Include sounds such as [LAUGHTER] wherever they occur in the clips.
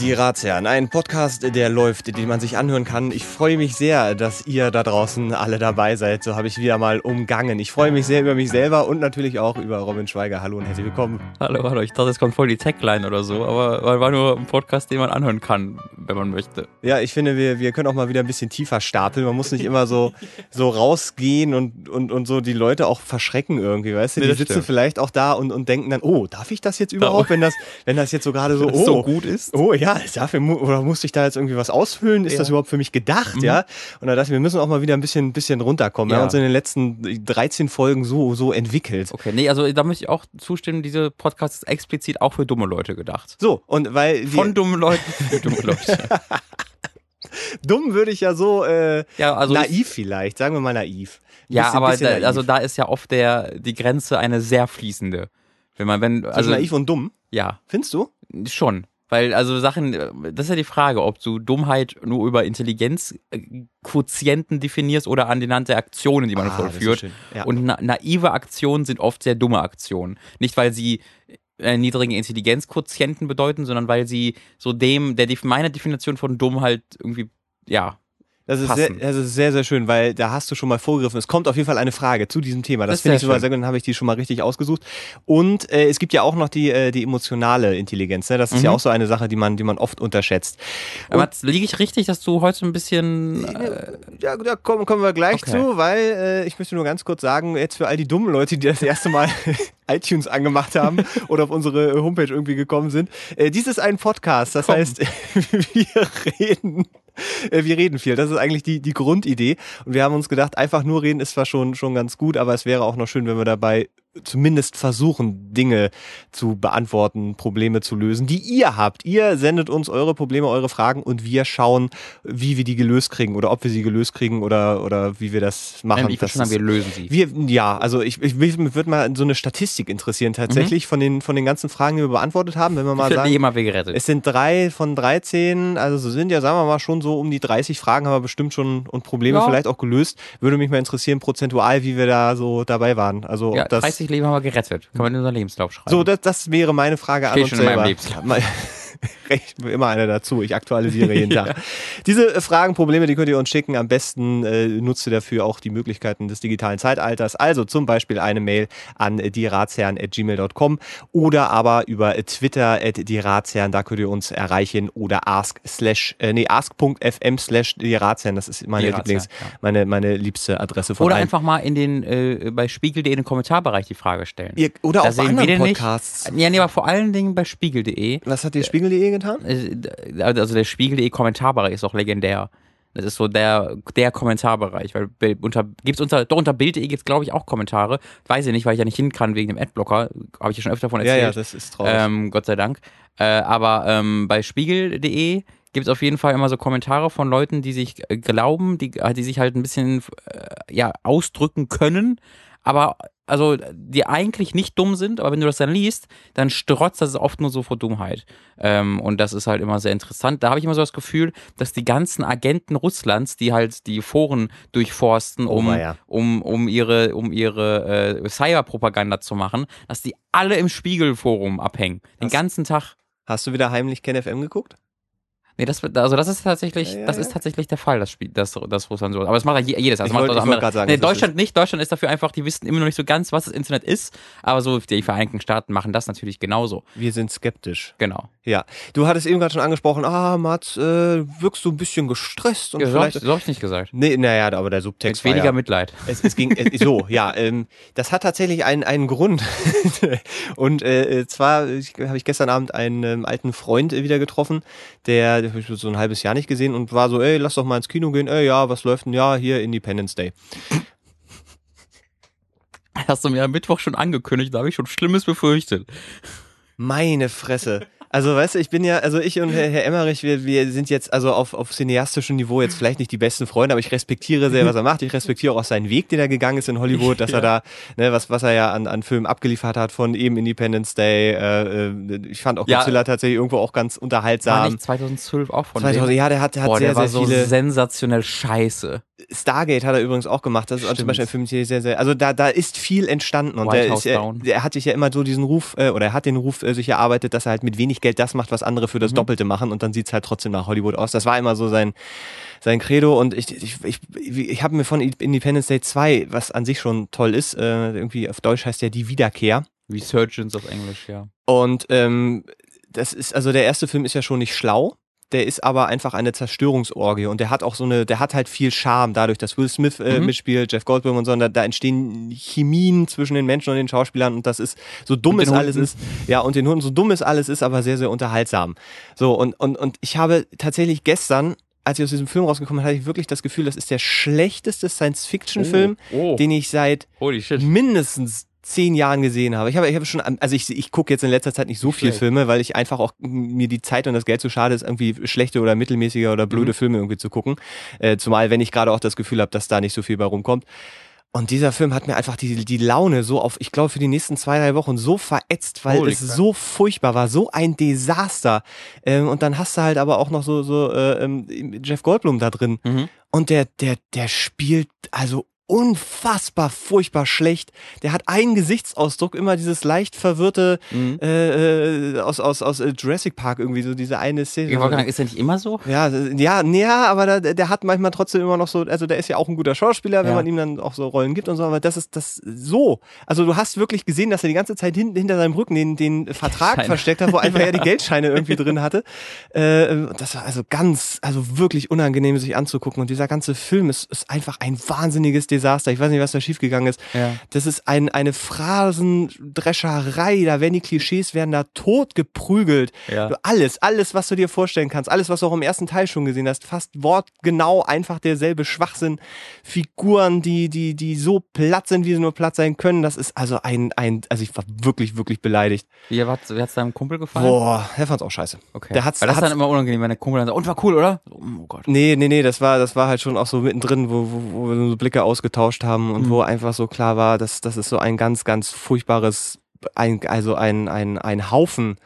Die Ratsherren, ein Podcast, der läuft, den man sich anhören kann. Ich freue mich sehr, dass ihr da draußen alle dabei seid. So habe ich wieder mal umgangen. Ich freue mich sehr über mich selber und natürlich auch über Robin Schweiger. Hallo und herzlich willkommen. Hallo, hallo. Ich dachte, es kommt voll die Tagline oder so, aber war nur ein Podcast, den man anhören kann, wenn man möchte. Ja, ich finde, wir, wir können auch mal wieder ein bisschen tiefer stapeln. Man muss nicht immer so, so rausgehen und, und, und so die Leute auch verschrecken irgendwie, weißt du? Die sitzen vielleicht auch da und, und denken dann, oh, darf ich das jetzt überhaupt, [LAUGHS] wenn das, wenn das jetzt so gerade so, oh, so gut ist? Oh ja, dafür mu oder musste ich da jetzt irgendwie was ausfüllen? Ist Ja. das überhaupt für mich gedacht, Mhm. ja? Und da dachte ich, wir müssen auch mal wieder ein bisschen, bisschen runterkommen. Wir Ja. haben uns in den letzten 13 Folgen so, so entwickelt. Okay, nee, also da möchte ich auch zustimmen, dieser Podcast ist explizit auch für dumme Leute gedacht. So, und weil wir, Von dummen Leuten für dumme Leute. [LAUGHS] dumm würde ich ja so äh, Ja, also ich- naiv vielleicht, sagen wir mal naiv. Ein Ja, bisschen- aber bisschen da, naiv. also da ist ja oft der die Grenze eine sehr fließende. Wenn man wenn Zwischen also naiv und dumm, ja, findest du? schon, weil also Sachen äh, das ist ja die Frage, ob du Dummheit nur über Intelligenzquotienten definierst oder an den Hand der Aktionen, die man Ah, vollführt. Ja. Und na naive Aktionen sind oft sehr dumme Aktionen. Nicht, weil sie äh, niedrigen Intelligenzquotienten bedeuten, sondern weil sie so dem, der meiner Definition von dumm halt irgendwie, ja. Das ist, sehr, das ist sehr, sehr schön, weil da hast du schon mal vorgegriffen. Es kommt auf jeden Fall eine Frage zu diesem Thema. Das, Das finde ich super sehr gut, dann habe ich die schon mal richtig ausgesucht. Und äh, es gibt ja auch noch die, äh, die emotionale Intelligenz. Ne? Das ist ja Mhm. auch so eine Sache, die man, die man oft unterschätzt. Aber jetzt liege ich richtig, dass du heute ein bisschen. Äh, Ja, da kommen, kommen wir gleich Okay. zu, weil äh, ich möchte nur ganz kurz sagen, jetzt für all die dummen Leute, die das erste Mal [LAUGHS] iTunes angemacht haben [LAUGHS] oder auf unsere Homepage irgendwie gekommen sind. Äh, dies ist ein Podcast, das Komm. heißt, [LAUGHS] wir reden. [LAUGHS] äh, Wir reden viel. Das ist eigentlich die, die Grundidee. Und wir haben uns gedacht, einfach nur reden ist zwar schon, schon ganz gut, aber es wäre auch noch schön, wenn wir dabei zumindest versuchen, Dinge zu beantworten, Probleme zu lösen, die ihr habt. Ihr sendet uns eure Probleme, eure Fragen und wir schauen, wie wir die gelöst kriegen oder ob wir sie gelöst kriegen oder, oder wie wir das machen. ich würde Das ist- wir lösen sie. wir, ja, also ich, ich mich würde mal so eine Statistik interessieren tatsächlich von den von den ganzen Fragen, die wir beantwortet haben, wenn wir mal Ich sagen, wir gerettet. es sind drei von 13, also so sind ja, sagen wir mal, schon so um die 30 Fragen haben wir bestimmt schon und Probleme Ja. vielleicht auch gelöst. Würde mich mal interessieren, prozentual, wie wir da so dabei waren. Also ja, ob das 30 Leben haben wir gerettet. Kann man in unseren Lebenslauf schreiben. so, das, das wäre meine Frage an Steht uns schon in meinem selber. Lebenslauf. [LAUGHS] [LAUGHS] Rechnen wir immer einer dazu. Ich aktualisiere jeden [LAUGHS] Tag. Diese äh, Fragen, Probleme, die könnt ihr uns schicken. Am besten äh, nutzt ihr dafür auch die Möglichkeiten des digitalen Zeitalters. Also zum Beispiel eine Mail an dieratsherren.gmail.com oder aber über Twitter at dieratsherren. Da könnt ihr uns erreichen oder ask slash, äh, nee, ask.fm slash dieratsherren. Das ist meine Lieblings, ja. meine, meine liebste Adresse von Oder allen. einfach mal in den, äh, bei Spiegel.de in den Kommentarbereich die Frage stellen. Ihr, oder Da auch bei anderen Podcasts. nicht. Ja, nee, aber vor allen Dingen bei Spiegel.de. Was hat die Spiegel.de getan? Also der Spiegel.de Kommentarbereich ist auch legendär. Das ist so der, der Kommentarbereich, weil unter, gibt's unter, doch unter Bild.de gibt's glaube ich auch Kommentare. Weiß ich nicht, weil ich ja nicht hin kann wegen dem Adblocker. Habe ich ja schon öfter davon Ja, erzählt. ja, das ist traurig. ähm, Gott sei Dank. Äh, aber ähm, bei Spiegel.de gibt es auf jeden Fall immer so Kommentare von Leuten, die sich glauben, die, die sich halt ein bisschen äh, ja, ausdrücken können, aber also die eigentlich nicht dumm sind, aber wenn du das dann liest, dann strotzt das oft nur so vor Dummheit. Ähm, und das ist halt immer sehr interessant. Da habe ich immer so das Gefühl, dass die ganzen Agenten Russlands, die halt die Foren durchforsten, Oh, um, weia. um, um ihre, um ihre äh, Cyberpropaganda zu machen, dass die alle im Spiegelforum abhängen. Den Das- ganzen Tag. Hast du wieder heimlich KenFM geguckt? Nee, das, also das ist tatsächlich, Ja, ja, das ja. ist tatsächlich der Fall, das Spiel, das, das Russland so. Aber das macht ja je- jedes. Also Ich macht wollt- also wollt sagen, nee, Deutschland nicht. Deutschland ist dafür einfach, die wissen immer noch nicht so ganz, was das Internet ist. Aber so die Vereinigten Staaten machen das natürlich genauso. Wir sind skeptisch. Genau. Ja. Du hattest eben gerade schon angesprochen, ah, Mats, äh, wirkst du ein bisschen gestresst und Ja, vielleicht. so hab ich nicht gesagt. Nee, naja, aber der Mit Subtext war weniger Mitleid. es, es ging äh, so, ja, ähm, das hat tatsächlich einen, einen Grund. [LAUGHS] und äh, zwar habe ich gestern Abend einen ähm, alten Freund äh, wieder getroffen, der habe ich so ein halbes Jahr nicht gesehen und war so, ey, lass doch mal ins Kino gehen. Ey, ja, was läuft denn? Ja, hier Independence Day. Hast du mir am Mittwoch schon angekündigt, da habe ich schon Schlimmes befürchtet. Meine Fresse. Also, weißt du, ich bin ja, also ich und Herr, Herr Emmerich, wir, wir sind jetzt also auf, auf cineastischem Niveau jetzt vielleicht nicht die besten Freunde, aber ich respektiere sehr, was er macht. Ich respektiere auch seinen Weg, den er gegangen ist in Hollywood, dass er da, ne, was, was er ja an, an Filmen abgeliefert hat, von eben Independence Day. Äh, äh, ich fand auch Ja. Godzilla tatsächlich irgendwo auch ganz War unterhaltsam. nicht 2012 auch von 2000, dem? ja, der hat, der hat Boah, sehr, der war sehr so viele. sensationell scheiße. Stargate hat er übrigens auch gemacht. Das ist Stimmt. zum Beispiel ein Film, der sehr, sehr, also da, da ist viel entstanden und der, ist, ja, Down. der hat sich ja immer so diesen Ruf, äh, oder er hat den Ruf äh, sich erarbeitet, dass er halt mit wenig Geld das macht, was andere für das Mhm. Doppelte machen und dann sieht's halt trotzdem nach Hollywood aus. Das war immer so sein, sein Credo und ich, ich, ich, ich habe mir von Independence Day 2, was an sich schon toll ist, äh, irgendwie auf Deutsch heißt der Die Wiederkehr. Resurgence auf Englisch, ja. Und ähm, das ist, also der erste Film ist ja schon nicht schlau. Der ist aber einfach eine Zerstörungsorgie und der hat auch so eine, der hat halt viel Charme dadurch, dass Will Smith äh, Mhm. mitspielt, Jeff Goldblum und so, und da, da entstehen Chemien zwischen den Menschen und den Schauspielern und das ist, so dumm es alles ist, ja, und den Hunden, so dumm es alles ist, aber sehr, sehr unterhaltsam. So, und, und, und ich habe tatsächlich gestern, als ich aus diesem Film rausgekommen bin, hatte ich wirklich das Gefühl, das ist der schlechteste Science-Fiction-Film, Oh, den ich seit mindestens zehn Jahren gesehen habe. Ich habe, ich habe schon, also ich, ich gucke jetzt in letzter Zeit nicht so viel Schlecht. Filme, weil ich einfach auch mir die Zeit und das Geld zu schade ist, irgendwie schlechte oder mittelmäßige oder blöde Mhm. Filme irgendwie zu gucken. Äh, zumal, wenn ich gerade auch das Gefühl habe, dass da nicht so viel bei rumkommt. Und dieser Film hat mir einfach die, die Laune so auf, ich glaube, für die nächsten zwei, drei Wochen so verätzt, weil Holy es so furchtbar war, so ein Desaster. Ähm, und dann hast du halt aber auch noch so, so äh, ähm, Jeff Goldblum da drin. Mhm. Und der, der, der spielt also unfassbar furchtbar schlecht. Der hat einen Gesichtsausdruck, immer dieses leicht verwirrte Mhm. äh, äh, aus, aus, aus äh, Jurassic Park irgendwie, so diese eine Szene. Ich wollte sagen, ist er nicht immer so? Ja, ja, ja, aber da, der hat manchmal trotzdem immer noch so, also der ist ja auch ein guter Schauspieler, wenn Ja. man ihm dann auch so Rollen gibt und so, aber das ist das so. Also du hast wirklich gesehen, dass er die ganze Zeit hin, hinter seinem Rücken den, den Vertrag Geldscheine. versteckt hat, wo einfach er die [LAUGHS] Geldscheine irgendwie drin hatte. Äh, das war also ganz, also wirklich unangenehm sich anzugucken und dieser ganze Film ist, ist einfach ein wahnsinniges Desaster. Ich weiß nicht, was da schiefgegangen ist. Ja. Das ist ein, eine Phrasendrescherei, da werden die Klischees werden da tot geprügelt. Ja. Alles, alles, was du dir vorstellen kannst, alles, was du auch im ersten Teil schon gesehen hast, fast wortgenau einfach derselbe Schwachsinn. Figuren, die, die, die so platt sind, wie sie nur platt sein können. Das ist also ein, ein, also ich war wirklich, wirklich beleidigt. Wie hat es deinem Kumpel gefallen? Boah, der fand's auch scheiße. Okay. Der hat's- Weil das ist hat's- dann immer unangenehm, wenn der Kumpel dann sagt, und war cool, oder? Oh Gott. Nee, nee, nee, das war, das war halt schon auch so mittendrin, wo, wo, wo so Blicke ausgetauscht haben und Mhm. wo einfach so klar war, dass das ist so ein ganz, ganz furchtbares, ein, also ein, ein, ein Haufen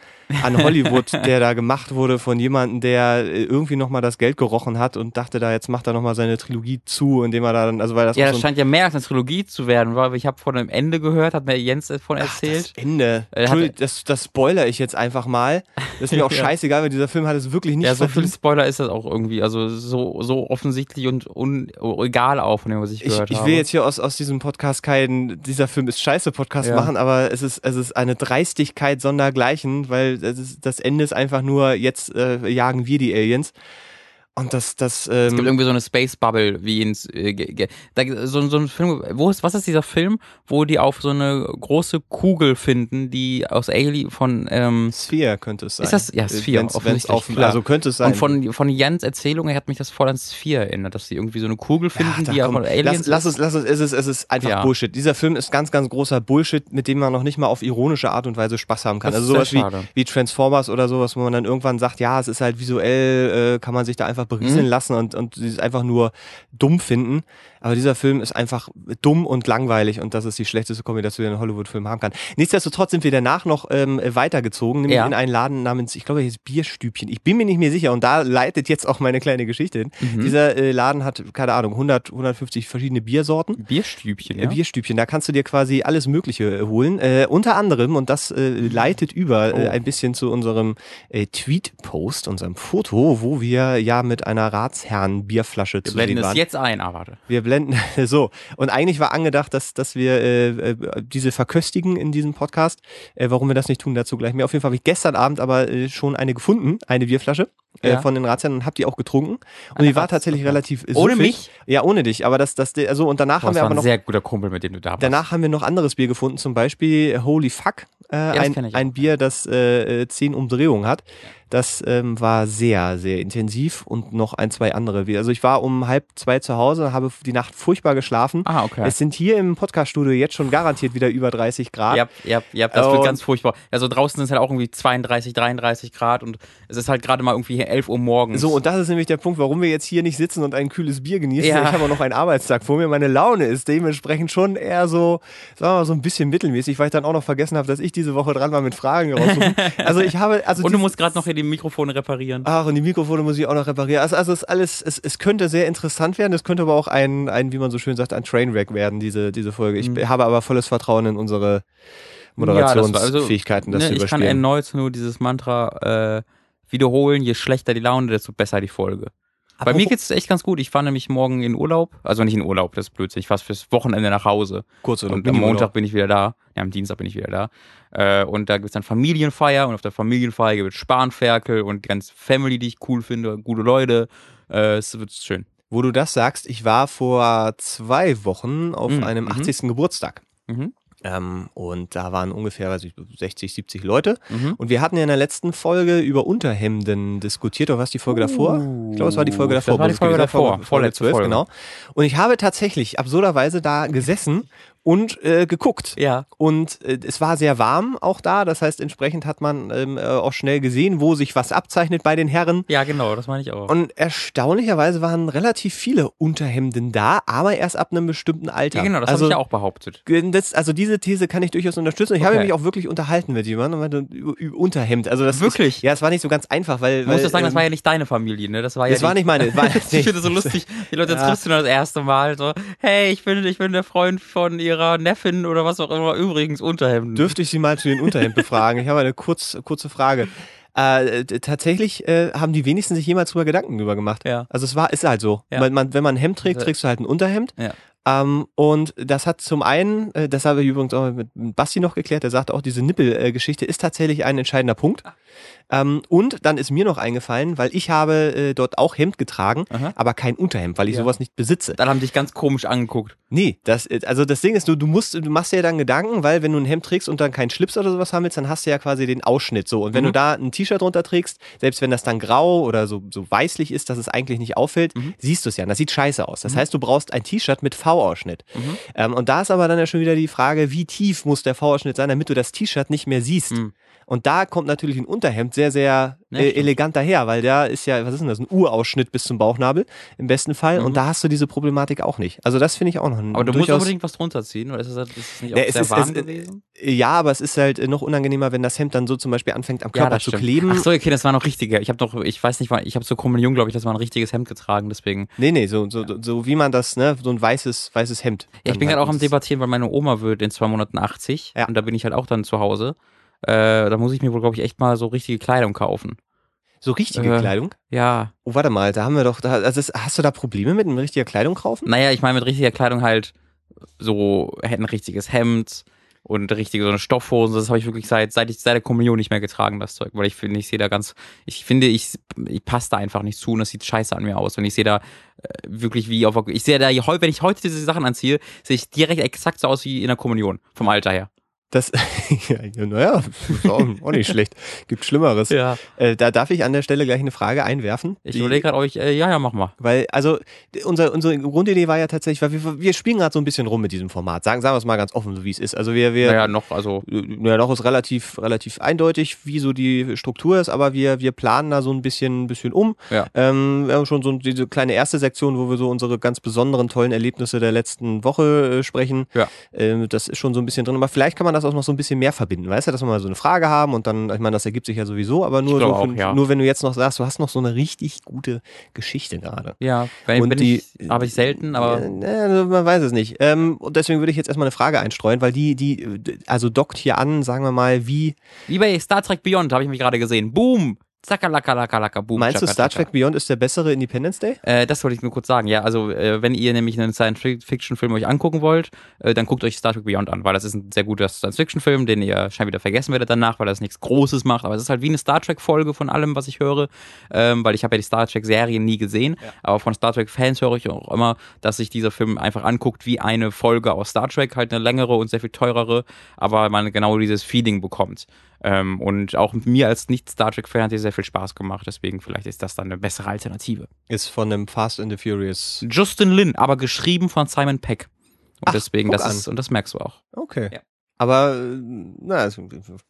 an Hollywood, der da gemacht wurde von jemandem, der äh, irgendwie nochmal das Geld gerochen hat und dachte da, jetzt macht er nochmal seine Trilogie zu, indem er da dann, also weil das Ja, das so ein, scheint ja mehr als eine Trilogie zu werden, weil ich habe von dem Ende gehört, hat mir Jens davon Ach, erzählt. das Ende. Entschuldigung, das, das spoiler ich jetzt einfach mal. Das ist mir [LAUGHS] auch scheißegal, weil dieser Film hat es wirklich nicht ja, so viel verdient. Spoiler ist das auch irgendwie. Also so, so offensichtlich und un, egal auch von dem, was ich Ich, gehört ich habe. will jetzt hier aus, aus diesem Podcast keinen, dieser Film ist scheiße Podcast Ja. machen, aber es ist, es ist eine Dreistigkeit sondergleichen, weil das Ende ist einfach nur, jetzt äh, jagen wir die Aliens. Und das, das, es gibt ähm, irgendwie so eine Space Bubble, wie ins äh, da, so, so ein Film. Wo ist was ist dieser Film, wo die auf so eine große Kugel finden, die aus Alien von ähm, Sphere könnte es sein. Ist das- ja, Äh, Sphere, wenn's- wenn's offensichtlich, auf, klar. Also könnte es sein. und von von Jans Erzählung her hat mich das voll an Sphere erinnert, dass sie irgendwie so eine Kugel finden, Ach, die ja komm, von Aliens lass, lass es, lass es, es ist, es ist einfach Ja. Bullshit. Dieser Film ist ganz, ganz großer Bullshit, mit dem man noch nicht mal auf ironische Art und Weise Spaß haben kann. Das also sowas wie, wie Transformers oder sowas, wo man dann irgendwann sagt, ja, es ist halt visuell, äh, kann man sich da einfach berieseln Mhm. lassen und, und sie es einfach nur dumm finden. Aber dieser Film ist einfach dumm und langweilig und das ist die schlechteste Kombination, die ein Hollywood-Film haben kann. Nichtsdestotrotz sind wir danach noch ähm, weitergezogen, nämlich Ja. in einen Laden namens, ich glaube, hier ist Bierstübchen. Ich bin mir nicht mehr sicher und da leitet jetzt auch meine kleine Geschichte hin. Mhm. Dieser äh, Laden hat, keine Ahnung, 100, 150 verschiedene Biersorten. Bierstübchen, Äh, ja. Bierstübchen, da kannst du dir quasi alles Mögliche äh, holen. Äh, unter anderem, und das äh, leitet über äh, Oh. ein bisschen zu unserem äh, Tweet-Post, unserem Foto, wo wir ja mit einer Ratsherren-Bierflasche Wir zu blenden sehen es waren. jetzt ein, aber warte. Wir blenden [LAUGHS] so. Und eigentlich war angedacht, dass, dass wir äh, äh, diese verköstigen in diesem Podcast. Äh, warum wir das nicht tun, dazu gleich mehr. Auf jeden Fall habe ich gestern Abend aber äh, schon eine gefunden, eine Bierflasche äh, Ja. von den Ratsherren und habe die auch getrunken. Und Eine die war tatsächlich relativ äh, Ohne süffig. mich? Ja, ohne dich. Aber das, das, also und danach Boah, haben wir aber noch sehr guter Kumpel, mit dem du da warst. Danach haben wir noch anderes Bier gefunden, zum Beispiel Holy Fuck, äh, das ein, ein. Bier, das äh, äh, zehn Umdrehungen hat. Das ähm, war sehr, sehr intensiv und noch ein, zwei andere. Also ich war um halb zwei zu Hause, habe die Nacht furchtbar geschlafen. Ah, okay. Es sind hier im Podcaststudio jetzt schon garantiert wieder über 30 Grad. Ja, ja, ja, das Und- wird ganz furchtbar. Also draußen sind es halt auch irgendwie 32, 33 Grad und es ist halt gerade mal irgendwie hier 11 Uhr morgens. So, und das ist nämlich der Punkt, warum wir jetzt hier nicht sitzen und ein kühles Bier genießen. Ja. Ich habe auch noch einen Arbeitstag vor mir. Meine Laune ist dementsprechend schon eher so, sagen wir mal, so ein bisschen mittelmäßig, weil ich dann auch noch vergessen habe, dass ich diese Woche dran war mit Fragen [LAUGHS] raussuchen. Also ich habe, also und du musst gerade noch hier die Mikrofone reparieren. Ach, und die Mikrofone muss ich auch noch reparieren. Also, also es ist alles, es, es könnte sehr interessant werden, es könnte aber auch ein, ein, wie man so schön sagt, ein Trainwreck werden, diese, diese Folge. Ich Mhm. habe aber volles Vertrauen in unsere Moderationsfähigkeiten, das, ne, zu ich kann erneut nur dieses Mantra äh, wiederholen, je schlechter die Laune, desto besser die Folge. Bei mir geht's echt ganz gut. Ich fahre nämlich morgen in Urlaub. Also nicht in Urlaub, das ist Blödsinn. Ich fahre fürs Wochenende nach Hause. kurz Und am Montag bin ich wieder da. Ja, am Dienstag bin ich wieder da. Äh, und da gibt's dann Familienfeier und auf der Familienfeier gibt es Spanferkel und die ganze Family, die ich cool finde, gute Leute. Äh, es wird schön. Wo du das sagst, ich war vor zwei Wochen auf Mhm, einem mhm. 80. Geburtstag. Mhm. Ähm, und da waren ungefähr, weiß ich, 60, 70 Leute. Mhm. Und wir hatten ja in der letzten Folge über Unterhemden diskutiert. Oder was die Folge davor? Ich glaube, es war die Folge Das davor. war die Folge davor, Folge, Folge vorletzte 12, Folge. genau. Und ich habe tatsächlich absurderweise da gesessen und äh, geguckt. Ja. Und äh, es war sehr warm auch da. Das heißt, entsprechend hat man ähm, äh, auch schnell gesehen, wo sich was abzeichnet bei den Herren. Ja, genau, das meine ich auch. Und erstaunlicherweise waren relativ viele Unterhemden da, aber erst ab einem bestimmten Alter. ja, genau, das also, habe ich ja auch behauptet. das, also diese These kann ich durchaus unterstützen. Ich habe Okay. mich auch wirklich unterhalten mit jemandem und meinte, über, Unterhemd. Also das Wirklich? Ist, ja, es war nicht so ganz einfach, weil. Du musst weil, ja sagen, das ähm, war ja nicht deine Familie, ne? Das war ja das war nicht meine. War, [LAUGHS] ich finde so lustig. Die Leute Ja. triffst du dann das erste Mal so, hey, ich bin, ich bin der Freund von ihrer Neffin oder was auch immer. Übrigens Unterhemden. Dürfte ich Sie mal zu den Unterhemd befragen? Ich habe eine kurz, kurze Frage. Äh, tatsächlich äh, haben die wenigsten sich jemals drüber Gedanken drüber gemacht. Ja. Also es war, ist halt so. Ja. Man, man, wenn man ein Hemd trägt, Also- trägst du halt ein Unterhemd. Ja. Ähm, und das hat zum einen, äh, das habe ich übrigens auch mit Basti noch geklärt, der sagte auch, diese Nippelgeschichte ist tatsächlich ein entscheidender Punkt. Ähm, und dann ist mir noch eingefallen, weil ich habe äh, dort auch Hemd getragen, Aha. aber kein Unterhemd, weil ich Ja. sowas nicht besitze. Dann haben die dich ganz komisch angeguckt. Nee, das, äh, also das Ding ist, du, du musst, du machst dir ja dann Gedanken, weil wenn du ein Hemd trägst und dann keinen Schlips oder sowas haben willst, dann hast du ja quasi den Ausschnitt so. Und wenn Mhm. du da ein T-Shirt drunter trägst, selbst wenn das dann grau oder so, so weißlich ist, dass es eigentlich nicht auffällt, Mhm. siehst du es ja. Und das sieht scheiße aus. Das heißt, du brauchst ein T-Shirt mit V-Ausschnitt. Mhm. Ähm, und da ist aber dann ja schon wieder die Frage, wie tief muss der V-Ausschnitt sein, damit du das T-Shirt nicht mehr siehst. Mhm. Und da kommt natürlich ein Unterhemd sehr, sehr Ja, äh, elegant daher, weil da ist ja, was ist denn das, ein Urausschnitt bis zum Bauchnabel im besten Fall. Mhm. Und da hast du diese Problematik auch nicht. Also das finde ich auch noch ein Aber du musst unbedingt was drunter ziehen, oder ist es, ist es nicht auch Ja, sehr ist- warm es- gewesen? Ja, aber es ist halt äh, noch unangenehmer, wenn das Hemd dann so zum Beispiel anfängt am Körper das zu stimmt. kleben. Ach so, okay, das war noch richtiger. Ich habe noch, ich weiß nicht, ich habe zur Kommunion, glaube ich, das war ein richtiges Hemd getragen, deswegen. Nee, nee, so, so, so wie man das, ne, so ein weißes, weißes Hemd. Ja, ich bin halt gerade auch am Debattieren, weil meine Oma wird in zwei Monaten 80 Ja. und da bin ich halt auch dann zu Hause. Äh, da muss ich mir wohl, glaube ich, echt mal so richtige Kleidung kaufen. So richtige Äh. Kleidung? Ja, Oh, warte mal, da haben wir doch, da, also das, hast du da Probleme mit, mit richtiger Kleidung kaufen? naja, ich meine mit richtiger Kleidung halt so ein richtiges Hemd und richtige so eine Stoffhosen. Das habe ich wirklich seit, seit ich seit der Kommunion nicht mehr getragen, das Zeug, weil ich finde, ich sehe da ganz, ich finde, ich, ich passe da einfach nicht zu und das sieht scheiße an mir aus. Und ich sehe da äh, wirklich wie auf, ich sehe da, wenn ich heute diese Sachen anziehe, sehe ich direkt exakt so aus wie in der Kommunion, vom Alter her. Das, [LAUGHS] ja, naja, auch, nicht schlecht. Gibt Schlimmeres. Ja. Äh, da darf ich an der Stelle gleich eine Frage einwerfen. Ich überlege gerade, ob ich, äh, ja, ja, mach mal. Weil, also, unser, unsere Grundidee war ja tatsächlich, weil wir, wir spielen gerade so ein bisschen rum mit diesem Format. Sagen, sagen wir es mal ganz offen, so wie es ist. Also wir, wir, Naja, noch, also, ja, doch ist relativ, relativ eindeutig, wie so die Struktur ist, aber wir, wir planen da so ein bisschen, bisschen um. Ja. Ähm, wir haben schon so diese kleine erste Sektion, wo wir so unsere ganz besonderen, tollen Erlebnisse der letzten Woche äh, sprechen. Ja. Ähm, das ist schon so ein bisschen drin, aber vielleicht kann man das auch noch so ein bisschen mehr verbinden, weißt du, dass man mal so eine Frage haben und dann, ich meine, das ergibt sich ja sowieso, aber nur, so für, auch, ja. nur wenn du jetzt noch sagst, du hast noch so eine richtig gute Geschichte gerade. ja, wenn, Und bin die- ich, habe ich selten, aber. Also man weiß es nicht. Ähm, und deswegen würde ich jetzt erstmal eine Frage einstreuen, weil die, die, äh, also dockt hier an, sagen wir mal, wie, Wie bei Star Trek Beyond habe ich mich gerade gesehen. Boom! Boom. meinst du, Star. Trek Beyond ist der bessere Independence Day? Äh, das wollte ich nur kurz sagen. Ja, also äh, wenn ihr nämlich einen Science-Fiction-Film euch angucken wollt, äh, dann guckt euch Star Trek Beyond an, weil das ist ein sehr guter Science-Fiction-Film, den ihr scheinbar wieder vergessen werdet danach, weil das nichts Großes macht. Aber es ist halt wie eine Star Trek-Folge von allem, was ich höre, ähm, weil ich habe ja die Star Trek-Serien nie gesehen. Aber von Star Trek-Fans höre ich auch immer, dass sich dieser Film einfach anguckt wie eine Folge aus Star Trek, halt eine längere und sehr viel teurere, aber man genau dieses Feeling bekommt. Ähm, und auch mir als Nicht-Star Trek-Fan hat dir sehr viel Spaß gemacht, deswegen vielleicht ist das dann eine bessere Alternative. Ist von einem Fast and the Furious. Justin Lin, aber geschrieben von Simon Peck. Und Ach, deswegen, das an. ist, und das merkst du auch. Okay. Ja. Aber, äh, na, es-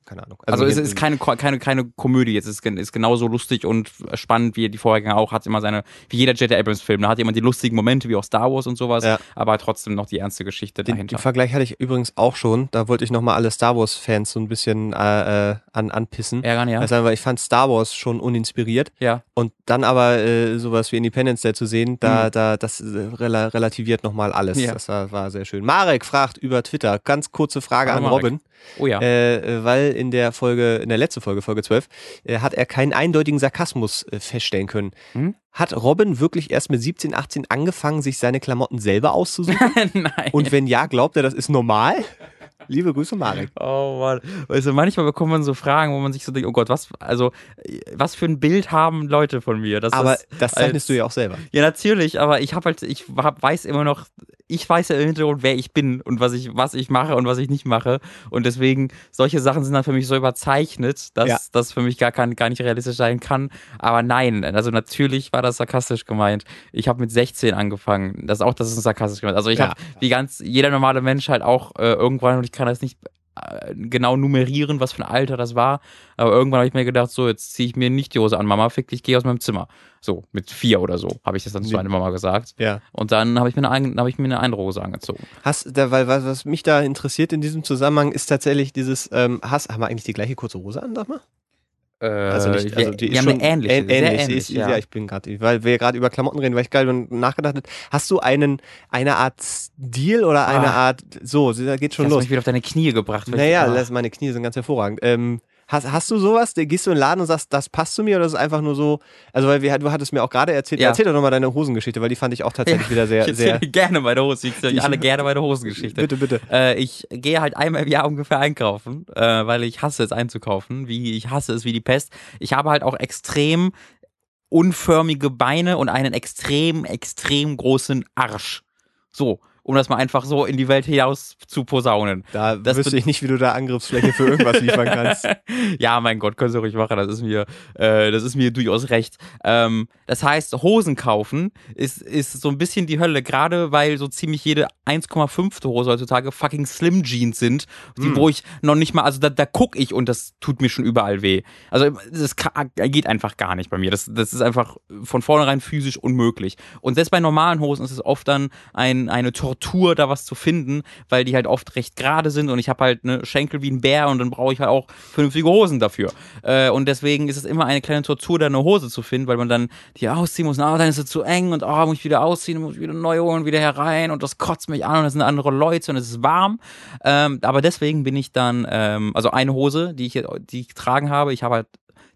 keine Ahnung. Also, es hier- ist keine, keine, keine Komödie, es ist, gen- ist genauso lustig und spannend wie die Vorgänger auch, hat immer seine, wie jeder J.J. Abrams Film, da hat immer die lustigen Momente wie auch Star Wars und sowas, Ja. aber trotzdem noch die ernste Geschichte Den, dahinter. den Vergleich hatte ich übrigens auch schon. Da wollte ich nochmal alle Star Wars-Fans so ein bisschen äh, äh, an, anpissen. Ärgern, ja. Also, weil ich fand Star Wars schon uninspiriert. ja. Und dann aber äh, sowas wie Independence Day zu sehen, da, Mhm. da, das äh, rela relativiert nochmal alles. Ja. Das war, war sehr schön. Marek fragt über Twitter, ganz kurze Frage Hallo an. Robin. Oh ja. Äh, weil in der Folge, in der letzten Folge, Folge 12, äh, hat er keinen eindeutigen Sarkasmus äh, feststellen können. Hm? Hat Robin wirklich erst mit 17, 18 angefangen, sich seine Klamotten selber auszusuchen? [LAUGHS] Nein. Und wenn ja, glaubt er, das ist normal? Liebe Grüße, Marek. Oh Mann. Weißt du, manchmal bekommt man so Fragen, wo man sich so denkt, oh Gott, was, also, was für ein Bild haben Leute von mir? Das Aber ist, das zeichnest als- du ja auch selber. Ja, natürlich, aber ich habe halt, ich hab, weiß immer noch, ich weiß ja im Hintergrund, wer ich bin und was ich, was ich mache und was ich nicht mache. Und deswegen, solche Sachen sind dann für mich so überzeichnet, dass Ja. das für mich gar, kann, gar nicht realistisch sein kann. Aber nein, also natürlich war das sarkastisch gemeint. Ich habe mit 16 angefangen. Das auch, das ist sarkastisch gemeint. Also ich Ja. habe, wie ganz jeder normale Mensch halt auch äh, irgendwann, und ich kann das nicht äh, genau nummerieren, was für ein Alter das war. Aber irgendwann habe ich mir gedacht, so, jetzt ziehe ich mir nicht die Hose an, Mama, fick dich, geh aus meinem Zimmer. So, mit vier oder so, habe ich das dann zu meiner Mama gesagt. Ja. Und dann habe ich mir eine, ein- habe ich mir eine andere Hose angezogen. Hast, da, weil, was, was mich da interessiert in diesem Zusammenhang ist tatsächlich dieses, ähm, hast, haben wir eigentlich die gleiche kurze Hose an, sag mal? Also nicht, also die wir ist haben schon eine ähnliche, ähn- sehr ähnlich. ähnlich, Sie ist, ja. ja. ich bin gerade, weil wir gerade über Klamotten reden, weil ich geil nachgedacht habe. Hast du einen, eine Art Stil oder eine Ah. Art, so, da geht schon Du hast los. mich wieder auf deine Knie gebracht. Naja, ich, ah. das, meine Knie sind ganz hervorragend. Ähm, hast, hast du sowas? Gehst du in den Laden und sagst, das passt zu mir oder ist es einfach nur so? Also, weil wir, du hattest mir auch gerade erzählt, Ja. erzähl doch nochmal deine Hosengeschichte, weil die fand ich auch tatsächlich wieder sehr, [LAUGHS] ich sehr. gerne meine Hose. Ich erzähle alle gerne meine Hosengeschichte. Bitte, bitte. Äh, ich gehe halt einmal im Jahr ungefähr einkaufen, äh, weil ich hasse es einzukaufen. Wie ich hasse es wie die Pest. Ich habe halt auch extrem unförmige Beine und einen extrem, extrem großen Arsch. So, um das mal einfach so in die Welt hinaus zu posaunen. Da Das wüsste ich nicht, wie du da Angriffsfläche für irgendwas liefern kannst. [LAUGHS] ja, mein Gott, können Sie ruhig machen. Das ist mir, äh, das ist mir durchaus recht. Ähm, das heißt, Hosen kaufen ist, ist so ein bisschen die Hölle, gerade weil so ziemlich jede 1,5. Hose heutzutage fucking Slim Jeans sind, die, Hm. wo ich noch nicht mal, also da, da guck ich und das tut mir schon überall weh. Also das geht einfach gar nicht bei mir. Das, das ist einfach von vornherein physisch unmöglich. Und selbst bei normalen Hosen ist es oft dann ein, eine Tortur, da was zu finden, weil die halt oft recht gerade sind und ich habe halt eine Schenkel wie ein Bär und dann brauche ich halt auch vernünftige Hosen dafür. Äh, und deswegen ist es immer eine kleine Tortur, da eine Hose zu finden, weil man dann die ausziehen muss, na, dann ist sie zu eng und oh, muss ich wieder ausziehen, muss ich wieder neu holen, wieder herein und das kotzt mich an und es sind andere Leute und es ist warm. Ähm, aber deswegen bin ich dann, ähm, also eine Hose, die ich, die ich getragen habe, ich habe halt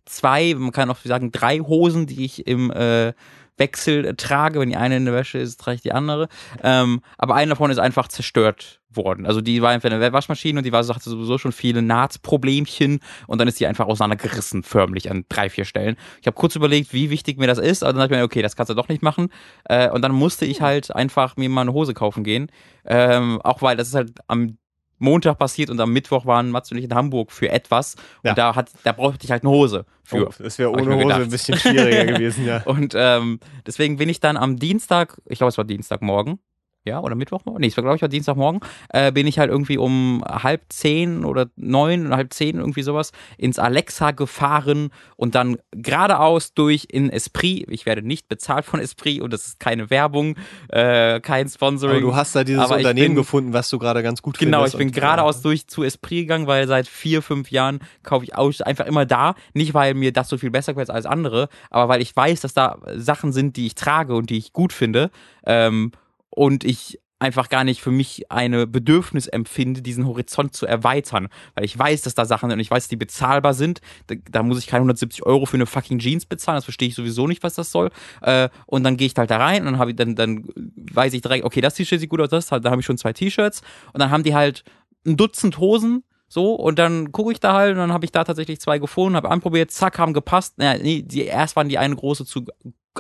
zwei, man kann auch sagen drei Hosen, die ich im äh, Wechsel trage. Wenn die eine in der Wäsche ist, trage ich die andere. Ähm, aber eine davon ist einfach zerstört worden. Also die war einfach in der Waschmaschine und die war so, hatte sowieso schon viele Nahtproblemchen und dann ist die einfach auseinandergerissen, förmlich an drei, vier Stellen. Ich habe kurz überlegt, wie wichtig mir das ist, aber dann dachte ich mir, okay, das kannst du doch nicht machen. Äh, und dann musste ich halt einfach mir mal eine Hose kaufen gehen. Ähm, auch weil das ist halt am Montag passiert und am Mittwoch waren Mats und ich in Hamburg für etwas. Und Ja. da hat, da brauchte ich halt eine Hose für. Oh, das wäre ohne Hose ein bisschen schwieriger [LAUGHS] gewesen, ja. Und ähm, deswegen bin ich dann am Dienstag, ich glaube, es war Dienstagmorgen, ja, oder Mittwochmorgen? Nee, es war, glaube ich, war Dienstagmorgen, äh, bin ich halt irgendwie um halb zehn oder neun, halb zehn, irgendwie sowas, ins Alexa gefahren und dann geradeaus durch in Esprit. Ich werde nicht bezahlt von Esprit und das ist keine Werbung, äh, kein Sponsoring. Aber du hast da dieses Aber Unternehmen bin- gefunden, was du gerade ganz gut Genau, findest. ich bin geradeaus durch zu Esprit gegangen, weil seit vier, fünf Jahren kaufe ich aus, einfach immer da. Nicht, weil mir das so viel besser gefällt als andere, aber weil ich weiß, dass da Sachen sind, die ich trage und die ich gut finde. Ähm, und ich einfach gar nicht für mich eine Bedürfnis empfinde, diesen Horizont zu erweitern. Weil ich weiß, dass da Sachen sind und ich weiß, die bezahlbar sind. Da, da muss ich keine 170 Euro für eine fucking Jeans bezahlen. Das verstehe ich sowieso nicht, was das soll. Äh, und dann gehe ich halt da rein und dann habe ich dann, dann weiß ich direkt, okay, das T-Shirt sieht gut aus, das, dann habe ich schon zwei T-Shirts und dann haben die halt ein Dutzend Hosen so und dann gucke ich da halt und dann habe ich da tatsächlich zwei gefunden, habe anprobiert, zack, haben gepasst. Naja, nee, die erst waren die eine große zu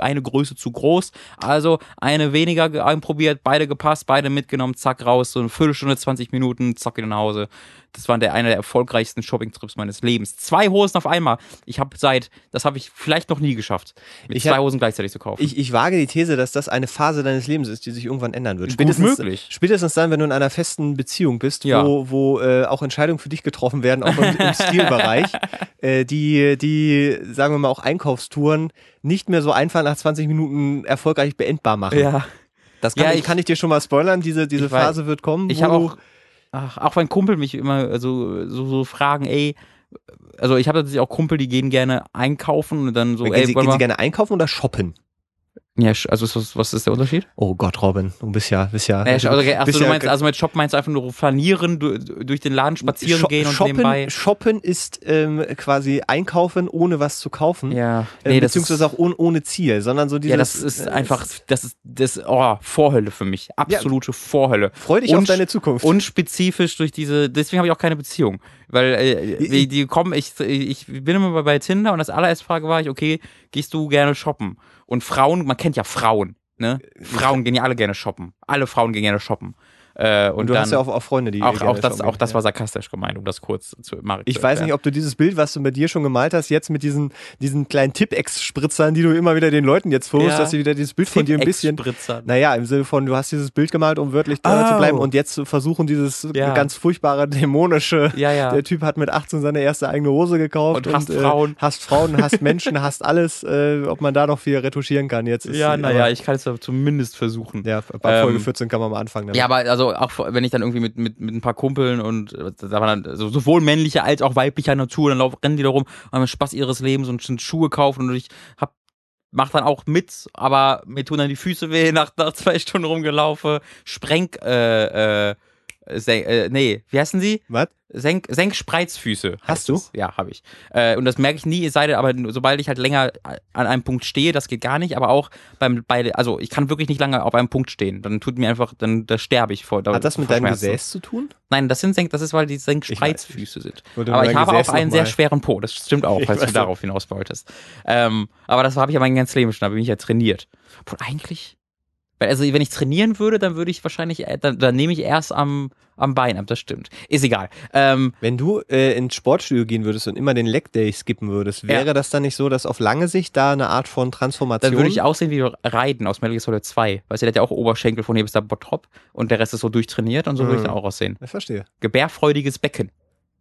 eine Größe zu groß, also eine weniger ge- anprobiert, beide gepasst, beide mitgenommen, zack raus, so eine Viertelstunde, 20 Minuten, zack wieder nach Hause. Das war der einer der erfolgreichsten Shopping-Trips meines Lebens. Zwei Hosen auf einmal. Ich habe seit, das habe ich vielleicht noch nie geschafft, mit Ich zwei hab- Hosen gleichzeitig zu kaufen. Ich, ich wage die These, dass das eine Phase deines Lebens ist, die sich irgendwann ändern wird. Gut Spätestens, möglich. spätestens dann, wenn du in einer festen Beziehung bist, Ja. wo, wo äh, auch Entscheidungen für dich getroffen werden, auch im, im [LAUGHS] Stilbereich, äh, die, die, sagen wir mal, auch Einkaufstouren nicht mehr so einfach nach 20 Minuten erfolgreich beendbar machen. ja. Das kann, Ja, ich, kann ich dir schon mal spoilern, diese, diese Ich weiß- Phase wird kommen. Ich habe auch, ach, auch wenn Kumpel mich immer so, so, so fragen, ey, also ich habe natürlich auch Kumpel, die gehen gerne einkaufen und dann so, gehen, ey, Sie, gehen Sie gerne einkaufen oder shoppen? Ja, also was, was ist der Unterschied? Oh Gott, Robin, du bist ja, bist ja. Ja, also, achso, bist du ja- meinst, also mit Shop meinst du einfach nur flanieren, du, durch den Laden spazieren Sho- gehen und shoppen, nebenbei. shoppen ist ähm, quasi einkaufen, ohne was zu kaufen. Ja, äh, nee, das beziehungsweise ist, auch ohne, ohne Ziel, sondern so dieses. ja, das ist äh, einfach, das ist, das, oh, Vorhölle für mich. Absolute Vorhölle. Freu dich auf Und- deine Zukunft. Unspezifisch durch diese, deswegen habe ich auch keine Beziehung. Weil äh, die, die kommen, ich, ich bin immer bei Tinder und das allererste Frage war ich, okay, gehst du gerne shoppen? Und Frauen, man kennt ja Frauen, ne? Frauen gehen ja alle gerne shoppen. Alle Frauen gehen gerne shoppen. Äh, und und du dann hast ja auch, auch Freunde, die auch, auch das, auch das war sarkastisch gemeint, um das kurz zu machen. Ich weiß nicht, ob du dieses Bild, was du mit dir schon gemalt hast, jetzt mit diesen, diesen kleinen Tippex-Spritzern, die du immer wieder den Leuten jetzt vorhast, Ja. dass sie wieder dieses Bild von dir ein bisschen. Naja, im Sinne von, du hast dieses Bild gemalt, um wörtlich da zu Oh. bleiben und jetzt zu versuchen, dieses Ja. ganz furchtbare, dämonische. Ja, ja. Der Typ hat mit 18 seine erste eigene Hose gekauft Und hasst äh, Frauen. hasst Frauen, hasst Menschen, hasst alles, äh, ob man da noch viel retuschieren kann. Jetzt ist, Ja, aber- naja, ich kann es zumindest versuchen. Ja, bei Folge Ähm, 14 kann man mal anfangen. damit. Ja, aber also auch wenn ich dann irgendwie mit, mit, mit ein paar Kumpeln und äh, da waren dann so, sowohl männlicher als auch weiblicher Natur, dann laufen, rennen die da rum haben Spaß ihres Lebens und sind Schuhe kaufen und ich hab mach dann auch mit, aber mir tun dann die Füße weh [LAUGHS] nach, nach zwei Stunden rumgelaufen. Spreng, äh, äh, Sen äh, nee, wie heißen sie? Was? Senk, Senkspreizfüße. Hast du? es. Ja, habe ich. Äh, und das merke ich nie, es sei denn, aber sobald ich halt länger an einem Punkt stehe, das geht gar nicht, aber auch beim, bei, also ich kann wirklich nicht lange auf einem Punkt stehen. Dann tut mir einfach, dann da sterbe ich vor. Hat das mit deinem. Gesäß zu tun? Nein, das sind Senk, das ist, weil die Senkspreizfüße sind. Aber ich habe Gesäß auch einen sehr schweren Po, das stimmt auch, [LAUGHS] falls du darauf hinaus wolltest. Ähm, aber das habe ich ja mein ganzes Leben schon, da bin ich ja trainiert. Obwohl eigentlich, also wenn ich trainieren würde, dann würde ich wahrscheinlich, äh, dann, dann nehme ich erst am, am Bein ab, das stimmt. Ist egal. Ähm, Wenn du äh, ins Sportstudio gehen würdest und immer den Leg Day skippen würdest, wäre Ja. das dann nicht so, dass auf lange Sicht da eine Art von Transformation dann würde ich aussehen wie Reiten aus Metal Gear Solid 2. Weißt du, der hat ja auch Oberschenkel von hier bis da Bottrop und der Rest ist so durchtrainiert und so würde ich Mhm. dann auch aussehen. Ich verstehe. Gebärfreudiges Becken.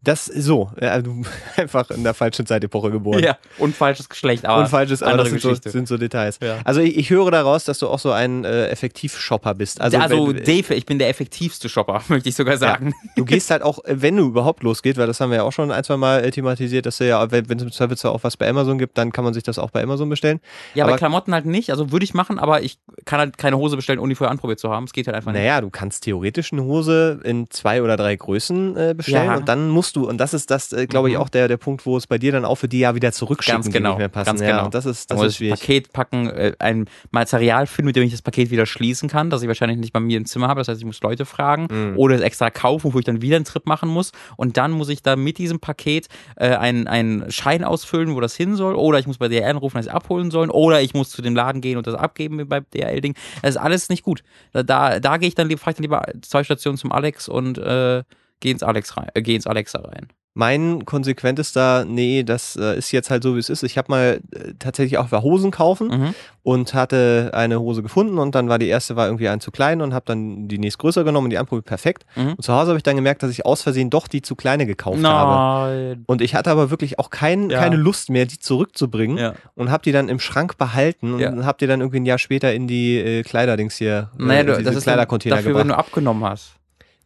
Das so, äh, du [LAUGHS] einfach in der falschen Zeitepoche geboren. Ja, und falsches Geschlecht, aber Und falsches, aber das sind so, sind so Details. Ja. Also ich, ich höre daraus, dass du auch so ein äh, Effektivshopper bist. Also, Also, wenn, Dave, ich bin der effektivste Shopper, [LAUGHS] möchte ich sogar sagen. du gehst halt auch, äh, wenn du überhaupt losgeht, weil das haben wir ja auch schon ein, zwei Mal äh, thematisiert, dass du ja, wenn es im Zweifelsfall auch was bei Amazon gibt, dann kann man sich das auch bei Amazon bestellen. Ja, Aber- bei Klamotten halt nicht. Also würde ich machen, aber ich kann halt keine Hose bestellen, ohne die vorher anprobiert zu haben. Es geht halt einfach nicht. Naja, du kannst theoretisch eine Hose in zwei oder drei Größen äh, bestellen Ja. und dann musst du, und das ist das, äh, glaube ich, Mhm. auch der, der Punkt, wo es bei dir dann auch für die ja wieder zurückschicken, Ganz die genau, nicht mehr passen. ganz ja, genau. und das ist, Da das ist ich schwierig. Paket packen, äh, ein Material finden, mit dem ich das Paket wieder schließen kann, das ich wahrscheinlich nicht bei mir im Zimmer habe. Das heißt, ich muss Leute fragen Mhm. oder es extra kaufen, wo ich dann wieder einen Trip machen muss. Und dann muss ich da mit diesem Paket äh, einen, einen Schein ausfüllen, wo das hin soll. Oder ich muss bei DHL anrufen, dass sie abholen sollen. Oder ich muss zu dem Laden gehen und das abgeben wie beim DHL-Ding. Das ist alles nicht gut. Da, da, da gehe ich dann, lieb- fahr ich dann lieber zwei Stationen zum Alex und äh, gehe ins Alex rein, äh, geh ins Alexa rein. Mein konsequentester, nee, das äh, ist jetzt halt so, wie es ist. Ich habe mal äh, tatsächlich auch Hosen kaufen Mhm. und hatte eine Hose gefunden und dann war die erste war irgendwie ein zu klein und habe dann die nächstgrößer genommen und die anprobiert perfekt. Mhm. Und zu Hause habe ich dann gemerkt, dass ich aus Versehen doch die zu kleine gekauft habe. Nein. Und ich hatte aber wirklich auch kein, Ja. keine Lust mehr, die zurückzubringen Ja. und habe die dann im Schrank behalten und Ja. habe die dann irgendwie ein Jahr später in die äh, Kleiderdings hier, Naja, äh, du, diese das ist Kleidercontainer dafür, gebracht. wenn du abgenommen hast.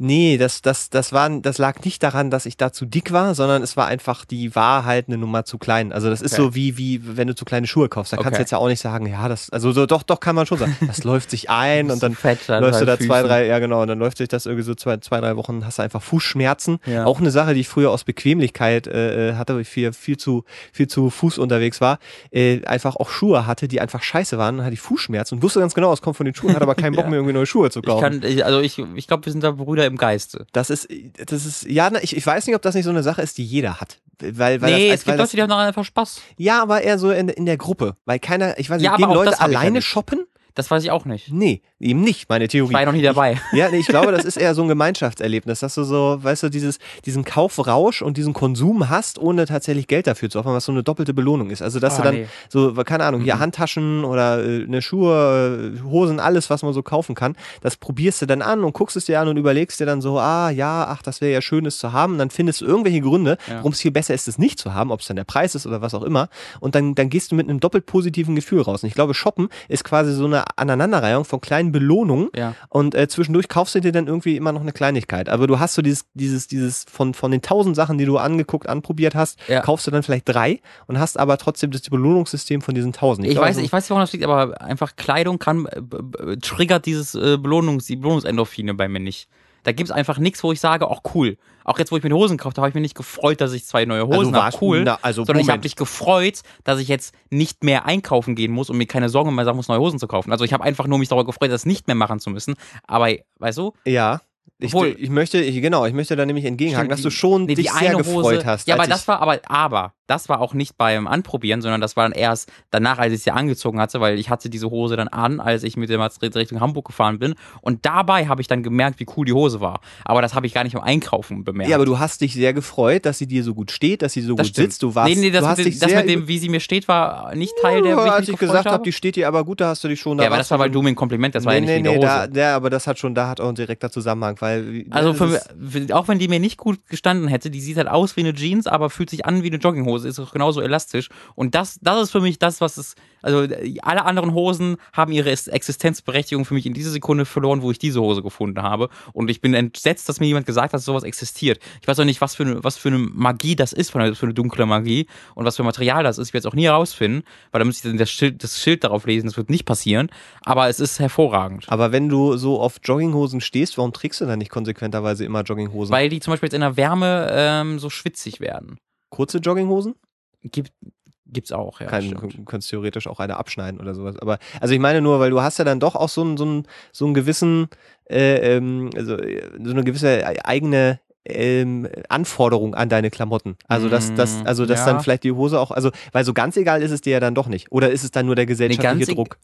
Nee, das, das, das, war, das lag nicht daran, dass ich da zu dick war, sondern es war einfach, die war halt eine Nummer zu klein. Also das ist Okay. so wie, wie wenn du zu kleine Schuhe kaufst. Da kannst Okay. du jetzt ja auch nicht sagen, ja, das, also so, doch, doch kann man schon sagen. [LAUGHS] Das läuft sich ein und dann läufst du da deinen zwei, Füßen. drei, ja genau, und dann läuft sich das irgendwie so zwei, zwei drei Wochen, hast du einfach Fußschmerzen. Ja. Auch eine Sache, die ich früher aus Bequemlichkeit äh, äh, hatte, weil ich viel, viel zu, viel zu Fuß unterwegs war, äh, einfach auch Schuhe hatte, die einfach scheiße waren und hatte ich Fußschmerzen und wusste ganz genau, es kommt von den Schuhen, hatte aber keinen [LAUGHS] Bock Ja. mehr irgendwie neue Schuhe zu Ich kaufen. kann, ich, also ich, ich glaube, wir sind da Brüder im Geiste. Das ist, das ist, ja, ich, ich weiß nicht, ob das nicht so eine Sache ist, die jeder hat. Weil, weil nee, das, es weil gibt das, Leute, die haben noch einfach Spaß. ja, aber eher so in, in der Gruppe. Weil keiner, ich weiß nicht, Ja, gehen Leute alleine shoppen? Das weiß ich auch nicht. Nee, eben nicht, meine Ich Theorie. war ja noch nie dabei. [LAUGHS] Ja, nee, ich glaube, das ist eher so ein Gemeinschaftserlebnis, dass du so, weißt du, dieses, diesen Kaufrausch und diesen Konsum hast, ohne tatsächlich Geld dafür zu opfern, was so eine doppelte Belohnung ist. Also, dass Oh, du dann nee. so, keine Ahnung, hier Mhm. Handtaschen oder äh, eine Schuhe, äh, Hosen, alles, was man so kaufen kann, das probierst du dann an und guckst es dir an und überlegst dir dann so, ah, ja, ach, das wäre ja schön, es zu haben. Dann findest du irgendwelche Gründe, Ja. warum es viel besser ist, es nicht zu haben, ob es dann der Preis ist oder was auch immer. Und dann, dann gehst du mit einem doppelt positiven Gefühl raus. Und ich glaube, Shoppen ist quasi so eine Aneinanderreihung von kleinen Belohnungen, Ja. und äh, zwischendurch kaufst du dir dann irgendwie immer noch eine Kleinigkeit. Aber du hast so dieses, dieses, dieses von, von den tausend Sachen, die du angeguckt, anprobiert hast, Ja. kaufst du dann vielleicht drei und hast aber trotzdem das Belohnungssystem von diesen tausend. Ich glaube, weiß, so- ich weiß nicht, woran das liegt, aber einfach Kleidung kann, äh, triggert dieses äh, Belohnungs, die Belohnungsendorphine bei mir nicht. Da gibt's einfach nichts, wo ich sage, ach cool. Auch jetzt, wo ich mir die Hosen gekauft habe, habe ich mich nicht gefreut, dass ich zwei neue Also Hosen warst- habe. Cool. na, also sondern ich habe Moment. mich gefreut, dass ich jetzt nicht mehr einkaufen gehen muss und mir keine Sorgen mehr machen muss, neue Hosen zu kaufen. Also ich habe einfach nur mich darüber gefreut, das nicht mehr machen zu müssen. Aber, weißt du, Ja. Ich, Obwohl- ich möchte, ich, genau, ich möchte da nämlich entgegenhaken, dass du schon Nee, dich die sehr gefreut Hose, hast. Ja, aber das war aber, aber, das war auch nicht beim Anprobieren, sondern das war dann erst danach, als ich sie angezogen hatte, weil ich hatte diese Hose dann an, als ich mit dem Madrid Richtung Hamburg gefahren bin. Und dabei habe ich dann gemerkt, wie cool die Hose war. Aber das habe ich gar nicht beim Einkaufen bemerkt. ja, aber du hast dich sehr gefreut, dass sie dir so gut steht, dass sie so das gut stimmt. sitzt. Du warst, nee, nee, das, du hast mit, dich dem- das sehr mit dem, wie sie mir steht, war nicht Teil der, ja, ich als ich gesagt habe, die steht dir aber gut, da hast du dich schon. ja, aber das war, schon- du mir ein Kompliment, das war ja nee, nicht nee, nee, der Hose. da, ja, aber das hat schon, da hat auch ein direkter Zusammenhang, weil Also für- auch wenn die mir nicht gut gestanden hätte, die sieht halt aus wie eine Jeans, aber fühlt sich an wie eine Jogginghose, ist auch genauso elastisch. Und das, das ist für mich das, was es, also alle anderen Hosen haben ihre Existenzberechtigung für mich in dieser Sekunde verloren, wo ich diese Hose gefunden habe. Und ich bin entsetzt, dass mir jemand gesagt hat, dass sowas existiert. Ich weiß auch nicht, was für eine, was für eine Magie das ist, für eine, für eine dunkle Magie und was für Material das ist. Ich werde es auch nie herausfinden, weil da müsste ich dann das Schild, das Schild darauf lesen, das wird nicht passieren. Aber es ist hervorragend. Aber wenn du so auf Jogginghosen stehst, warum trägst du dann nicht konsequenterweise immer Jogginghosen? Weil die zum Beispiel jetzt in der Wärme ähm, so schwitzig werden. Kurze Jogginghosen? Gibt, gibt's auch, ja. Kein, du könntest theoretisch auch eine abschneiden oder sowas. Aber also ich meine nur, weil du hast ja dann doch auch so einen, so einen, so einen gewissen, äh, ähm, also äh, so eine gewisse eigene ähm, Anforderung an deine Klamotten. Also dass, dass, Mm, also dass ja. dann vielleicht die Hose auch, also weil so ganz egal ist es dir ja dann doch nicht. Oder ist es dann nur der gesellschaftliche ganz e- Druck?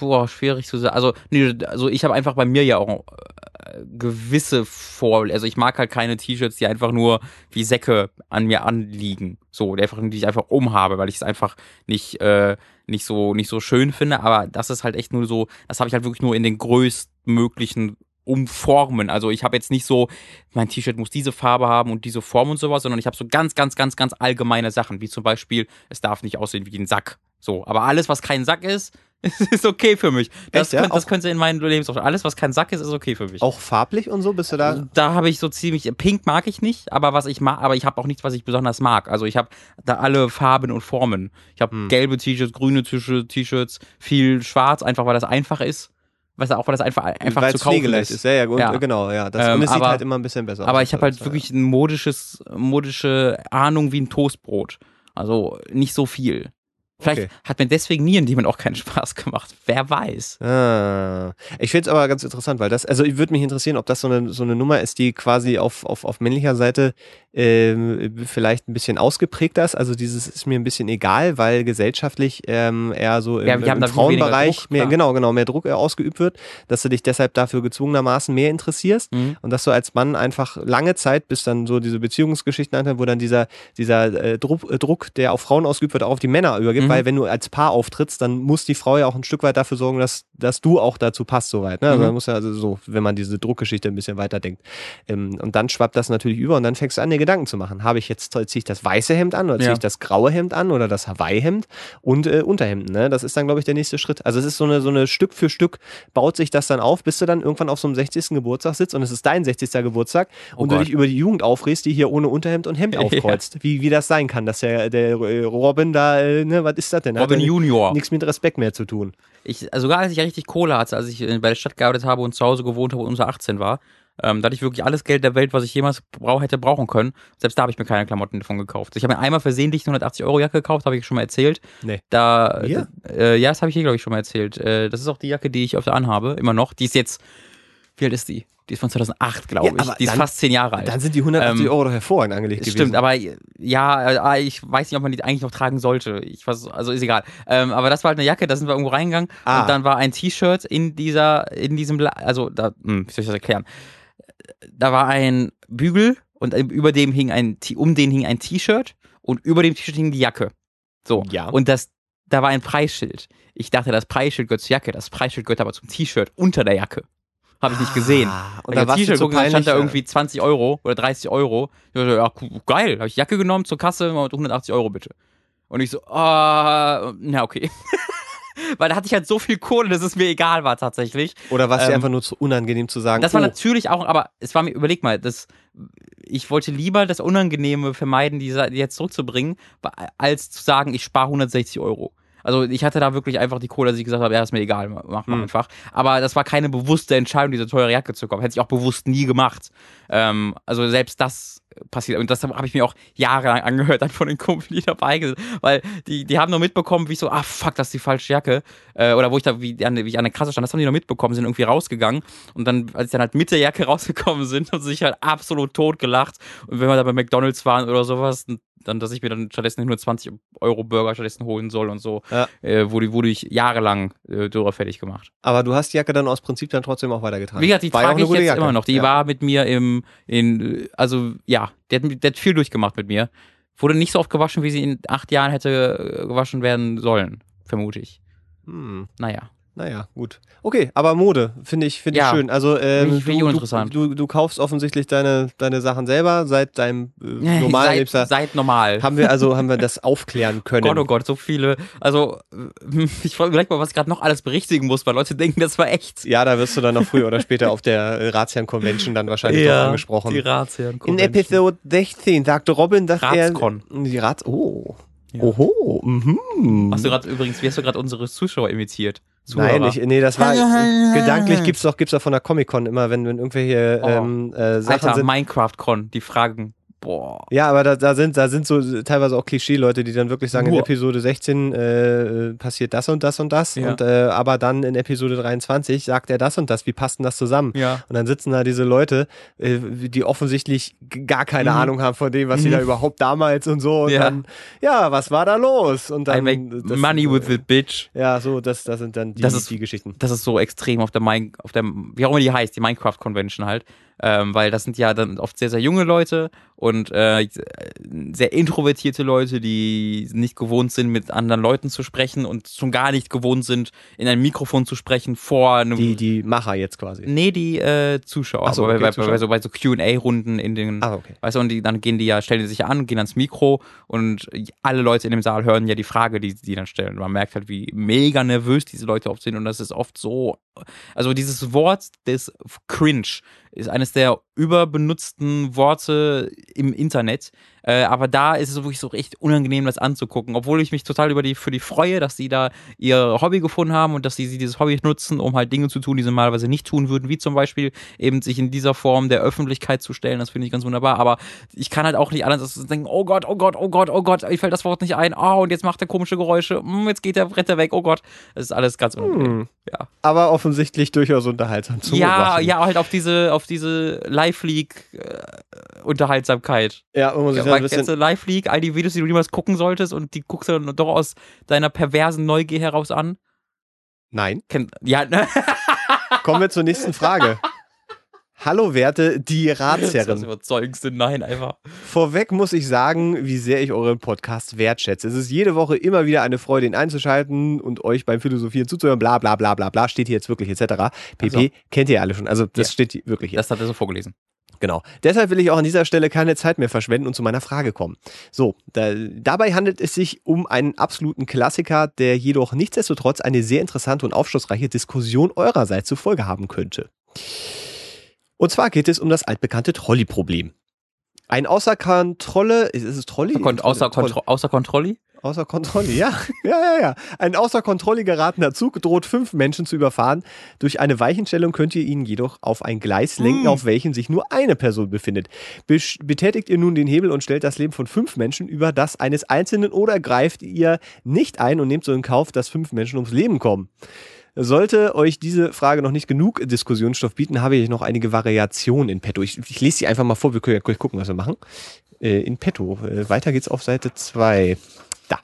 Boah, schwierig zu sagen. Also, nee, also ich habe einfach bei mir ja auch äh, gewisse Vor... Also ich mag halt keine T-Shirts, die einfach nur wie Säcke an mir anliegen. So, die, einfach, die ich einfach umhabe, weil ich es einfach nicht, äh, nicht, so, nicht so schön finde. Aber das ist halt echt nur so, das habe ich halt wirklich nur in den größtmöglichen Umformen. Also ich habe jetzt nicht so, mein T-Shirt muss diese Farbe haben und diese Form und sowas, sondern ich habe so ganz, ganz, ganz, ganz allgemeine Sachen, wie zum Beispiel, es darf nicht aussehen wie ein Sack. So, aber alles, was kein Sack ist, [LAUGHS] ist okay für mich. Das, Echt, ja? könnt, das könnte in meinen Lebensauftrag. Alles, was kein Sack ist, ist okay für mich. Auch farblich und so? Bist du da? Da habe ich so ziemlich Pink mag ich nicht, aber was ich mag, aber ich habe auch nichts, was ich besonders mag. Also ich habe da alle Farben und Formen. Ich habe Hm. gelbe T-Shirts, grüne T-Shirts, T-Shirts, viel Schwarz, einfach weil das einfach ist. Weißt du, auch weil das einfach einfach weil zu es kaufen ist. ist. Ja, ja, gut, Ja. genau, ja. Das, Ähm, sieht aber- halt immer ein bisschen besser aus. Aber ich habe halt Ja. wirklich ein modisches, modische Ahnung wie ein Toastbrot. Also nicht so viel. Vielleicht Okay. hat mir deswegen nie in jemand auch keinen Spaß gemacht. Wer weiß. Ah. Ich finde es aber ganz interessant, weil das, also ich würde mich interessieren, ob das so eine, so eine Nummer ist, die quasi auf, auf, auf männlicher Seite ähm, vielleicht ein bisschen ausgeprägter ist. Also dieses ist mir ein bisschen egal, weil gesellschaftlich ähm, eher so im, Ja, im Frauenbereich Druck, mehr, genau, genau, mehr Druck äh, ausgeübt wird, dass du dich deshalb dafür gezwungenermaßen mehr interessierst. Mhm. Und dass du als Mann einfach lange Zeit, bis dann so diese Beziehungsgeschichten anfangen, wo dann dieser, dieser äh, Druck, äh, Druck, der auf Frauen ausgeübt wird, auch auf die Männer übergibt, Mhm. Weil wenn du als Paar auftrittst, dann muss die Frau ja auch ein Stück weit dafür sorgen, dass, dass du auch dazu passt, soweit. Ne? Also Mhm. man muss ja also so, wenn man diese Druckgeschichte ein bisschen weiterdenkt. Ähm, und dann schwappt das natürlich über und dann fängst du an, dir Gedanken zu machen. Habe ich jetzt, ziehe ich das weiße Hemd an oder ziehe Ja. ich das graue Hemd an oder das Hawaii-Hemd und äh, Unterhemden, ne? Das ist dann, glaube ich, der nächste Schritt. Also es ist so eine, so eine Stück für Stück baut sich das dann auf, bis du dann irgendwann auf so einem 60. Geburtstag sitzt und es ist dein 60. Geburtstag Oh und du Gott. dich über die Jugend aufregst, die hier ohne Unterhemd und Hemd [LAUGHS] Ja. aufkreuzt. Wie, wie das sein kann, dass der, der äh, Robin da, äh, ne, was ist das denn? Hat Robin Junior. Nichts mit Respekt mehr zu tun. Ich, also sogar als ich ja richtig Kohle hatte, als ich äh, bei der Stadt gearbeitet habe und zu Hause gewohnt habe und unter 18 war, ähm, da hatte ich wirklich alles Geld der Welt, was ich jemals brau hätte brauchen können. Selbst da habe ich mir keine Klamotten davon gekauft. Ich habe mir einmal versehentlich eine 180 Euro Jacke gekauft, habe ich schon mal erzählt. Nee. Da, Hier? Äh, ja, das habe ich hier glaube ich schon mal erzählt. Äh, das ist auch die Jacke, die ich öfter anhabe, immer noch. Die ist jetzt, wie alt ist die? Die ist von 2008, glaube Ja, ich. aber Die ist dann- fast zehn Jahre alt. Dann sind die 180 Ähm, Euro doch hervorragend angelegt gewesen. Stimmt, aber ja, äh, ich weiß nicht, ob man die eigentlich noch tragen sollte. Ich weiß, also ist egal. Ähm, aber das war halt eine Jacke, da sind wir irgendwo reingegangen Ah. und dann war ein T-Shirt in dieser, in diesem, La also da, hm, wie soll ich das erklären? Da war ein Bügel und über dem hing ein, um den hing ein T-Shirt und über dem T-Shirt hing die Jacke. So. Ja. Und das, da war ein Preisschild. Ich dachte, das Preisschild gehört zur Jacke, das Preisschild gehört aber zum T-Shirt unter der Jacke. Habe ich nicht gesehen. Ah, Und da du T-Shirt da stand da irgendwie 20 Euro oder 30 Euro. Ich dachte, ja, geil. Habe ich Jacke genommen zur Kasse und 180 Euro bitte. Und ich so, ah, ja, okay. [LAUGHS] Weil da hatte ich halt so viel Kohle, dass es mir egal war tatsächlich. Oder war es dir ähm, einfach nur zu unangenehm zu sagen? Das war oh, natürlich auch, aber es war mir, überleg mal, das, ich wollte lieber das Unangenehme vermeiden, die jetzt zurückzubringen, als zu sagen, ich spare 160 Euro. Also ich hatte da wirklich einfach die Kohle, dass ich gesagt habe, ja, ist mir egal, mach mal Hm. einfach. Aber das war keine bewusste Entscheidung, diese teure Jacke zu kaufen. Hätte ich auch bewusst nie gemacht. Ähm, also selbst das passiert. Und das habe ich mir auch jahrelang angehört dann von den Kumpeln, die dabei sind. Weil die, die haben nur mitbekommen, wie ich so, ah fuck, das ist die falsche Jacke. Äh, oder wo ich da, wie, an, wie ich an der Kasse stand, das haben die noch mitbekommen, sind irgendwie rausgegangen. Und dann, als sie dann halt mit der Jacke [LAUGHS] rausgekommen sind, haben sie sich halt absolut tot gelacht. Und wenn wir da bei McDonalds waren oder sowas, dann, dass ich mir dann stattdessen nur 20 Euro Burger stattdessen holen soll und so, Ja. äh, wurde, wurde ich jahrelang äh, Dürrer fertig gemacht. Aber du hast die Jacke dann aus Prinzip dann trotzdem auch weitergetragen. Wie gesagt, die War trage ich jetzt Jacke. immer noch. Die ja. war mit mir im, in, also ja, der hat, der hat viel durchgemacht mit mir. Wurde nicht so oft gewaschen, wie sie in acht Jahren hätte äh, gewaschen werden sollen, vermute ich. Hm, Naja. Naja, gut. Okay, aber Mode finde ich, finde Ja. ich schön. Also ähm, du, du, du, du kaufst offensichtlich deine, deine Sachen selber seit deinem äh, [LAUGHS] normalen seit, Lebensjahr. seit normal. Haben wir also haben wir das aufklären [LAUGHS] können. Gott, oh Gott, so viele. Also, [LAUGHS] ich frage mich gleich mal, was ich gerade noch alles berichtigen muss, weil Leute denken, das war echt. Ja, da wirst du dann noch früher oder später auf der äh, Razian Convention dann wahrscheinlich drauf angesprochen. Die Ratsherren. In Episode 16 sagte Robin, dass Ratskon. er die Rats oh. Ja. Oho, mhm. Hast du gerade übrigens, wie hast du gerade unsere Zuschauer imitiert? Nein, Zuhörer. ich, nee, das war gedanklich gibt's doch gibt's doch von der Comic Con immer, wenn, wenn irgendwelche Oh. ähm, äh, Sachen Alter, sind. Minecraft-Con, die Fragen. Boah. Ja, aber da, da sind da sind so teilweise auch Klischee-Leute, die dann wirklich sagen, in Nur. Episode 16 äh, passiert das und das und das Ja. und äh, aber dann in Episode 23 sagt er das und das. Wie passt denn das zusammen? Ja. Und dann sitzen da diese Leute, äh, die offensichtlich gar keine Mhm. Ahnung haben von dem, was sie Mhm. da überhaupt damals und so. Und Ja. dann, ja, was war da los? Und dann das- money with the bitch. Ja, so, das, das sind dann die, Das ist- die Geschichten. das ist so extrem auf der, Min auf der wie auch immer die heißt, die Minecraft Convention halt. Ähm, weil das sind ja dann oft sehr, sehr junge Leute und äh, sehr introvertierte Leute, die nicht gewohnt sind, mit anderen Leuten zu sprechen und schon gar nicht gewohnt sind, in ein Mikrofon zu sprechen vor einem. Die, die Macher jetzt quasi. nee, die äh, Zuschauer. Ach so, okay, bei, bei, Zuschauer. bei so, bei so QA-Runden in den. Ah, okay. Weißt du, und die, dann gehen die ja, stellen die sich an, gehen ans Mikro und alle Leute in dem Saal hören ja die Frage, die die dann stellen. Und man merkt halt, wie mega nervös diese Leute oft sind und das ist oft so. Also dieses Wort des Cringe ist eines der überbenutzten Worte im Internet. Äh, aber da ist es wirklich so echt unangenehm, das anzugucken. Obwohl ich mich total über die, für die freue, dass sie da ihr Hobby gefunden haben und dass sie, sie dieses Hobby nutzen, um halt Dinge zu tun, die sie normalerweise nicht tun würden, wie zum Beispiel eben sich in dieser Form der Öffentlichkeit zu stellen. Das finde ich ganz wunderbar. Aber ich kann halt auch nicht anders als denken, oh Gott, oh Gott, oh Gott, oh Gott, mir fällt das Wort nicht ein. Oh, und jetzt macht er komische Geräusche. Hm, jetzt geht der Bretter weg. Oh Gott. Das ist alles ganz unangenehm. Hm. Ja. Aber offensichtlich durchaus unterhaltsam zu Ja, beobachten. ja, halt auf diese, auf diese Live-League-Unterhaltsamkeit. Ja, man muss Ja, dann ein du bisschen. Live League, all die Videos, die du niemals gucken solltest und die guckst du dann doch aus deiner perversen Neugier heraus an? Nein. Kennt, ja, ne? [LAUGHS] Kommen wir zur nächsten Frage. Hallo Werte, die Das ist das Ratsherren. überzeugendste Nein einfach. Vorweg muss ich sagen, wie sehr ich euren Podcast wertschätze. Es ist jede Woche immer wieder eine Freude, ihn einzuschalten und euch beim Philosophieren zuzuhören. Bla bla bla bla bla. Steht hier jetzt wirklich etc. PP Also. kennt ihr alle schon. Also das Ja. steht hier wirklich hier. Das hat er so vorgelesen. Genau. Deshalb will ich auch an dieser Stelle keine Zeit mehr verschwenden und zu meiner Frage kommen. So, da, dabei handelt es sich um einen absoluten Klassiker, der jedoch nichtsdestotrotz eine sehr interessante und aufschlussreiche Diskussion eurerseits zur Folge haben könnte. Und zwar geht es um das altbekannte Trolley-Problem. Ein außer Kontrolle, ist es Trolley? Außer. Kontro außer Kontrolli? Außer Kontrolle, ja. Ja, ja, ja. Ein außer Kontrolle geratener Zug droht fünf Menschen zu überfahren. Durch eine Weichenstellung könnt ihr ihn jedoch auf ein Gleis lenken, Mm. auf welchem sich nur eine Person befindet. Betätigt ihr nun den Hebel und stellt das Leben von fünf Menschen über das eines Einzelnen oder greift ihr nicht ein und nehmt so in Kauf, dass fünf Menschen ums Leben kommen. Sollte euch diese Frage noch nicht genug Diskussionsstoff bieten, habe ich noch einige Variationen in petto. Ich, ich lese sie einfach mal vor, wir können ja gucken, was wir machen. Äh, in petto. Äh, weiter geht's auf Seite 2. Da.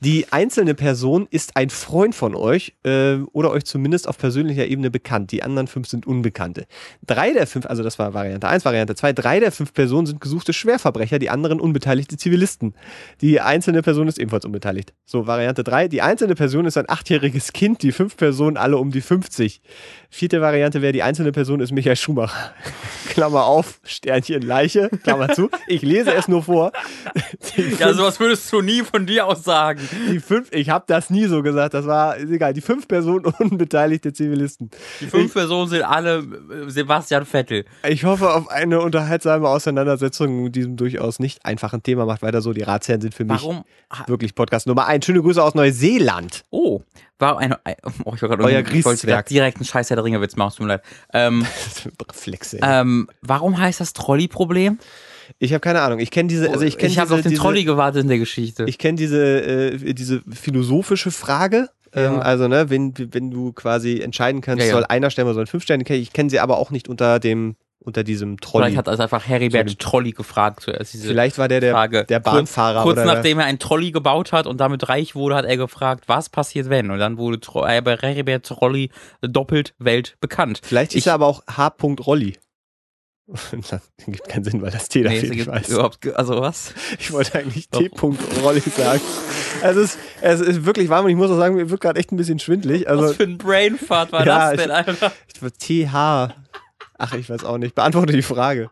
Die einzelne Person ist ein Freund von euch äh, oder euch zumindest auf persönlicher Ebene bekannt. Die anderen fünf sind Unbekannte. Drei der fünf, also das war Variante 1, Variante 2, drei der fünf Personen sind gesuchte Schwerverbrecher, die anderen unbeteiligte Zivilisten. Die einzelne Person ist ebenfalls unbeteiligt. So, Variante 3, die einzelne Person ist ein achtjähriges Kind, die fünf Personen alle um die 50. Vierte Variante wäre, die einzelne Person ist Michael Schumacher. [LAUGHS] Klammer auf, Sternchen Leiche, Klammer zu. Ich lese es nur vor. Ja, sowas würdest du nie von dir aus sagen. Die fünf, ich habe das nie so gesagt, das war egal. Die fünf Personen [LAUGHS] unbeteiligte Zivilisten. Die fünf Personen sind alle äh, Sebastian Vettel. Ich hoffe auf eine unterhaltsame Auseinandersetzung mit diesem durchaus nicht einfachen Thema. Macht weiter so. Die Ratsherren sind für mich Warum? wirklich Podcast Nummer eins. Schöne Grüße aus Neuseeland. Oh, war eine. Oh, ich, war grad Euer ich wollte direkt einen scheiß Herr der Ringe-Witz machen, es tut mir leid. Ähm, [LAUGHS] Reflexe. ähm, warum heißt das Trolley-Problem? Ich habe keine Ahnung. Ich kenne diese, also ich kenne ich habe auf den diese, Trolley gewartet in der Geschichte. ich kenne diese, äh, diese philosophische Frage. Ähm, Ja. also, ne, wenn, wenn du quasi entscheiden kannst, Ja, ja. soll einer Sterne oder sollen fünf Sterne, ich kenne sie aber auch nicht unter dem, unter diesem Trolley. Vielleicht hat also einfach Heribert So Trolley gefragt zuerst diese Vielleicht war der der, Frage. der Bahnfahrer Kurz, kurz nachdem er einen Trolley gebaut hat und damit reich wurde, hat er gefragt, was passiert wenn? Und dann wurde Tro äh, bei Heribert Trolley doppelt weltbekannt. Vielleicht ist Ich- er aber auch H. Rolli. Das gibt keinen Sinn, weil das T da Nee, fehlt, es ich gibt überhaupt, also was? Ich wollte eigentlich T. Rolli sagen. Es ist, es ist wirklich warm und ich muss auch sagen, mir wird gerade echt ein bisschen schwindlig. Also was für ein Brainfart war Ja, das denn, ich- Alter? TH. Ach, ich weiß auch nicht. Beantworte die Frage.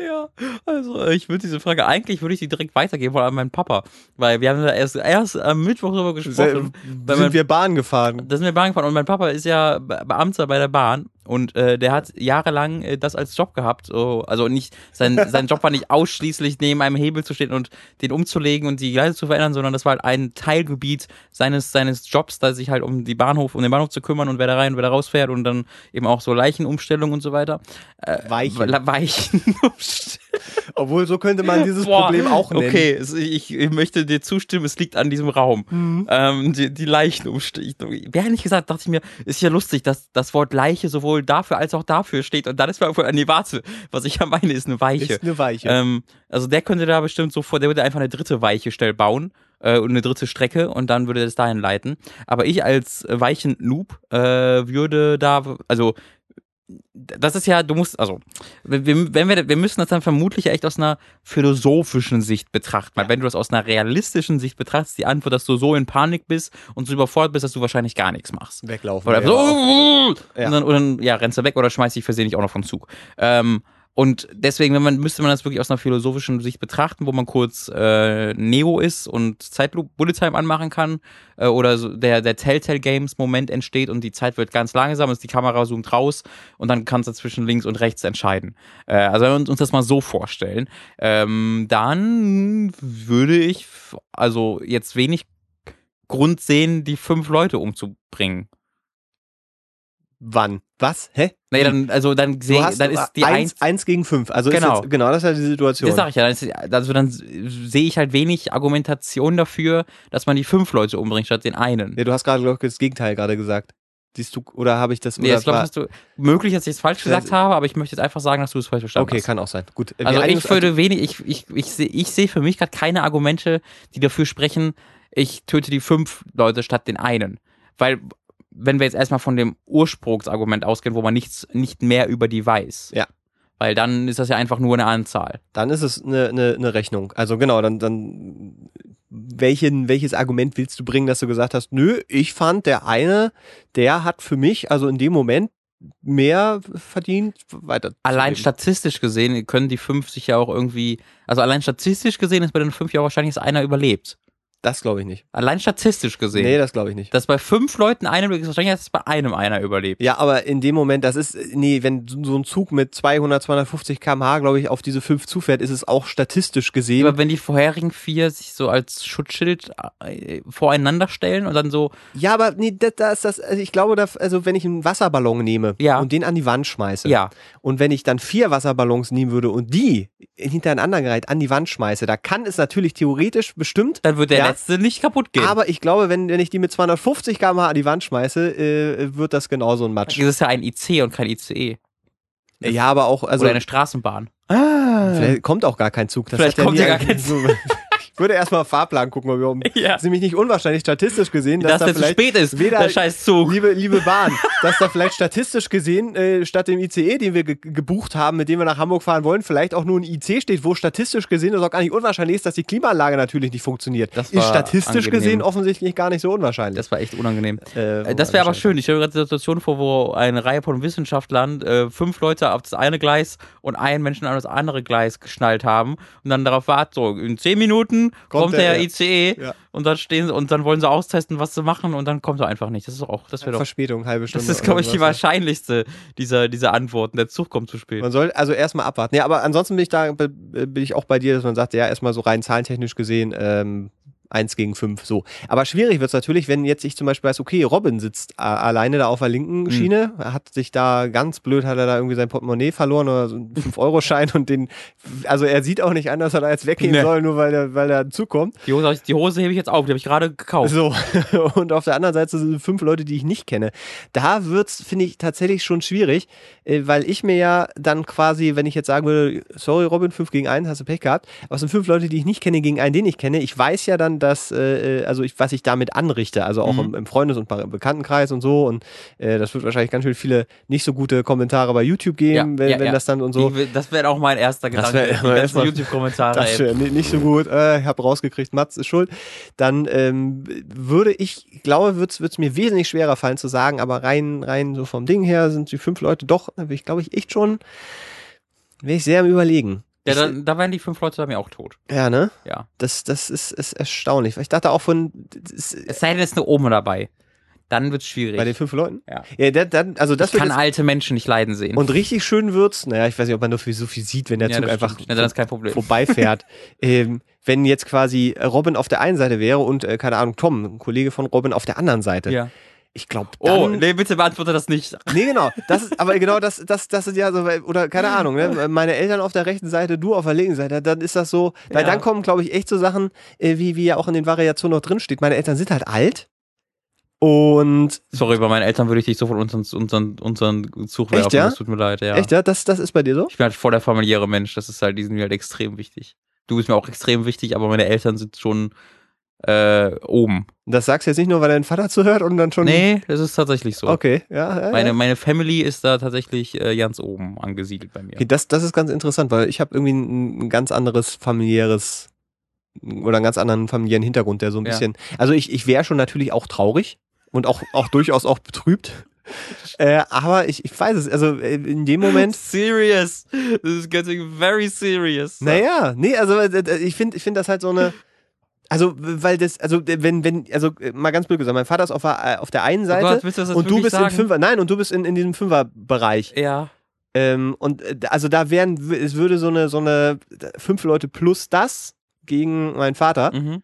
Ja, also ich würde diese Frage, eigentlich würde ich die direkt weitergeben wollen an meinen Papa, weil wir haben da erst, erst am Mittwoch darüber gesprochen. weil Sind mein- wir Bahn gefahren? Da sind wir Bahn gefahren und mein Papa ist ja Be- Beamter bei der Bahn und äh, der hat jahrelang äh, das als Job gehabt. So, also nicht sein, [LAUGHS] sein Job war nicht ausschließlich neben einem Hebel zu stehen und den umzulegen und die Gleise zu verändern, sondern das war halt ein Teilgebiet seines seines Jobs, da sich halt um die Bahnhof, um den Bahnhof zu kümmern und wer da rein, wer da rausfährt und dann eben auch so Leichenumstellung und so weiter. Äh, Weichen. Weichen. [LAUGHS] [LAUGHS] Obwohl, so könnte man dieses Boah, Problem auch nennen. Okay, ich, ich möchte dir zustimmen, es liegt an diesem Raum. Mhm. Ähm, die, die Leichenumstichtung. Wer nicht gesagt, dachte ich mir, ist ja lustig, dass das Wort Leiche sowohl dafür als auch dafür steht. Und dann ist mir einfach, nee, warte, was ich ja meine, ist eine Weiche. Ist eine Weiche. Ähm, also der könnte da bestimmt so vor, der würde einfach eine dritte Weiche schnell bauen äh, und eine dritte Strecke und dann würde das dahin leiten. Aber ich als weichen Noob äh, würde da, also das ist ja, du musst, also, wir, wenn wir, wir müssen das dann vermutlich echt aus einer philosophischen Sicht betrachten. Weil wenn du das aus einer realistischen Sicht betrachtest, die Antwort, dass du so in Panik bist und so überfordert bist, dass du wahrscheinlich gar nichts machst. Weglaufen. Oder so, Ja. und, dann, und dann, ja, rennst du weg oder schmeißt dich versehentlich auch noch vom Zug. Ähm, und deswegen, wenn man, müsste man das wirklich aus einer philosophischen Sicht betrachten, wo man kurz äh, Neo ist und Zeitloop Bullet Time anmachen kann äh, oder so der, der Telltale Games Moment entsteht und die Zeit wird ganz langsam, ist die Kamera zoomt raus und dann kannst du zwischen links und rechts entscheiden. Äh, also wenn wir uns das mal so vorstellen, ähm, dann würde ich also jetzt wenig Grund sehen, die fünf Leute umzubringen. Wann? Was? Hä? Nee, dann, also dann hast dann ist die eins, eins. eins gegen fünf. Also Genau. Ist jetzt, genau, das ist ja die Situation. Das sag ich ja. Dann ist, also dann sehe ich halt wenig Argumentation dafür, dass man die fünf Leute umbringt statt den einen. Ja, du hast gerade, glaube ich, das Gegenteil gerade gesagt. Siehst du, oder habe ich das? Nee, ich glaube, dass du möglich, dass ich es falsch gesagt Das- habe, aber ich möchte jetzt einfach sagen, dass du es falsch verstanden Okay, hast. kann auch sein. Gut. Also ich würde wenig, ich, ich, ich sehe ich sehe für mich gerade keine Argumente, die dafür sprechen, ich töte die fünf Leute statt den einen. Weil, wenn wir jetzt erstmal von dem Ursprungsargument ausgehen, wo man nichts, nicht mehr über die weiß. Ja. Weil dann ist das ja einfach nur eine Anzahl. Dann ist es eine, eine, eine Rechnung. Also genau, dann, dann welchen, welches Argument willst du bringen, dass du gesagt hast, nö, ich fand der eine, der hat für mich, also in dem Moment, mehr verdient, weiter. Allein statistisch gesehen können die fünf sich ja auch irgendwie, also allein statistisch gesehen ist bei den fünf ja wahrscheinlich, dass einer überlebt. Das glaube ich nicht. Allein statistisch gesehen. Nee, das glaube ich nicht. dass bei fünf Leuten überlebt, ist wahrscheinlich, dass bei einem einer überlebt. Ja, aber in dem Moment, das ist, nee, wenn so ein Zug mit 200, 250 km/h, glaube ich, auf diese fünf zufährt, ist es auch statistisch gesehen. Aber wenn die vorherigen vier sich so als Schutzschild äh, voreinander stellen und dann so, Ja, aber nee, das, das, das also ich glaube, da, also wenn ich einen Wasserballon nehme Ja. und den an die Wand schmeiße ja, und wenn ich dann vier Wasserballons nehmen würde und die hintereinander gereiht an die Wand schmeiße, da kann es natürlich theoretisch bestimmt, dann wird der Ja. Jetzt nicht kaputt gehen. aber ich glaube, wenn, wenn ich die mit 250 km/h an die Wand schmeiße, äh, wird das genauso ein Matsch. das ist ja ein IC und kein ICE. Ja, aber auch, also Oder eine Straßenbahn. vielleicht kommt auch gar kein Zug. Das Vielleicht kommt ja gar ein- kein Ich [LAUGHS] würde erstmal Fahrplan gucken, ob wir um. Ja. Das ist nämlich nicht unwahrscheinlich statistisch gesehen, dass, Dass da vielleicht spät ist, weder- der scheiß Zug. Liebe, liebe Bahn, [LAUGHS] dass da vielleicht statistisch gesehen äh, statt dem ICE, den wir ge gebucht haben, mit dem wir nach Hamburg fahren wollen, vielleicht auch nur ein IC steht, wo statistisch gesehen es auch gar nicht unwahrscheinlich ist, dass die Klimaanlage natürlich nicht funktioniert. Das ist statistisch angenehm. gesehen offensichtlich gar nicht so unwahrscheinlich. Das war echt unangenehm. Äh, Äh, Das wäre aber schön. Ich stelle mir gerade die Situation vor, wo eine Reihe von Wissenschaftlern äh, fünf Leute auf das eine Gleis und einen Menschen auf das andere Gleis geschnallt haben und dann darauf warten, so in zehn Minuten kommt, der, der, ja. ICE Ja. und dann stehen sie und dann wollen sie austesten, was sie machen und dann kommt er einfach nicht. Das ist auch, das wäre doch. Verspätung, halbe Stunde. Das ist, glaube ich, die wahrscheinlichste dieser, dieser Antworten. Der Zug kommt zu spät. Man soll also erstmal abwarten. Ja, aber ansonsten bin ich da bin ich auch bei dir, dass man sagt, ja, erstmal so rein zahlentechnisch gesehen, ähm, 1 gegen 5, so. Aber schwierig wird es natürlich, wenn jetzt ich zum Beispiel weiß, okay, Robin sitzt äh, alleine da auf der linken Schiene, er hat sich da ganz blöd, hat er da irgendwie sein Portemonnaie verloren oder so einen [LAUGHS] 5-Euro-Schein und den, also er sieht auch nicht an, dass er da jetzt weggehen Nee. soll, nur weil der, weil der zukommt. Die Hose, die Hose hebe ich jetzt auf, die habe ich gerade gekauft. So, [LAUGHS] und auf der anderen Seite sind fünf Leute, die ich nicht kenne. Da wird's, finde ich, tatsächlich schon schwierig, äh, weil ich mir ja dann quasi, wenn ich jetzt sagen würde, sorry Robin, fünf gegen einen, hast du Pech gehabt, aber es sind fünf Leute, die ich nicht kenne, gegen einen, den ich kenne. Ich weiß ja dann, dass, äh, also ich, was ich damit anrichte, also auch Mhm. im, im Freundes- und Be- Bekanntenkreis und so und äh, das wird wahrscheinlich ganz schön viele nicht so gute Kommentare bei YouTube geben, Ja, wenn, ja, wenn ja. das dann und so. Die, das wäre auch mein erster Das Gedanke. wär die ganzen YouTube-Kommentare. Das nicht, nicht so gut. Äh, ich habe rausgekriegt, Mats ist schuld. Dann ähm, würde ich, glaube, wird es mir wesentlich schwerer fallen zu sagen, aber rein, rein so vom Ding her sind die fünf Leute doch, ich glaube ich, echt schon, wäre ich sehr am Überlegen. Ja, da, da wären die fünf Leute bei mir auch tot. ja, ne? Ja. Das, das ist, ist erstaunlich. Ich dachte auch von Es sei denn, es ist eine Oma dabei. Dann wird es schwierig. bei den fünf Leuten. Ja. Ja, dann, also das ich kann alte Menschen nicht leiden sehen. und richtig schön wird's. Naja, ich weiß nicht, ob man dafür so viel sieht, wenn der ja, Zug einfach Problem. vorbeifährt. [LAUGHS] ähm, wenn jetzt quasi Robin auf der einen Seite wäre und, äh, keine Ahnung, Tom, ein Kollege von Robin, auf der anderen Seite. Ja. Ich glaube, Oh, nee, bitte beantworte das nicht. Nee, genau. Das ist, aber genau das, das, das ist ja so, oder keine [LAUGHS] Ahnung, ne? meine Eltern auf der rechten Seite, du auf der linken Seite, dann ist das so, weil Ja. dann kommen, glaube ich, echt so Sachen, äh, wie, wie ja auch in den Variationen noch drin steht. Meine Eltern sind halt alt und Sorry, bei meinen Eltern würde ich dich sofort unseren, unseren, unseren Zug Echt, werfen. ja? Das tut mir leid, ja. echt, ja, das, das ist bei dir so? Ich bin halt voll der familiäre Mensch. Das ist halt, die sind mir halt extrem wichtig. Du bist mir auch extrem wichtig, aber meine Eltern sind schon äh, oben. Das sagst du jetzt nicht nur, weil dein Vater zuhört und dann schon. Nee, das ist tatsächlich so. Okay, ja. ja, Meine, meine Family ist da tatsächlich äh, ganz oben angesiedelt bei mir. Okay, das, das ist ganz interessant, weil ich habe irgendwie ein, ein ganz anderes familiäres oder einen ganz anderen familiären Hintergrund, der so ein Ja. bisschen. Also ich, ich wäre schon natürlich auch traurig und auch, auch durchaus auch betrübt. Äh, aber ich, ich weiß es, also äh, in dem Moment. [LAUGHS] Serious. This is getting very serious. Naja, nee, also äh, ich finde ich find das halt so eine. [LAUGHS] Also, weil das, also wenn, wenn, also mal ganz blöd gesagt, mein Vater ist auf der, äh, auf der einen Oh Seite Gott, willst du das und du bist sagen? im Fünfer, nein, und du bist in, in diesem Fünferbereich. Ja. Ähm, und äh, also da wären, es würde so eine, so eine fünf Leute plus das gegen meinen Vater. Mhm.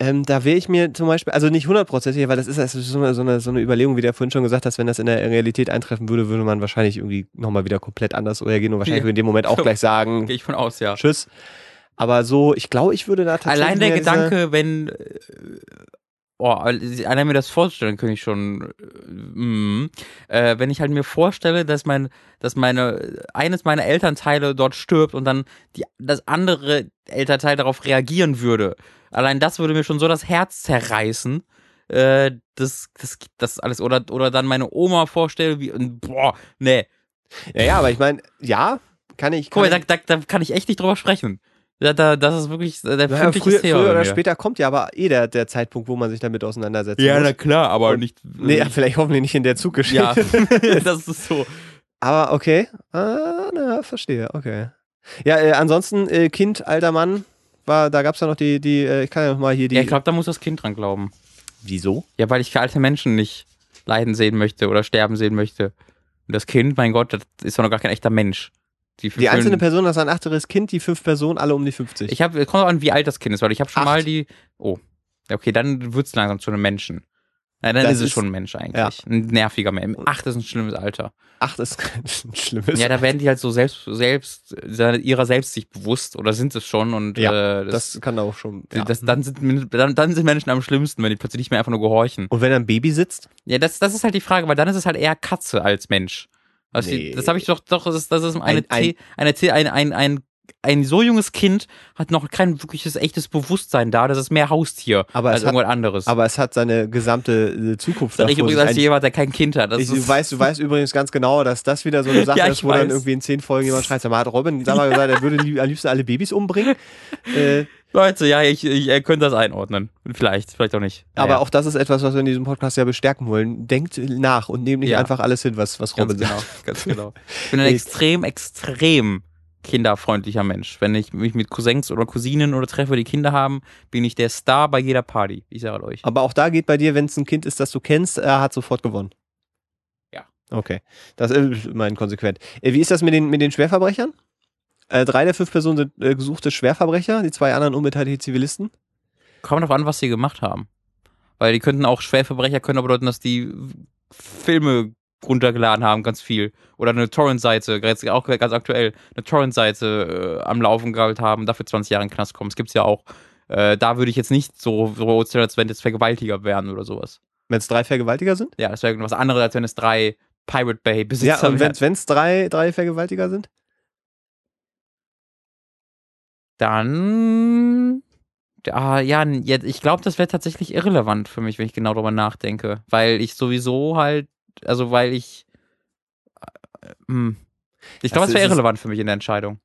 Ähm, da wäre ich mir zum Beispiel, also nicht hundertprozentig, weil das ist, das ist so, eine, so, eine, so eine Überlegung, wie der vorhin schon gesagt hast, wenn das in der Realität eintreffen würde, würde man wahrscheinlich irgendwie nochmal wieder komplett anders reagieren und wahrscheinlich Ja. in dem Moment auch [LAUGHS] gleich sagen, Gehe ich von aus, ja. tschüss. Aber so, ich glaube, ich würde da tatsächlich. Allein der Gedanke, wenn. äh, Oh, allein mir das vorstellen, könnte ich schon. äh, mm, äh, wenn ich halt mir vorstelle, dass mein, dass meine, eines meiner Elternteile dort stirbt und dann die, das andere Elternteil darauf reagieren würde. Allein das würde mir schon so das Herz zerreißen. Äh, das, das, das alles. Oder, oder dann meine Oma vorstelle, wie, boah, nee. Ja, ja, aber ich meine, ja, kann ich. Guck mal, kann da, da, da kann ich echt nicht drüber sprechen. Da, da, das ist wirklich der Ja, früher, Thema früher oder später kommt ja aber eh der, der Zeitpunkt, wo man sich damit auseinandersetzt. muss. klar, aber Und- nicht. Nee, ja, vielleicht hoffentlich nicht in der Zuggeschichte. Ja, [LAUGHS] [LAUGHS] das ist so. Aber okay. Ah, na, verstehe, okay. Ja, äh, ansonsten, äh, Kind, alter Mann, war, da gab's ja noch die, die, äh, ich kann ja noch mal hier die. Ja, ich glaube, da muss das Kind dran glauben. Wieso? Ja, weil ich für alte Menschen nicht leiden sehen möchte oder sterben sehen möchte. Und das Kind, mein Gott, das ist doch noch gar kein echter Mensch. Die einzelne fühlen- Person, das ist ein achteres Kind, die fünf Personen, alle um die 50. Ich habe, kommt auch an, wie alt das Kind ist, weil ich habe schon Acht. mal die. Oh, ja, okay, dann wird's langsam zu einem Menschen. Ja, dann Das ist es ist- schon ein Mensch eigentlich. Ein nerviger Mensch. Ach, das ist ein schlimmes Alter. Ach, das ist [LAUGHS] ein schlimmes. Ja, da werden die halt so selbst, selbst, ihrer selbst sich bewusst oder sind es schon und Ja, äh, das, das kann auch schon. Ja. das, dann, sind, dann, dann sind Menschen am schlimmsten, wenn die plötzlich nicht mehr einfach nur gehorchen. Und wenn ein Baby sitzt? Ja, das, das ist halt die Frage, weil dann ist es halt eher Katze als Mensch. Also Nee. das habe ich doch, doch, das ist, das ist eine, Ein- ein- T- eine, T- ein, ein, ein, ein so junges Kind hat noch kein wirkliches echtes Bewusstsein da. Das ist mehr Haustier Aber als hat- irgendwas anderes. Aber es hat seine gesamte äh, Zukunft Sag ich übrigens als jemand, der kein Kind hat. Das Ich, du, weißt, du weißt übrigens ganz genau, dass das wieder so eine [LAUGHS] Sache Ja, ist, wo dann weiß. irgendwie in zehn Folgen jemand schreit, sag mal, hat Robin, sag mal gesagt, er würde am liebsten alle Babys umbringen. [LAUGHS] Äh, Leute, ja, ich, ich ihr könnt das einordnen. Vielleicht, vielleicht auch nicht. aber Naja. auch das ist etwas, was wir in diesem Podcast ja bestärken wollen. Denkt nach und nehmt nicht Ja. einfach alles hin, was, was Ganz Robin genau, sagt. ganz genau. [LAUGHS] Ich bin ein Ich- extrem, extrem kinderfreundlicher Mensch. Wenn ich mich mit Cousins oder Cousinen oder treffe, die Kinder haben, bin ich der Star bei jeder Party. Ich sage euch. Aber auch da geht bei dir, wenn es ein Kind ist, das du kennst, er hat sofort gewonnen. Ja. Okay. Das ist mein konsequent. Äh, Wie ist das mit den, mit den Schwerverbrechern? Äh, drei der fünf Personen sind äh, gesuchte Schwerverbrecher, die zwei anderen unbeteiligte Zivilisten. Kommt drauf an, was sie gemacht haben. Weil die könnten auch Schwerverbrecher können aber bedeuten, dass die Filme runtergeladen haben, ganz viel. Oder eine Torrent-Seite, jetzt auch ganz aktuell, eine Torrent-Seite äh, am Laufen gehalten haben, dafür 20 Jahre in den Knast kommen. Das gibt's ja auch. Äh, da würde ich jetzt nicht so beurteilen, als wenn jetzt Vergewaltiger wären oder sowas. Wenn es drei Vergewaltiger sind? Ja, das wäre was anderes, als wenn es drei Pirate Bay Besitzer Ja, und wären. wenn es drei, drei Vergewaltiger sind? Dann. Ah, ja, jetzt, ich glaube, das wäre tatsächlich irrelevant für mich, wenn ich genau darüber nachdenke. Weil ich sowieso halt, also weil ich. Äh, hm. Ich glaube, Das das wäre es- irrelevant für mich in der Entscheidung.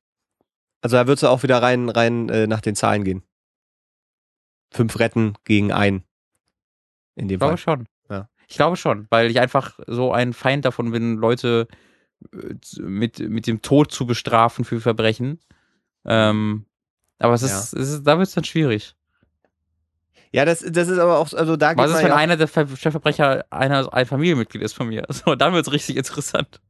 Also da würdest du auch wieder rein, rein äh, nach den Zahlen gehen. Fünf retten gegen ein. In dem Ich glaube Fall. schon. Ja. Ich glaube schon, weil ich einfach so ein Feind davon bin, Leute äh, mit, mit dem Tod zu bestrafen für Verbrechen. Ähm, aber es ist, es ist da wird es dann schwierig. Ja, das, das ist aber auch, also da Was ist, wenn ja einer der Ver Chefverbrecher einer, ein Familienmitglied ist von mir? [LAUGHS] So, dann wird es richtig interessant.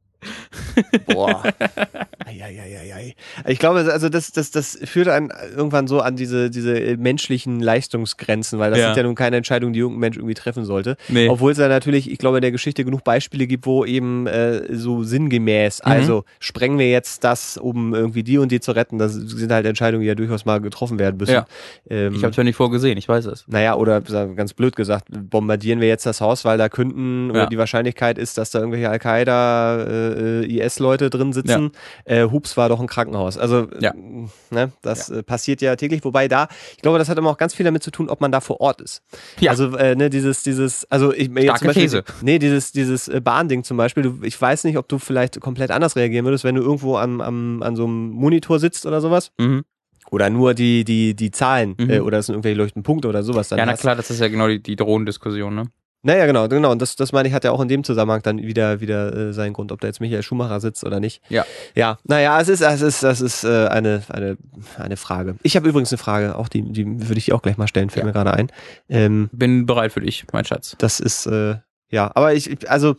Boah. [LAUGHS] Eieieiei. Ich glaube, also das, das, das führt einen irgendwann so an diese, diese menschlichen Leistungsgrenzen, weil das Ja. sind ja nun keine Entscheidungen, die irgendein Mensch irgendwie treffen sollte. Nee. Obwohl es ja natürlich, ich glaube, in der Geschichte genug Beispiele gibt, wo eben äh, so sinngemäß, Mhm. also sprengen wir jetzt das, um irgendwie die und die zu retten, das sind halt Entscheidungen, die ja durchaus mal getroffen werden müssen. Ja. Ähm, Ich habe es ja nicht vorgesehen, ich weiß es. naja, oder ganz blöd gesagt, bombardieren wir jetzt das Haus, weil da könnten, oder Ja. die Wahrscheinlichkeit ist, dass da irgendwelche Al-Qaida, äh, IS-Leute drin sitzen. Äh, Hups war doch ein Krankenhaus. Also, Ja. äh, ne, das äh, passiert ja täglich. Wobei da, ich glaube, das hat immer auch ganz viel damit zu tun, ob man da vor Ort ist. Ja. Also, äh, ne, dieses, dieses, also ich Starke zum Beispiel, These. Nee, dieses, dieses äh, Bahnding zum Beispiel. Du, ich weiß nicht, ob du vielleicht komplett anders reagieren würdest, wenn du irgendwo am, am, an so einem Monitor sitzt oder sowas. Mhm. Oder nur die, die, die Zahlen Mhm. äh, oder es sind irgendwelche leuchtenden Punkte oder sowas. Dann Ja, na klar, das ist ja genau die, die Drohendiskussion, ne? Naja, genau, genau. Und das, das meine ich, hat ja auch in dem Zusammenhang dann wieder, wieder äh, seinen Grund, ob da jetzt Michael Schumacher sitzt oder nicht. Ja. Ja, naja, es ist, es ist, das ist äh, eine, eine, eine Frage. Ich habe übrigens eine Frage, auch die, die würde ich dir auch gleich mal stellen, fällt Ja. mir gerade ein. Ähm, Bin bereit für dich, mein Schatz. das ist, äh, ja, aber ich, ich- also,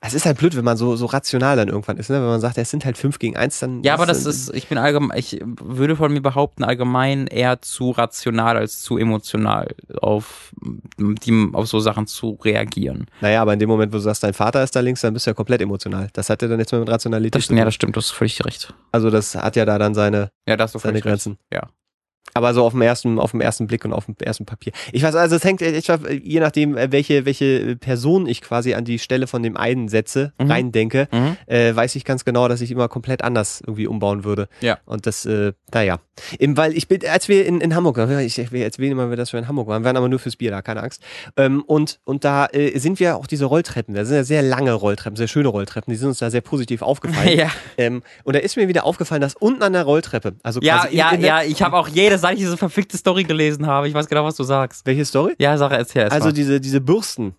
es ist halt blöd, wenn man so, so rational dann irgendwann ist, ne? Wenn man sagt, es sind halt fünf gegen eins, dann. Ja, aber das ist, ich bin allgemein, ich würde von mir behaupten, allgemein eher zu rational als zu emotional auf, die, auf so Sachen zu reagieren. Naja, aber in dem Moment, wo du sagst, dein Vater ist da links, dann bist du ja komplett emotional. Das hat ja dann jetzt mal mit Rationalität Das, zu tun. ja, das stimmt, du hast völlig recht. Also, das hat ja da dann seine, Ja, da hast du seine völlig recht. Grenzen. Ja. Aber so auf dem ersten, auf dem ersten Blick und auf dem ersten Papier. Ich weiß, also es hängt, ich weiß, je nachdem, äh, welche, welche Person ich quasi an die Stelle von dem einen setze, Mhm. reindenke, Mhm. äh, weiß ich ganz genau, dass ich immer komplett anders irgendwie umbauen würde. Ja. Und das, äh, naja. Eben, weil ich bin, als wir in, in Hamburg waren, ich, ich erzähle immer, dass wir in Hamburg waren, wir waren aber nur fürs Bier da, keine Angst. Ähm, und, und da äh, sind wir auch diese Rolltreppen, da sind ja sehr lange Rolltreppen, sehr schöne Rolltreppen, die sind uns da sehr positiv aufgefallen. [LAUGHS] Ja, ähm, und da ist mir wieder aufgefallen, dass unten an der Rolltreppe, also ja, quasi in- ja, in der, ja, ich habe auch jede, seit ich diese verfickte Story gelesen habe, ich weiß genau, was du sagst. welche Story? Ja, Sache, erzähl erst Also mal. diese, diese Bürsten,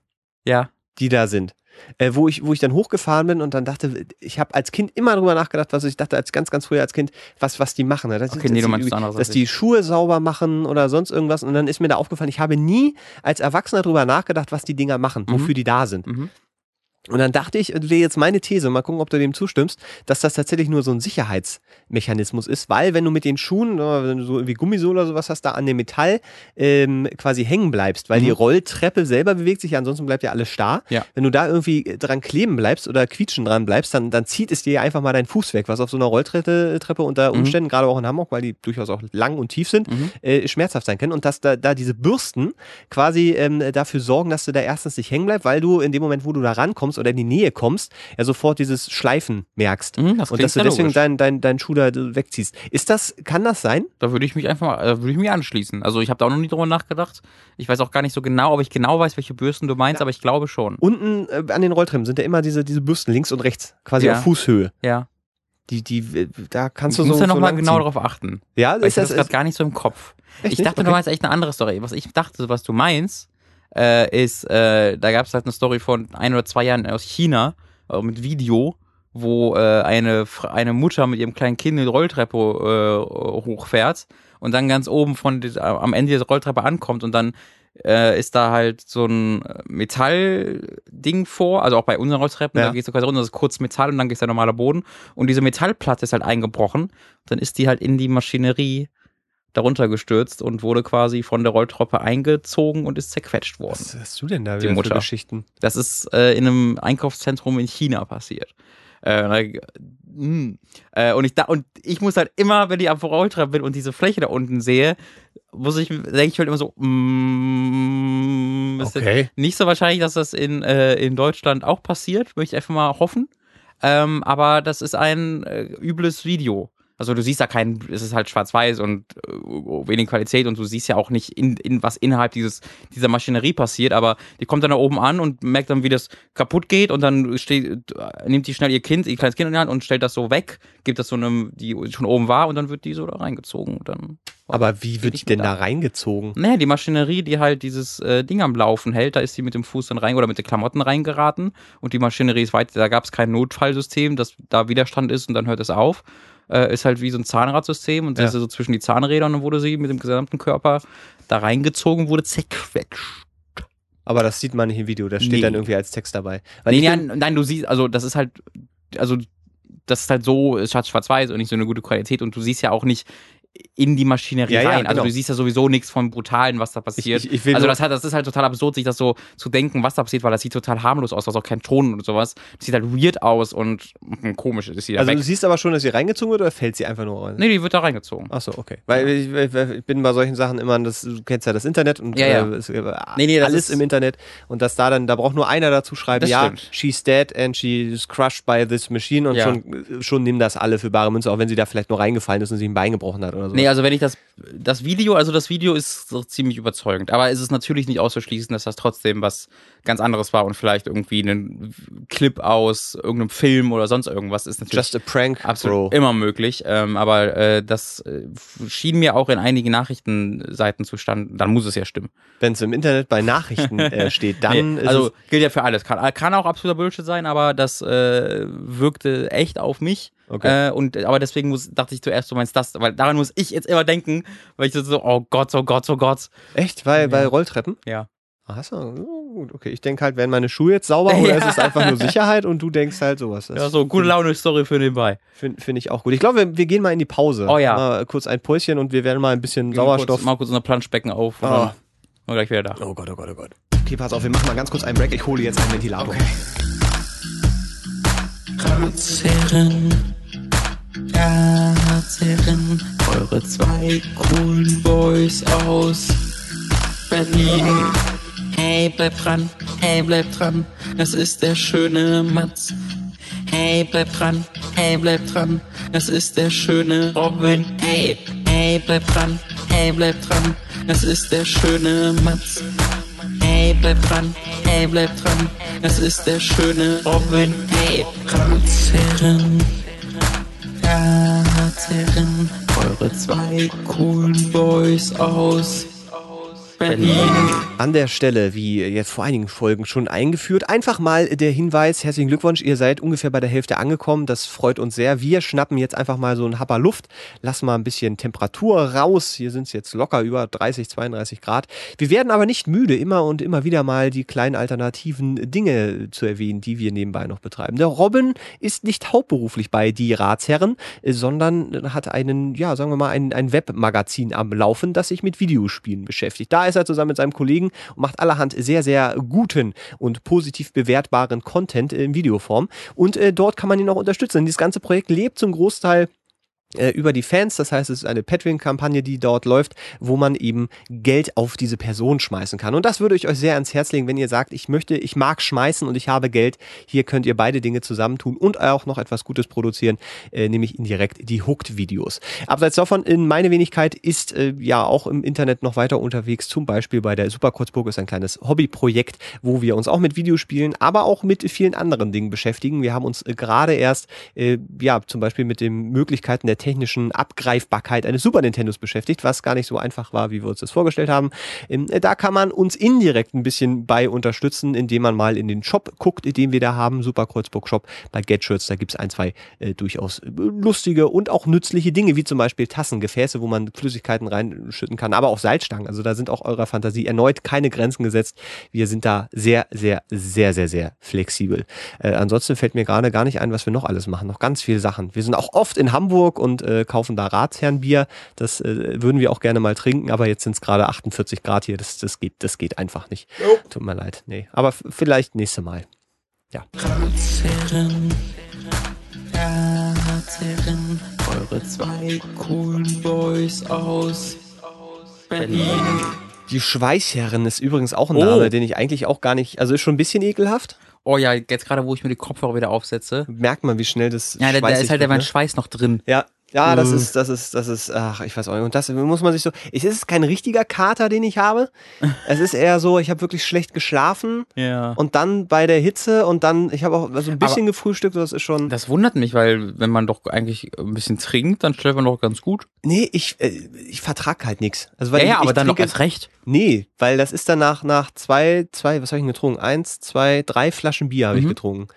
Ja, die da sind. Äh, wo, ich, wo ich dann hochgefahren bin und dann dachte, ich habe als Kind immer drüber nachgedacht, was ich dachte als ganz, ganz früher als Kind, was, was die machen. ne? Dass, Okay, nee, du die, anderes dass die Schuhe sauber machen oder sonst irgendwas. Und dann ist mir da aufgefallen, ich habe nie als Erwachsener drüber nachgedacht, was die Dinger machen, Mhm. wofür die da sind. mhm. Und dann dachte ich, wäre jetzt meine These, mal gucken, ob du dem zustimmst, dass das tatsächlich nur so ein Sicherheitsmechanismus ist, weil wenn du mit den Schuhen, äh, wenn du so irgendwie Gummisohle oder sowas hast, da an dem Metall ähm, quasi hängen bleibst, weil Mhm. die Rolltreppe selber bewegt sich, ja, ansonsten bleibt ja alles starr. Ja. Wenn du da irgendwie dran kleben bleibst oder quietschen dran bleibst, dann, dann zieht es dir ja einfach mal deinen Fuß weg, was auf so einer Rolltreppe Treppe unter Mhm. Umständen, gerade auch in Hamburg, weil die durchaus auch lang und tief sind, Mhm. äh, schmerzhaft sein können. Und dass da, da diese Bürsten quasi ähm, dafür sorgen, dass du da erstens nicht hängen bleibst, weil du in dem Moment, wo du da rankommst oder in die Nähe kommst, ja sofort dieses Schleifen merkst. Mhm, das und dass du deswegen deinen dein, dein Schuh da wegziehst. Ist das, kann das sein? Da würde ich mich einfach mal, da würde ich mich anschließen. Also ich habe da auch noch nie drüber nachgedacht. Ich weiß auch gar nicht so genau, ob ich genau weiß, welche Bürsten du meinst, aber ich glaube schon. Unten äh, an den Rolltreppen sind ja immer diese, diese Bürsten links und rechts, quasi Ja. auf Fußhöhe. Ja. Die, die, äh, da kannst Ich du muss so, da so nochmal genau ziehen. darauf achten. Ja, ich ist das, das gerade ist, gar nicht so im Kopf. echt Ich dachte, du Okay. meinst echt eine andere Story. Was ich dachte, was du meinst, äh, ist, äh, da gab es halt eine Story von ein oder zwei Jahren aus China äh, mit Video, wo äh, eine, eine Mutter mit ihrem kleinen Kind eine Rolltreppe äh, hochfährt und dann ganz oben von dis- am Ende dieser Rolltreppe ankommt und dann äh, ist da halt so ein Metallding vor, also auch bei unseren Rolltreppen, Ja. da gehst du quasi runter, das ist kurz Metall und dann ist der normale Boden und diese Metallplatte ist halt eingebrochen, dann ist die halt in die Maschinerie darunter gestürzt und wurde quasi von der Rolltreppe eingezogen und ist zerquetscht worden. Was hast du denn da wieder für. Geschichten? Das ist äh, in einem Einkaufszentrum in China passiert. Äh, mh. äh, und ich da und ich muss halt immer, wenn ich am Rolltreppe bin und diese Fläche da unten sehe, muss ich denke ich halt immer so, mm, ist Okay. nicht so wahrscheinlich, dass das in, äh, in Deutschland auch passiert, möchte ich einfach mal hoffen. Ähm, aber das ist ein äh, übles Video. Also du siehst da keinen, es ist halt schwarz-weiß und äh, wenig Qualität und du siehst ja auch nicht, in, in was innerhalb dieses, dieser Maschinerie passiert, aber die kommt dann da oben an und merkt dann, wie das kaputt geht und dann steht, nimmt die schnell ihr Kind, ihr kleines Kind in die Hand und stellt das so weg, gibt das so einem, die schon oben war und dann wird die so da reingezogen und dann. Aber wie wird die denn da reingezogen? Naja, die Maschinerie, die halt dieses äh, Ding am Laufen hält, da ist sie mit dem Fuß dann rein oder mit den Klamotten reingeraten und die Maschinerie ist weit, da gab es kein Notfallsystem, dass da Widerstand ist und dann hört es auf. Äh, ist halt wie so ein Zahnradsystem und Ja. das ist so zwischen die Zahnräder und wurde sie mit dem gesamten Körper da reingezogen, wurde zerquetscht. Aber das sieht man nicht im Video, das steht Nee. dann irgendwie als Text dabei. Weil Nee, ich nein, nein, du siehst, also das ist halt, also das ist halt so, schwarz-weiß und nicht so eine gute Qualität und du siehst ja auch nicht in die Maschinerie Ja, ja, rein. Also genau. du siehst ja sowieso nichts vom Brutalen, was da passiert. ich, ich will also das, hat, das ist halt total absurd, sich das so zu denken, was da passiert, weil das sieht total harmlos aus, da ist auch kein Ton und sowas. Das sieht halt weird aus und hm, komisch ist sie also du weg. siehst aber schon, dass sie reingezogen wird oder fällt sie einfach nur rein? Nee, die wird da reingezogen. Achso, okay. Weil ich, ich, ich bin bei solchen Sachen immer, das, du kennst ja das Internet und Ja, ja. Äh, es, äh, Nee, nee, alles ist- im Internet und dass da dann, da braucht nur einer dazu schreiben, ja, stimmt. she's dead and she's crushed by this machine und Ja. schon, schon nehmen das alle für bare Münze, auch wenn sie da vielleicht nur reingefallen ist und sich ein Bein gebrochen hat oder so. Nee, also wenn ich das, das Video, also das Video ist so ziemlich überzeugend, aber es ist natürlich nicht auszuschließen, dass das trotzdem was ganz anderes war und vielleicht irgendwie ein Clip aus irgendeinem Film oder sonst irgendwas ist natürlich Just a prank, absolut bro. immer möglich, ähm, aber äh, das äh, schien mir auch in einigen Nachrichtenseiten zu standen, dann muss es ja stimmen. Wenn es im Internet bei Nachrichten [LAUGHS] äh, steht, dann Nee, also gilt ja für alles, kann, kann auch absoluter Bullshit sein, aber das äh, wirkte echt auf mich. Okay. Äh, und aber deswegen muss, dachte ich zuerst, du meinst das, weil daran muss ich jetzt immer denken, weil ich so, oh Gott, oh Gott, oh Gott. echt, bei, bei Rolltreppen? Ja. Ach so, oh, gut, okay. Ich denke halt, werden meine Schuhe jetzt sauber oder [LAUGHS] Ja. ist es einfach nur Sicherheit und du denkst halt sowas. Das Ja, so gute Laune-Story für nebenbei. Finde find ich auch gut. Ich glaube, wir, wir gehen mal in die Pause. Oh ja. Mal kurz ein Päuschen und wir werden mal ein bisschen Sauerstoff. kurz, mal kurz unser Planschbecken auf und Ah. dann gleich wieder da. Oh Gott, oh Gott, oh Gott. Okay, pass auf, wir machen mal ganz kurz einen Break. Ich hole jetzt einen Ventilator. Ratsherren, Ratsherren, eure zwei coolen Boys aus Berlin. Hey, bleib dran, hey, bleib dran, das ist der schöne Mats. Hey, bleib dran, hey, bleib dran, das ist der schöne Robin. Hey, hey, bleib dran, hey, bleib dran, das ist der schöne Mats. Hey, bleib dran, hey, bleib dran, das ist der schöne Robin. Hey, Ratsherren, Ratsherren, eure zwei coolen Boys aus Berlin. An der Stelle, wie jetzt vor einigen Folgen schon eingeführt, einfach mal der Hinweis, herzlichen Glückwunsch, ihr seid ungefähr bei der Hälfte angekommen, das freut uns sehr. Wir schnappen jetzt einfach mal so einen Happer Luft, lassen mal ein bisschen Temperatur raus, hier sind es jetzt locker über 30, 32 Grad. Wir werden aber nicht müde, immer und immer wieder mal die kleinen alternativen Dinge zu erwähnen, die wir nebenbei noch betreiben. Der Robin ist nicht hauptberuflich bei Die Ratsherren, sondern hat einen, ja, sagen wir mal, ein, ein Webmagazin am Laufen, das sich mit Videospielen beschäftigt. Da ist er zusammen mit seinem Kollegen und macht allerhand sehr, sehr guten und positiv bewertbaren Content in Videoform. Und äh, dort kann man ihn auch unterstützen. Dieses ganze Projekt lebt zum Großteil äh, über die Fans. Das heißt, es ist eine Patreon-Kampagne, die dort läuft, wo man eben Geld auf diese Person schmeißen kann. Und das würde ich euch sehr ans Herz legen, wenn ihr sagt, ich möchte, ich mag schmeißen und ich habe Geld. Hier könnt ihr beide Dinge zusammentun und auch noch etwas Gutes produzieren, äh, nämlich indirekt die Hooked-Videos. Abseits davon, in meine Wenigkeit ist äh, ja auch im Internet noch weiter unterwegs. Zum Beispiel bei der Superkurzburg ist ein kleines Hobbyprojekt, wo wir uns auch mit Videospielen, aber auch mit vielen anderen Dingen beschäftigen. Wir haben uns äh, gerade erst, äh, ja, zum Beispiel mit den Möglichkeiten der technischen Abgreifbarkeit eines Super Nintendos beschäftigt, was gar nicht so einfach war, wie wir uns das vorgestellt haben. Ähm, da kann man uns indirekt ein bisschen bei unterstützen, indem man mal in den Shop guckt, den wir da haben, Super Kreuzburg Shop bei GetShirts. Da gibt's ein, zwei äh, durchaus lustige und auch nützliche Dinge, wie zum Beispiel Tassengefäße, wo man Flüssigkeiten reinschütten kann, aber auch Salzstangen. Also da sind auch eurer Fantasie erneut keine Grenzen gesetzt. Wir sind da sehr, sehr, sehr, sehr, sehr flexibel. Äh, ansonsten fällt mir gerade gar nicht ein, was wir noch alles machen. Noch ganz viele Sachen. Wir sind auch oft in Hamburg und und äh, kaufen da Ratsherrenbier. Das äh, würden wir auch gerne mal trinken, aber jetzt sind es gerade 48 Grad hier. Das, das, geht, das geht einfach nicht. Oh. Tut mir leid. Nee. Aber vielleicht nächste Mal. Ja. Ratsherren, Ratsherren, eure zwei coolen Boys aus Berlin. Die Schweißherren ist übrigens auch ein Name, oh. den ich eigentlich auch gar nicht, also ist schon ein bisschen ekelhaft. Oh ja, jetzt gerade, wo ich mir die Kopfhörer wieder aufsetze. Merkt man, wie schnell das Ja, da, da ist halt der ne? Schweiß noch drin. Ja, ja, das ist, das ist, das ist, ach, ich weiß auch nicht. Und das muss man sich so. Es ist kein richtiger Kater, den ich habe. [LAUGHS] Es ist eher so, ich habe wirklich schlecht geschlafen. Ja. Und dann bei der Hitze und dann, ich habe auch so ein bisschen Aber gefrühstückt, das ist schon. Das wundert mich, weil wenn man doch eigentlich ein bisschen trinkt, dann schläft man doch ganz gut. Nee, ich, äh, ich vertrag halt nichts. Also, weil ja, ich, ja, aber ich dann trinke, doch erst recht. Nee, weil das ist danach nach zwei, zwei, was habe ich denn getrunken? Eins, zwei, drei Flaschen Bier habe mhm. ich getrunken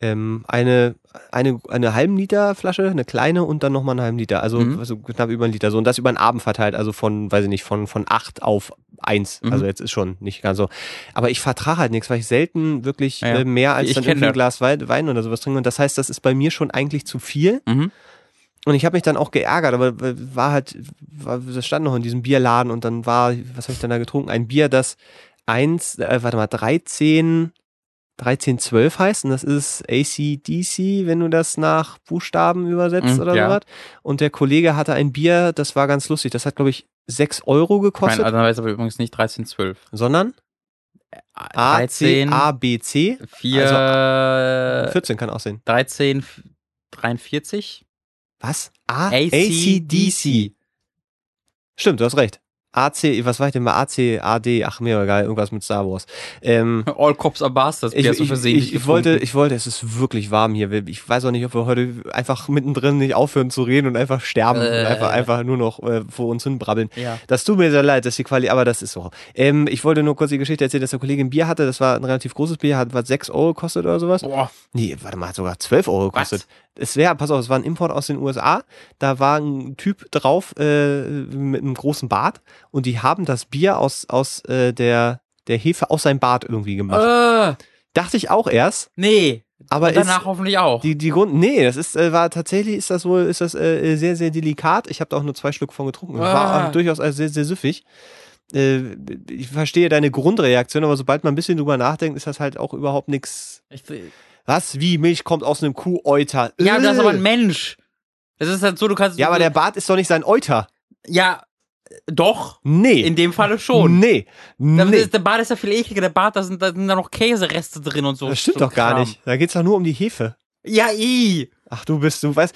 ähm, eine, eine, eine halben Liter Flasche, eine kleine und dann nochmal einen halben Liter. Also, mhm. also knapp über einen Liter. So, und das über einen Abend verteilt, also von, weiß ich nicht, von, von acht auf eins. Mhm. Also jetzt ist schon nicht ganz so. Aber ich vertrage halt nichts, weil ich selten wirklich ja. äh, mehr als ich dann irgendwie ein Glas Wein oder sowas trinke. Und das heißt, das ist bei mir schon eigentlich zu viel. Mhm. Und ich habe mich dann auch geärgert, aber war halt, war, das stand noch in diesem Bierladen und dann war, was habe ich dann da getrunken? Ein Bier, das eins, äh, warte mal, 13 1312 heißt und das ist ACDC, wenn du das nach Buchstaben übersetzt mhm, oder ja. sowas. Und der Kollege hatte ein Bier, das war ganz lustig. Das hat, glaube ich, 6 Euro gekostet. Nein, also dann weiß aber übrigens nicht 1312. Sondern? A, 13, A, B, C. 4, also 14 kann aussehen. 13, 43. Was? A, ACDC. Stimmt, du hast recht. AC, was war ich denn mal? AC, AD, ach mir egal, irgendwas mit Star Wars. Ähm, All Cops are Bastards, ich, ich, ich, ich wollte, ich wollte, es ist wirklich warm hier. Ich weiß auch nicht, ob wir heute einfach mittendrin nicht aufhören zu reden und einfach sterben äh, und einfach, einfach nur noch äh, vor uns hin brabbeln. Ja. Das tut mir sehr leid, dass die Quali, aber das ist so. Ähm, ich wollte nur kurz die Geschichte erzählen, dass der Kollege ein Bier hatte, das war ein relativ großes Bier, hat was 6 Euro gekostet oder sowas. Boah. Nee, warte mal, hat sogar 12 Euro gekostet. Es wäre, pass auf, es war ein Import aus den USA. Da war ein Typ drauf äh, mit einem großen Bart und die haben das Bier aus, aus äh, der, der Hefe aus seinem Bart irgendwie gemacht. Äh. Dachte ich auch erst. Nee. Aber und danach ist, hoffentlich auch. Die, die Grund, nee, das ist, äh, war tatsächlich ist das wohl, ist das äh, sehr, sehr delikat. Ich habe da auch nur zwei Stück von getrunken. Das war auch durchaus äh, sehr, sehr süffig. Äh, ich verstehe deine Grundreaktion, aber sobald man ein bisschen drüber nachdenkt, ist das halt auch überhaupt nichts. Was? Wie? Milch kommt aus einem Kuhäuter? Ja, das ist aber ein Mensch. Es ist halt so, du kannst. Ja, aber der Bart ist doch nicht sein Euter. Ja, doch. Nee. In dem Falle schon. Nee. nee. Ist, der Bart ist ja viel ekliger. Der Bart, da sind, da sind da noch Käsereste drin und so. Das stimmt so doch gar nicht. Da geht's doch nur um die Hefe. Ja, i. Ach, du bist, du weißt,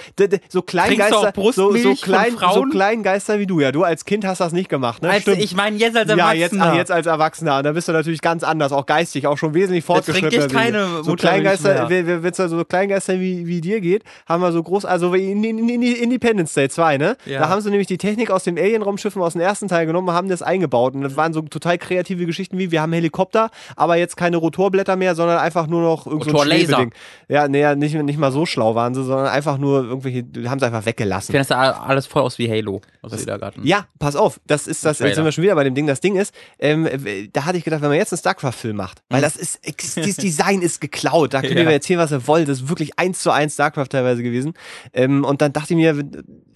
so Kleingeister, so, so, klein, so? Kleingeister wie du. Ja, du als Kind hast das nicht gemacht, ne? Also, ich meine jetzt als Erwachsener. Ja, jetzt, ach, jetzt als Erwachsener. Da bist du natürlich ganz anders, auch geistig, auch schon wesentlich fortgeschrittener. trinke ich keine so Muttermilch Kleingeister, wenn es so Kleingeister wie, wie dir geht, haben wir so groß, also in, in, in Independence Day 2, ne? Ja. Da haben sie nämlich die Technik aus dem Alien-Raumschiffen aus dem ersten Teil genommen und haben das eingebaut. Und das waren so total kreative Geschichten wie, wir haben Helikopter, aber jetzt keine Rotorblätter mehr, sondern einfach nur noch irgend so ein Rotorlaser. Ja, nee, ja, nicht, nicht mal so schlau waren sie, sondern einfach nur irgendwelche, haben sie einfach weggelassen. Ich finde das da alles voll aus wie Halo, was sie da gerade. Ja, pass auf, das ist das, jetzt sind wir schon wieder bei dem Ding. Das Ding ist, ähm, äh, da hatte ich gedacht, wenn man jetzt einen StarCraft-Film macht, weil das ist, das Design ist geklaut, da könnt ihr Ja. mir erzählen, was ihr wollt, das ist wirklich eins zu eins StarCraft teilweise gewesen. Ähm, und dann dachte ich mir,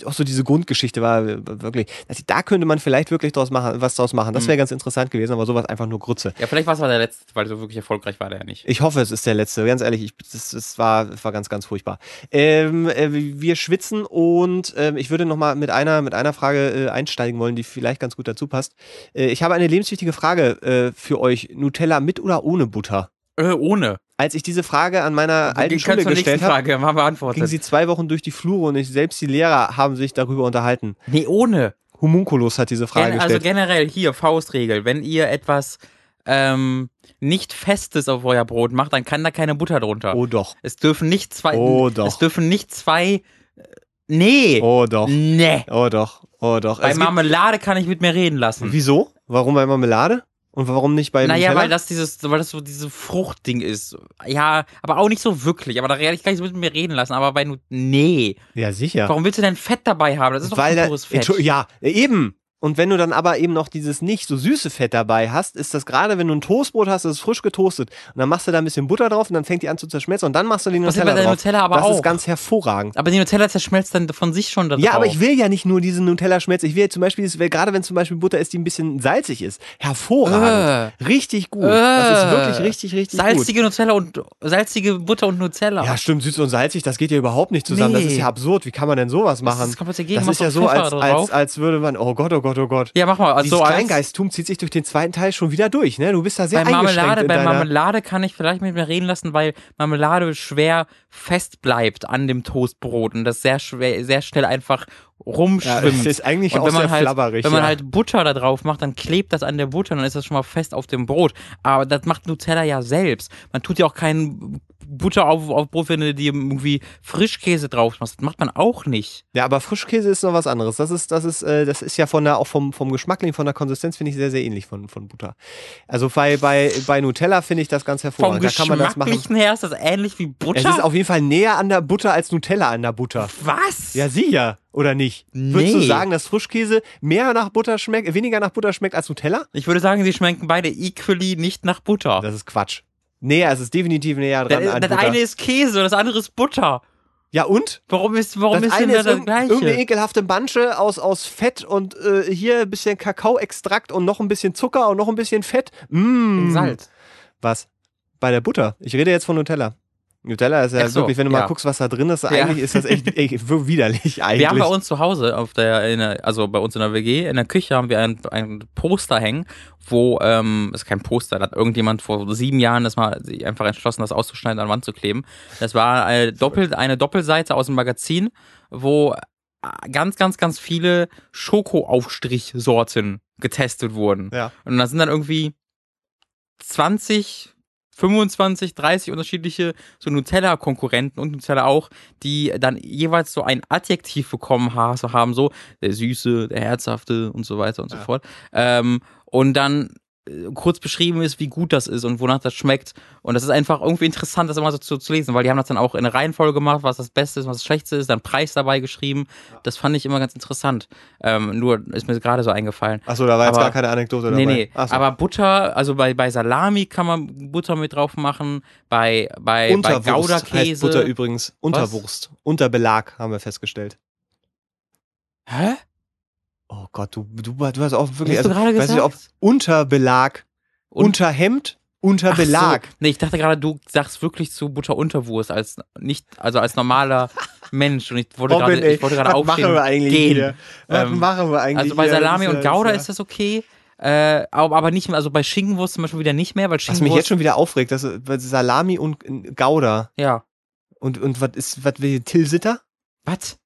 auch so diese Grundgeschichte war wirklich, ich, da könnte man vielleicht wirklich draus machen, was draus machen. Das wäre ganz interessant gewesen, aber sowas einfach nur Grütze. Ja, vielleicht war es aber der letzte, weil so wirklich erfolgreich war der ja nicht. Ich hoffe, es ist der letzte. Ganz ehrlich, ich, das, das war, das war ganz, ganz furchtbar. Ähm, äh, wir schwitzen und ähm, ich würde noch mal mit einer, mit einer Frage äh, einsteigen wollen, die vielleicht ganz gut dazu passt. Äh, ich habe eine lebenswichtige Frage äh, für euch. Nutella mit oder ohne Butter? Äh, ohne. Als ich diese Frage an meiner alten Schule gestellt habe, beantwortet. ging sie zwei Wochen durch die Flure und ich, selbst die Lehrer haben sich darüber unterhalten. nee, ohne. Homunculus hat diese Frage Gen also gestellt. generell hier, Faustregel, wenn ihr etwas ähm, nicht Festes auf euer Brot macht, dann kann da keine Butter drunter. Oh doch. Es dürfen nicht zwei. Oh, doch. Es dürfen nicht zwei. äh, Nee. Oh doch. Nee. Oh doch. Oh doch. Bei Es Marmelade kann ich mit mir reden lassen. Wieso? Warum bei Marmelade? Und warum nicht bei Naja, Nutella? weil das dieses, weil das so diese Fruchtding ist. Ja, aber auch nicht so wirklich. Aber da kann ich gar nicht so mit mir reden lassen. Aber bei Nu- nee. Ja, sicher. Warum willst du denn Fett dabei haben? Das ist doch Weil da, pures Fett. Entschu- ja, eben. Und wenn du dann aber eben noch dieses nicht so süße Fett dabei hast, ist das gerade, wenn du ein Toastbrot hast, das ist frisch getoastet. Und dann machst du da ein bisschen Butter drauf und dann fängt die an zu zerschmelzen und dann machst du die Das ist Nutella bei der drauf. Nutella aber das auch. ist ganz hervorragend. Aber die Nutella zerschmelzt dann von sich schon da Ja, drauf. aber ich will ja nicht nur diese Nutella-Schmelz. Ich will zum Beispiel, das- gerade wenn zum Beispiel Butter ist, die ein bisschen salzig ist. Hervorragend. Richtig gut. das ist wirklich richtig, richtig gut. Salzige Nutella und salzige Butter und Nutella. Ja, stimmt, süß und salzig, das geht ja überhaupt nicht zusammen. Das Nee. ist ja absurd. Wie kann man denn sowas machen? ist komplett dagegen. Das ist ja so, als, als, als würde man, oh Gott, oh Gott, oh Gott. Ja, mach mal. Also Dieses als, Kleingeisttum zieht sich durch den zweiten Teil schon wieder durch, ne? Du bist da sehr bei eingeschränkt Marmelade, bei. Marmelade kann ich vielleicht mit mir reden lassen, weil Marmelade schwer fest bleibt an dem Toastbrot und das sehr schwer, sehr schnell einfach ja, rumschwimmt. es ist eigentlich und auch wenn man sehr halt, flabberig. wenn man ja. halt Butter da drauf macht, dann klebt das an der Butter und dann ist das schon mal fest auf dem Brot. Aber das macht Nutella ja selbst. Man tut ja auch keinen Butter auf, auf Brot, wenn du dir irgendwie Frischkäse drauf machst. Das macht man auch nicht. ja, aber Frischkäse ist noch was anderes. Das ist, das ist, äh, das ist ja von der, auch vom, vom Geschmack, von der Konsistenz finde ich sehr, sehr ähnlich von, von Butter. Also bei, bei, bei Nutella finde ich das ganz Vom hervorragend. Da kann man das machen. Geschmacklichen her ist das ähnlich wie Butter. Es ist auf jeden Fall näher an der Butter als Nutella an der Butter. Was? Ja, sicher. Oder nicht? Würdest du Nee. sagen, dass Frischkäse mehr nach Butter schmeckt, weniger nach Butter schmeckt als Nutella? Ich würde sagen, sie schmecken beide equally nicht nach Butter. Das ist Quatsch. Näher, es ist definitiv näher dran Das, an das Butter. eine ist Käse und das andere ist Butter. ja und? Warum ist, warum das ist denn eine ist das irg- irgendeine gleiche? ekelhafte Bansche aus, aus Fett und äh, hier ein bisschen Kakaoextrakt und noch ein bisschen Zucker und noch ein bisschen Fett. Mmh. Salz. Was? Bei der Butter. Ich rede jetzt von Nutella. Nutella ist ja so, wirklich, wenn du mal ja. guckst, was da drin ist, eigentlich ist das echt, echt [LAUGHS] widerlich eigentlich. Wir haben bei uns zu Hause, auf der, in der, also bei uns in der WG, in der Küche haben wir ein, ein Poster hängen, wo, ähm, ist kein Poster, da hat irgendjemand vor sieben Jahren das mal einfach entschlossen, das auszuschneiden an die Wand zu kleben. Das war eine, Doppel, eine Doppelseite aus dem Magazin, wo ganz, ganz, ganz viele Schokoaufstrichsorten getestet wurden. ja. Und da sind dann irgendwie 20, 25, 30 unterschiedliche so Nutella-Konkurrenten und Nutella auch, die dann jeweils so ein Adjektiv bekommen ha- so haben, so der Süße, der Herzhafte und so weiter und so Ja. fort. Ähm, und dann kurz beschrieben ist, wie gut das ist und wonach das schmeckt. Und das ist einfach irgendwie interessant, das immer so zu, zu lesen, weil die haben das dann auch in eine Reihenfolge gemacht, was das Beste ist, was das Schlechteste ist, dann Preis dabei geschrieben. Das fand ich immer ganz interessant. Ähm, nur ist mir gerade so eingefallen. Achso, da war jetzt Aber- gar keine Anekdote dabei. Nee, nee. So. Aber Butter, also bei, bei Salami kann man Butter mit drauf machen, bei, bei, bei Unterwurst heißt Gouda-Käse. Butter übrigens. Unterwurst. Unterbelag haben wir festgestellt. Hä? Oh Gott, du, du, du hast auch wirklich. Hast du gerade weiß nicht, ob gesagt? Unterbelag, Und- Unterhemd, Unterbelag. So. Nee, ich dachte gerade, du sagst wirklich zu Butter-Unterwurst als nicht, also als normaler [LAUGHS] Mensch. Und ich wollte Robin, gerade, ey, ich wollte gerade was aufstehen. machen wir eigentlich gehen. hier? Was Ähm, machen wir eigentlich Also bei? Salami und Gouda ist das okay. Äh, aber nicht mehr, also bei Schinkenwurst zum Beispiel wieder nicht mehr, weil Was Schinkenwurst. mich jetzt schon wieder aufregt, das ist Salami und Gouda. ja. Und, und was ist, was will Tilsiter? Was?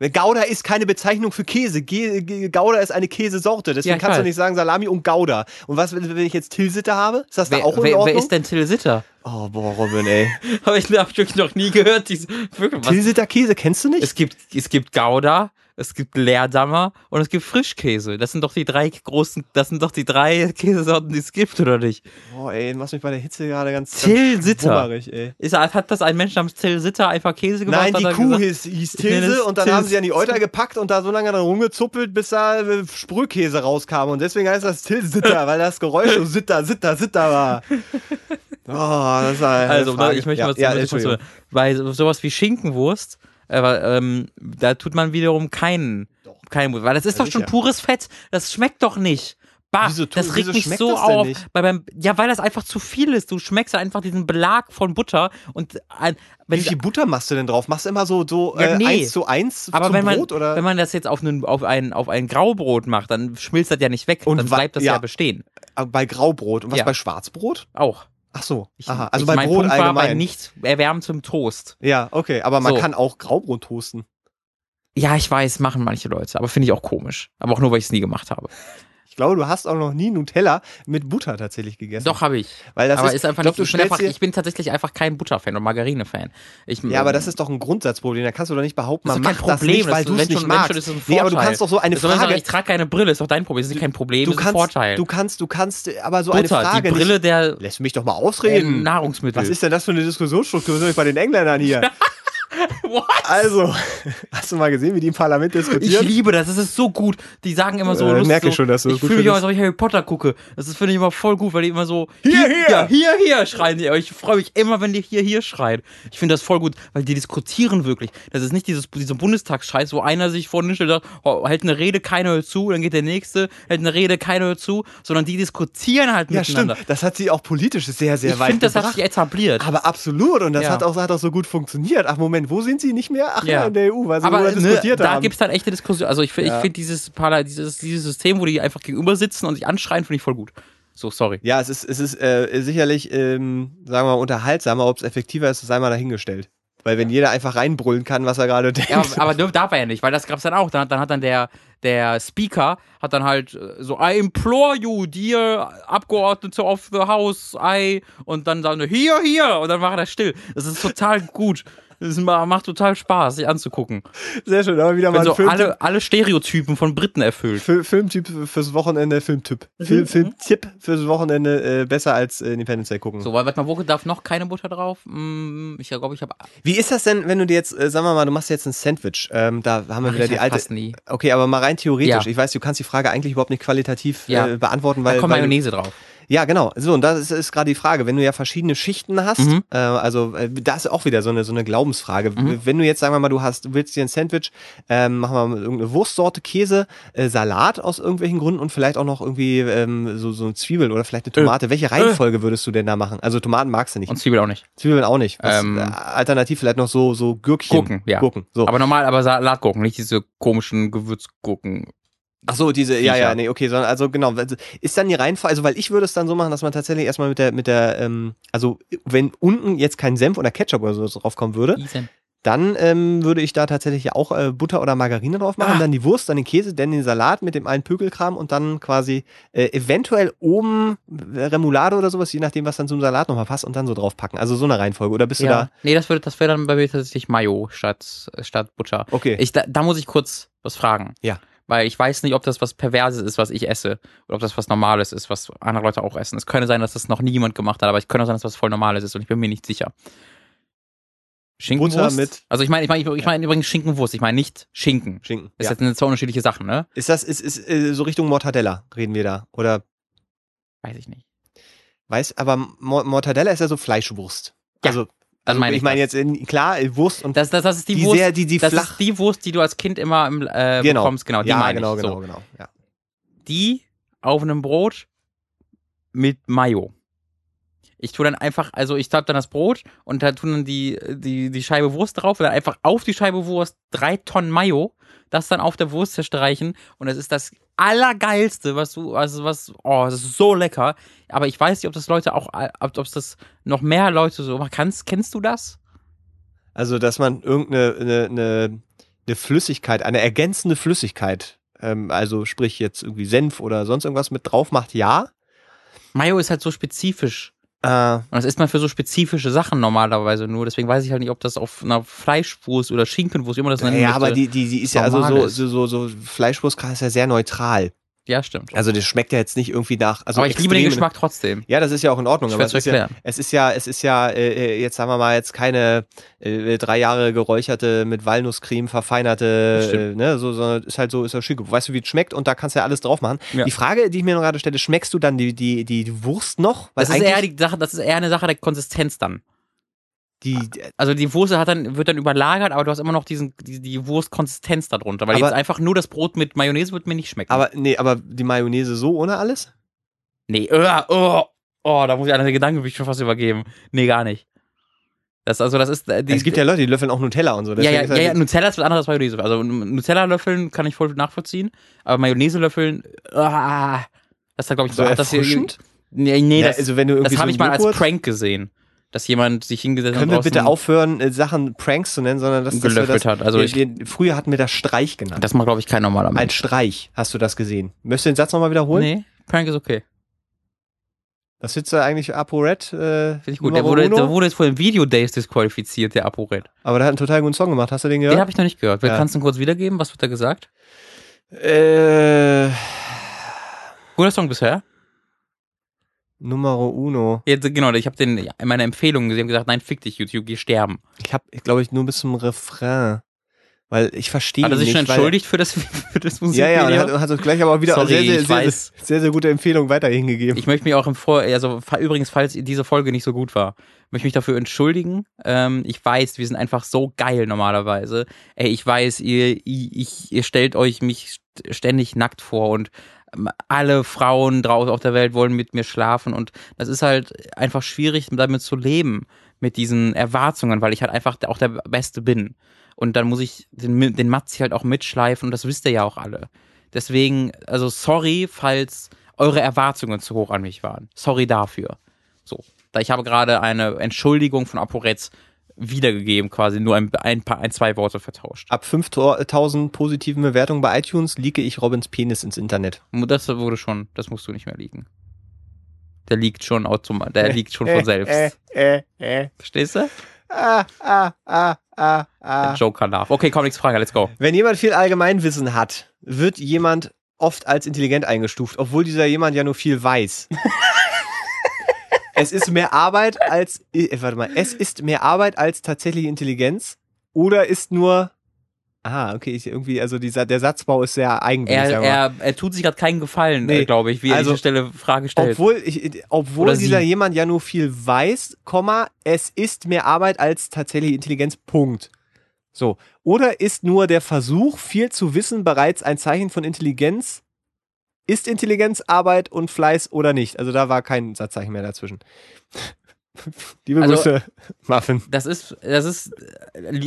Gouda ist keine Bezeichnung für Käse. Gouda ist eine Käsesorte. Deswegen Ja, kannst du nicht sagen Salami und Gouda. Und was, wenn ich jetzt Tilsiter habe? Ist das da Wer, auch in wer, Ordnung? wer ist denn Till Sitter? oh, boah, Robin, ey. [LAUGHS] Habe ich, hab ich wirklich noch nie gehört. Diese, wirklich, was? Tilsiter Käse kennst du nicht? Es gibt, es gibt Gouda, es gibt Leerdammer und es gibt Frischkäse. Das sind doch die drei großen, das sind doch die drei Käsesorten, die es gibt, oder nicht? Boah, ey, du machst mich bei der Hitze gerade ganz, ganz schwummerig, ey. Ist, hat das ein Mensch namens Till Sitter einfach Käse gemacht? Nein, die Kuh gesagt- hieß, hieß Tilse und dann Tils- haben sie an die Euter gepackt und da so lange dann rumgezuppelt, bis da äh, Sprühkäse rauskam. Und deswegen heißt das Tilsitter, [LAUGHS] weil das Geräusch so Sitter, Sitter, Sitter war. [LAUGHS] Oh, das war Also, Frage. ich möchte ja, mal ja, so- sowas wie Schinkenwurst, aber ähm, da tut man wiederum keinen, keinen, weil das ist Ja, doch schon sicher. pures Fett. Das schmeckt doch nicht. Bah, Wieso das regt mich so auf. Bei beim, ja, weil das einfach zu viel ist. Du schmeckst einfach diesen Belag von Butter und ein, wenn Wie viel Butter machst du denn drauf? Machst du immer so, so Ja, äh, nee. eins zu eins aber zum wenn man, Brot? Oder? wenn man das jetzt auf, einen, auf, ein, auf ein Graubrot macht, dann schmilzt das ja nicht weg. Und dann bleibt das ja, ja. bestehen. Aber bei Graubrot. Und was Ja. bei Schwarzbrot? Auch. Ach so. Ich, Aha. Also ich, bei mein Brot Punkt war bei allgemein. nicht erwärmtem Toast. ja, okay. Aber man So. kann auch Graubrot toasten. Ja, ich weiß, machen manche Leute, aber finde ich auch komisch. Aber auch nur, weil ich es nie gemacht habe. Ich glaube, du hast auch noch nie Nutella mit Butter tatsächlich gegessen. Doch, habe ich. Weil das aber ist, ist, einfach ich glaub, nicht, ich, bin einfach, ich bin tatsächlich einfach kein Butterfan und Margarine-Fan. Ja, aber das ist doch ein Grundsatzproblem. Da kannst du doch nicht behaupten, Das man macht das nicht, Problem, weil du es nicht schon- magst. schon, ein nee, aber du kannst doch so eine Frage. sagen, ich trage keine Brille, ist doch dein Problem. Das ist kein Problem, du das ist ein kannst, Vorteil. du kannst, du kannst, aber so Butter, eine Frage die Brille nicht. der Lässt mich doch mal äh, ausreden. Nahrungsmittel. Was ist denn das für eine Diskussionsstruktur? Was soll ich bei den Engländern hier? [LAUGHS] [LAUGHS] What? Also, [LAUGHS] hast du mal gesehen, wie die im Parlament Ich diskutieren? liebe das, das ist so gut. Die sagen immer so Äh, lustig. merke so, ich schon, dass du das Ich gut fühle mich auch, als ob ich Harry Potter gucke. Das finde ich immer voll gut, weil die immer so Hier, hier! Ja, hier, hier schreien die. Ich freue mich immer, wenn die hier, hier schreien. Ich finde das voll gut, weil die diskutieren wirklich. Das ist nicht dieses, dieser Bundestagsscheiß, wo einer sich vorne stellt und sagt, oh, hält eine Rede, keiner hört zu, dann geht der nächste, hält eine Rede, keiner hört zu, sondern die diskutieren halt ja, stimmt. miteinander. Das hat sie auch politisch sehr, sehr ich weit finde, das hat sich etabliert. aber absolut. Und das Ja. hat, auch, hat auch so gut funktioniert. Ach, Moment, wo sind sie nicht mehr? Ach ja, Ja. in der EU, weil sie aber ne, diskutiert da haben. gibt's dann echte Diskussionen. Also ich, Ja. ich finde dieses, dieses, dieses System, wo die einfach gegenüber sitzen und sich anschreien, finde ich voll gut. So, sorry. Ja, es ist, es ist äh, sicherlich, ähm, sagen wir mal, unterhaltsamer. Ob es effektiver ist, sei mal dahingestellt. Weil wenn jeder einfach reinbrüllen kann, was er gerade denkt. Ja, aber dürf- darf er ja nicht, weil das gab's dann auch. Dann, dann hat dann der, der Speaker hat dann halt äh, so, I implore you, dear Abgeordnete of the House, I, und dann sagen hier, hier, und dann war er still. Das ist total gut. Das ma- macht total Spaß, sich anzugucken. Sehr schön, aber wieder mal so Filmtipp, alle, alle Stereotypen von Briten erfüllt. Fil- Filmtipp fürs Wochenende, Filmtipp. Film, Filmtipp fürs Wochenende, äh, besser als äh, Independence Day gucken. So, weil, warte mal, wo darf noch keine Butter drauf? Hm, ich glaube, ich habe. Wie ist das denn, wenn du dir jetzt, äh, sagen wir mal, du machst jetzt ein Sandwich, ähm, da haben wir wieder die alte. Fast nie. Okay, aber mal rein theoretisch. Ja. Ich weiß, du kannst die Frage eigentlich überhaupt nicht qualitativ Ja. äh, beantworten, Da weil. kommt weil du- Mayonnaise drauf. Ja, genau. So, und das ist, ist gerade die Frage. Wenn du ja verschiedene Schichten hast, Mhm. äh, also äh, da ist auch wieder so eine, so eine Glaubensfrage. Mhm. Wenn du jetzt, sagen wir mal, du hast, du willst dir ein Sandwich, ähm, machen wir mal irgendeine Wurstsorte, Käse, äh, Salat aus irgendwelchen Gründen und vielleicht auch noch irgendwie ähm, so, so eine Zwiebel oder vielleicht eine Tomate. Welche Reihenfolge würdest du denn da machen? Also Tomaten magst du nicht. Und Zwiebel auch nicht. Zwiebeln auch nicht. Was, Ähm, äh, alternativ vielleicht noch so, so Gürkchen. Gurken, ja. Gurken. So. Aber normal, aber Salatgurken, nicht diese komischen Gewürzgurken. Ach so, diese, ja, ja, nee, okay, sondern also genau, also, ist dann die Reihenfolge, also weil ich würde es dann so machen, dass man tatsächlich erstmal mit der, mit der, ähm, also wenn unten jetzt kein Senf oder Ketchup oder so draufkommen würde, Isen. dann ähm, würde ich da tatsächlich auch äh, Butter oder Margarine drauf machen, Ah. dann die Wurst, dann den Käse, dann den Salat mit dem einen Pökelkram und dann quasi äh, eventuell oben äh, Remoulade oder sowas, je nachdem, was dann zum Salat nochmal passt und dann so draufpacken. Also so eine Reihenfolge. Oder bist du Ja. da? Nee, das würde, das wäre dann bei mir tatsächlich Mayo statt, statt Butter. Okay. Ich, da, da muss ich kurz was fragen. Ja. Weil ich weiß nicht, ob das was Perverses ist, was ich esse. Oder ob das was Normales ist, was andere Leute auch essen. Es könnte sein, dass das noch nie jemand gemacht hat, aber es könnte auch sein, dass das was voll Normales ist und ich bin mir nicht sicher. Schinkenwurst? Butter mit- Also ich meine, ich meine, ich meine übrigens Schinkenwurst. Ich meine nicht Schinken. Schinken. Das Ja. sind zwei unterschiedliche Sachen, ne? Ist das, ist, ist äh, so Richtung Mortadella, reden wir da? Oder Weiß ich nicht. Weiß, aber Mo- Mortadella ist ja so Fleischwurst. Ja, also, also meine ich ich meine jetzt in, klar Wurst und Das, das, das ist die, die Wurst. sehr, die, die das flach. ist die Wurst, die du als Kind immer im, äh, genau. bekommst. Genau, die ja, genau, ich. genau, So. genau. Ja. die auf einem Brot mit Mayo. Ich tue dann einfach, also ich tapp dann das Brot und da tun dann die, die, die Scheibe Wurst drauf und dann einfach auf die Scheibe Wurst drei Tonnen Mayo, das dann auf der Wurst zerstreichen und das ist das Allergeilste, was du, also was, oh, das ist so lecker. Aber ich weiß nicht, ob das Leute auch, ob es das noch mehr Leute so machen. Kannst, kennst du das? Also, dass man irgendeine eine, eine, eine Flüssigkeit, eine ergänzende Flüssigkeit, ähm, also sprich jetzt irgendwie Senf oder sonst irgendwas mit drauf macht, ja. Mayo ist halt so spezifisch. Äh, Und das isst man für so spezifische Sachen normalerweise nur. Deswegen weiß ich halt nicht, ob das auf einer Fleischwurst oder Schinkenwurst, immer das nennen ja, aber die, die, die ist ja also so, ist. so, so, so Fleischwurst ist ja sehr neutral. Ja, stimmt. Also das schmeckt ja jetzt nicht irgendwie nach. Also aber ich liebe den Geschmack trotzdem. Ja, das ist ja auch in Ordnung. Schwer Aber es ist, ja, es ist ja, es ist ja, äh, äh, jetzt sagen wir mal, jetzt keine äh, drei Jahre geräucherte, mit Walnusscreme verfeinerte, äh, ne, so, sondern ist halt so, ist ja schick. Weißt du, wie es schmeckt und da kannst du ja alles drauf machen. Ja. Die Frage, die ich mir noch gerade stelle, schmeckst du dann die, die, die, Wurst noch? Weil Das ist, eher die Sache, das ist eher eine Sache der Konsistenz dann. Die, Also die Wurst hat dann, wird dann überlagert, aber du hast immer noch diesen, die, die Wurstkonsistenz darunter. Weil Aber- jetzt einfach nur das Brot mit Mayonnaise wird mir nicht schmecken. aber, nee, aber die Mayonnaise so ohne alles? nee, uh, oh, oh, da muss ich eine Gedanken schon fast übergeben. Nee, gar nicht. Das, also das ist, äh, die, es gibt ja Leute, die löffeln auch Nutella und so. ja, ja, ja, ja, Nutella ist was anderes als Mayonnaise. Also Nutella löffeln kann ich voll nachvollziehen, aber Mayonnaise löffeln, ah, das ist halt, glaube ich, so hat das hier, erfrischend? Nee, nee, Ja, das, also wenn du irgendwie das so habe ich mal als Prank gesehen. Dass jemand sich hingesetzt hat Können wir bitte aufhören, äh, Sachen Pranks zu nennen, sondern dass dass gelöffelt das, hat. Also wir, ich, wir, früher hatten wir das Streich genannt. das macht, glaube ich, kein normaler Ein Mensch. Streich, hast du das gesehen? Möchtest du den Satz nochmal wiederholen? Nee, Prank ist okay. Das sitzt da eigentlich ApoRed. Äh, Finde ich gut. Der wurde, der wurde jetzt vor den Video Days disqualifiziert, der ApoRed. aber der hat einen total guten Song gemacht. Hast du den Den gehört? habe ich noch nicht gehört. Ja. Kannst du ihn kurz wiedergeben? Was wird da gesagt? äh, Guter Song bisher. Numero uno. Jetzt, genau, ich habe den in meiner Empfehlung gesehen und gesagt, nein, fick dich, YouTube, geh sterben. Ich habe, glaube ich, nur bis zum Refrain. Weil ich verstehe Hat er sich nicht. schon entschuldigt für das, [LAUGHS] für das Ja, Musikvideo? ja, und er hat, hat uns gleich aber auch wieder Sorry, sehr, sehr, sehr, sehr, sehr, gute Empfehlung weiter hingegeben. Ich möchte mich auch im Vor, also übrigens, falls diese Folge nicht so gut war, möchte mich dafür entschuldigen. Ähm, ich weiß, wir sind einfach so geil normalerweise. Ey, ich weiß, ihr, ich, ihr stellt euch mich st- ständig nackt vor und alle Frauen draußen auf der Welt wollen mit mir schlafen und das ist halt einfach schwierig, damit zu leben, mit diesen Erwartungen, weil ich halt einfach auch der Beste bin. Und dann muss ich den, den Matzi halt auch mitschleifen und das wisst ihr ja auch alle. Deswegen, also sorry, falls eure Erwartungen zu hoch an mich waren. Sorry dafür. So. Da ich habe gerade eine Entschuldigung von ApoReds wiedergegeben, quasi nur ein, ein paar, ein, zwei Worte vertauscht. Ab 5000 positiven Bewertungen bei iTunes liege ich Robins Penis ins Internet. Das wurde schon, das musst du nicht mehr liegen. Der liegt schon automatisch, der liegt schon von [LAUGHS] selbst. Äh, äh, äh. Verstehst du? Ah, ah, ah, ah, ah. Der Joker darf. Okay, komm, nächste Frage, let's go. Wenn jemand viel Allgemeinwissen hat, wird jemand oft als intelligent eingestuft, obwohl dieser jemand ja nur viel weiß. [LAUGHS] es ist mehr Arbeit als, äh, warte mal, es ist mehr Arbeit als tatsächliche Intelligenz oder ist nur, ah, okay, ich irgendwie, also dieser, der Satzbau ist sehr eigenwillig. Er, er, er tut sich gerade keinen Gefallen, Nee, glaube ich, wie er also, diese Stelle Frage stellt. Obwohl, ich, obwohl Oder sie. dieser jemand ja nur viel weiß, Komma, es ist mehr Arbeit als tatsächliche Intelligenz, Punkt. So. Oder ist nur der Versuch, viel zu wissen, bereits ein Zeichen von Intelligenz? Ist Intelligenz Arbeit und Fleiß oder nicht? Also da war kein Satzzeichen mehr dazwischen. [LAUGHS] Liebe Also- Grüße, Muffin. Das ist, das ist,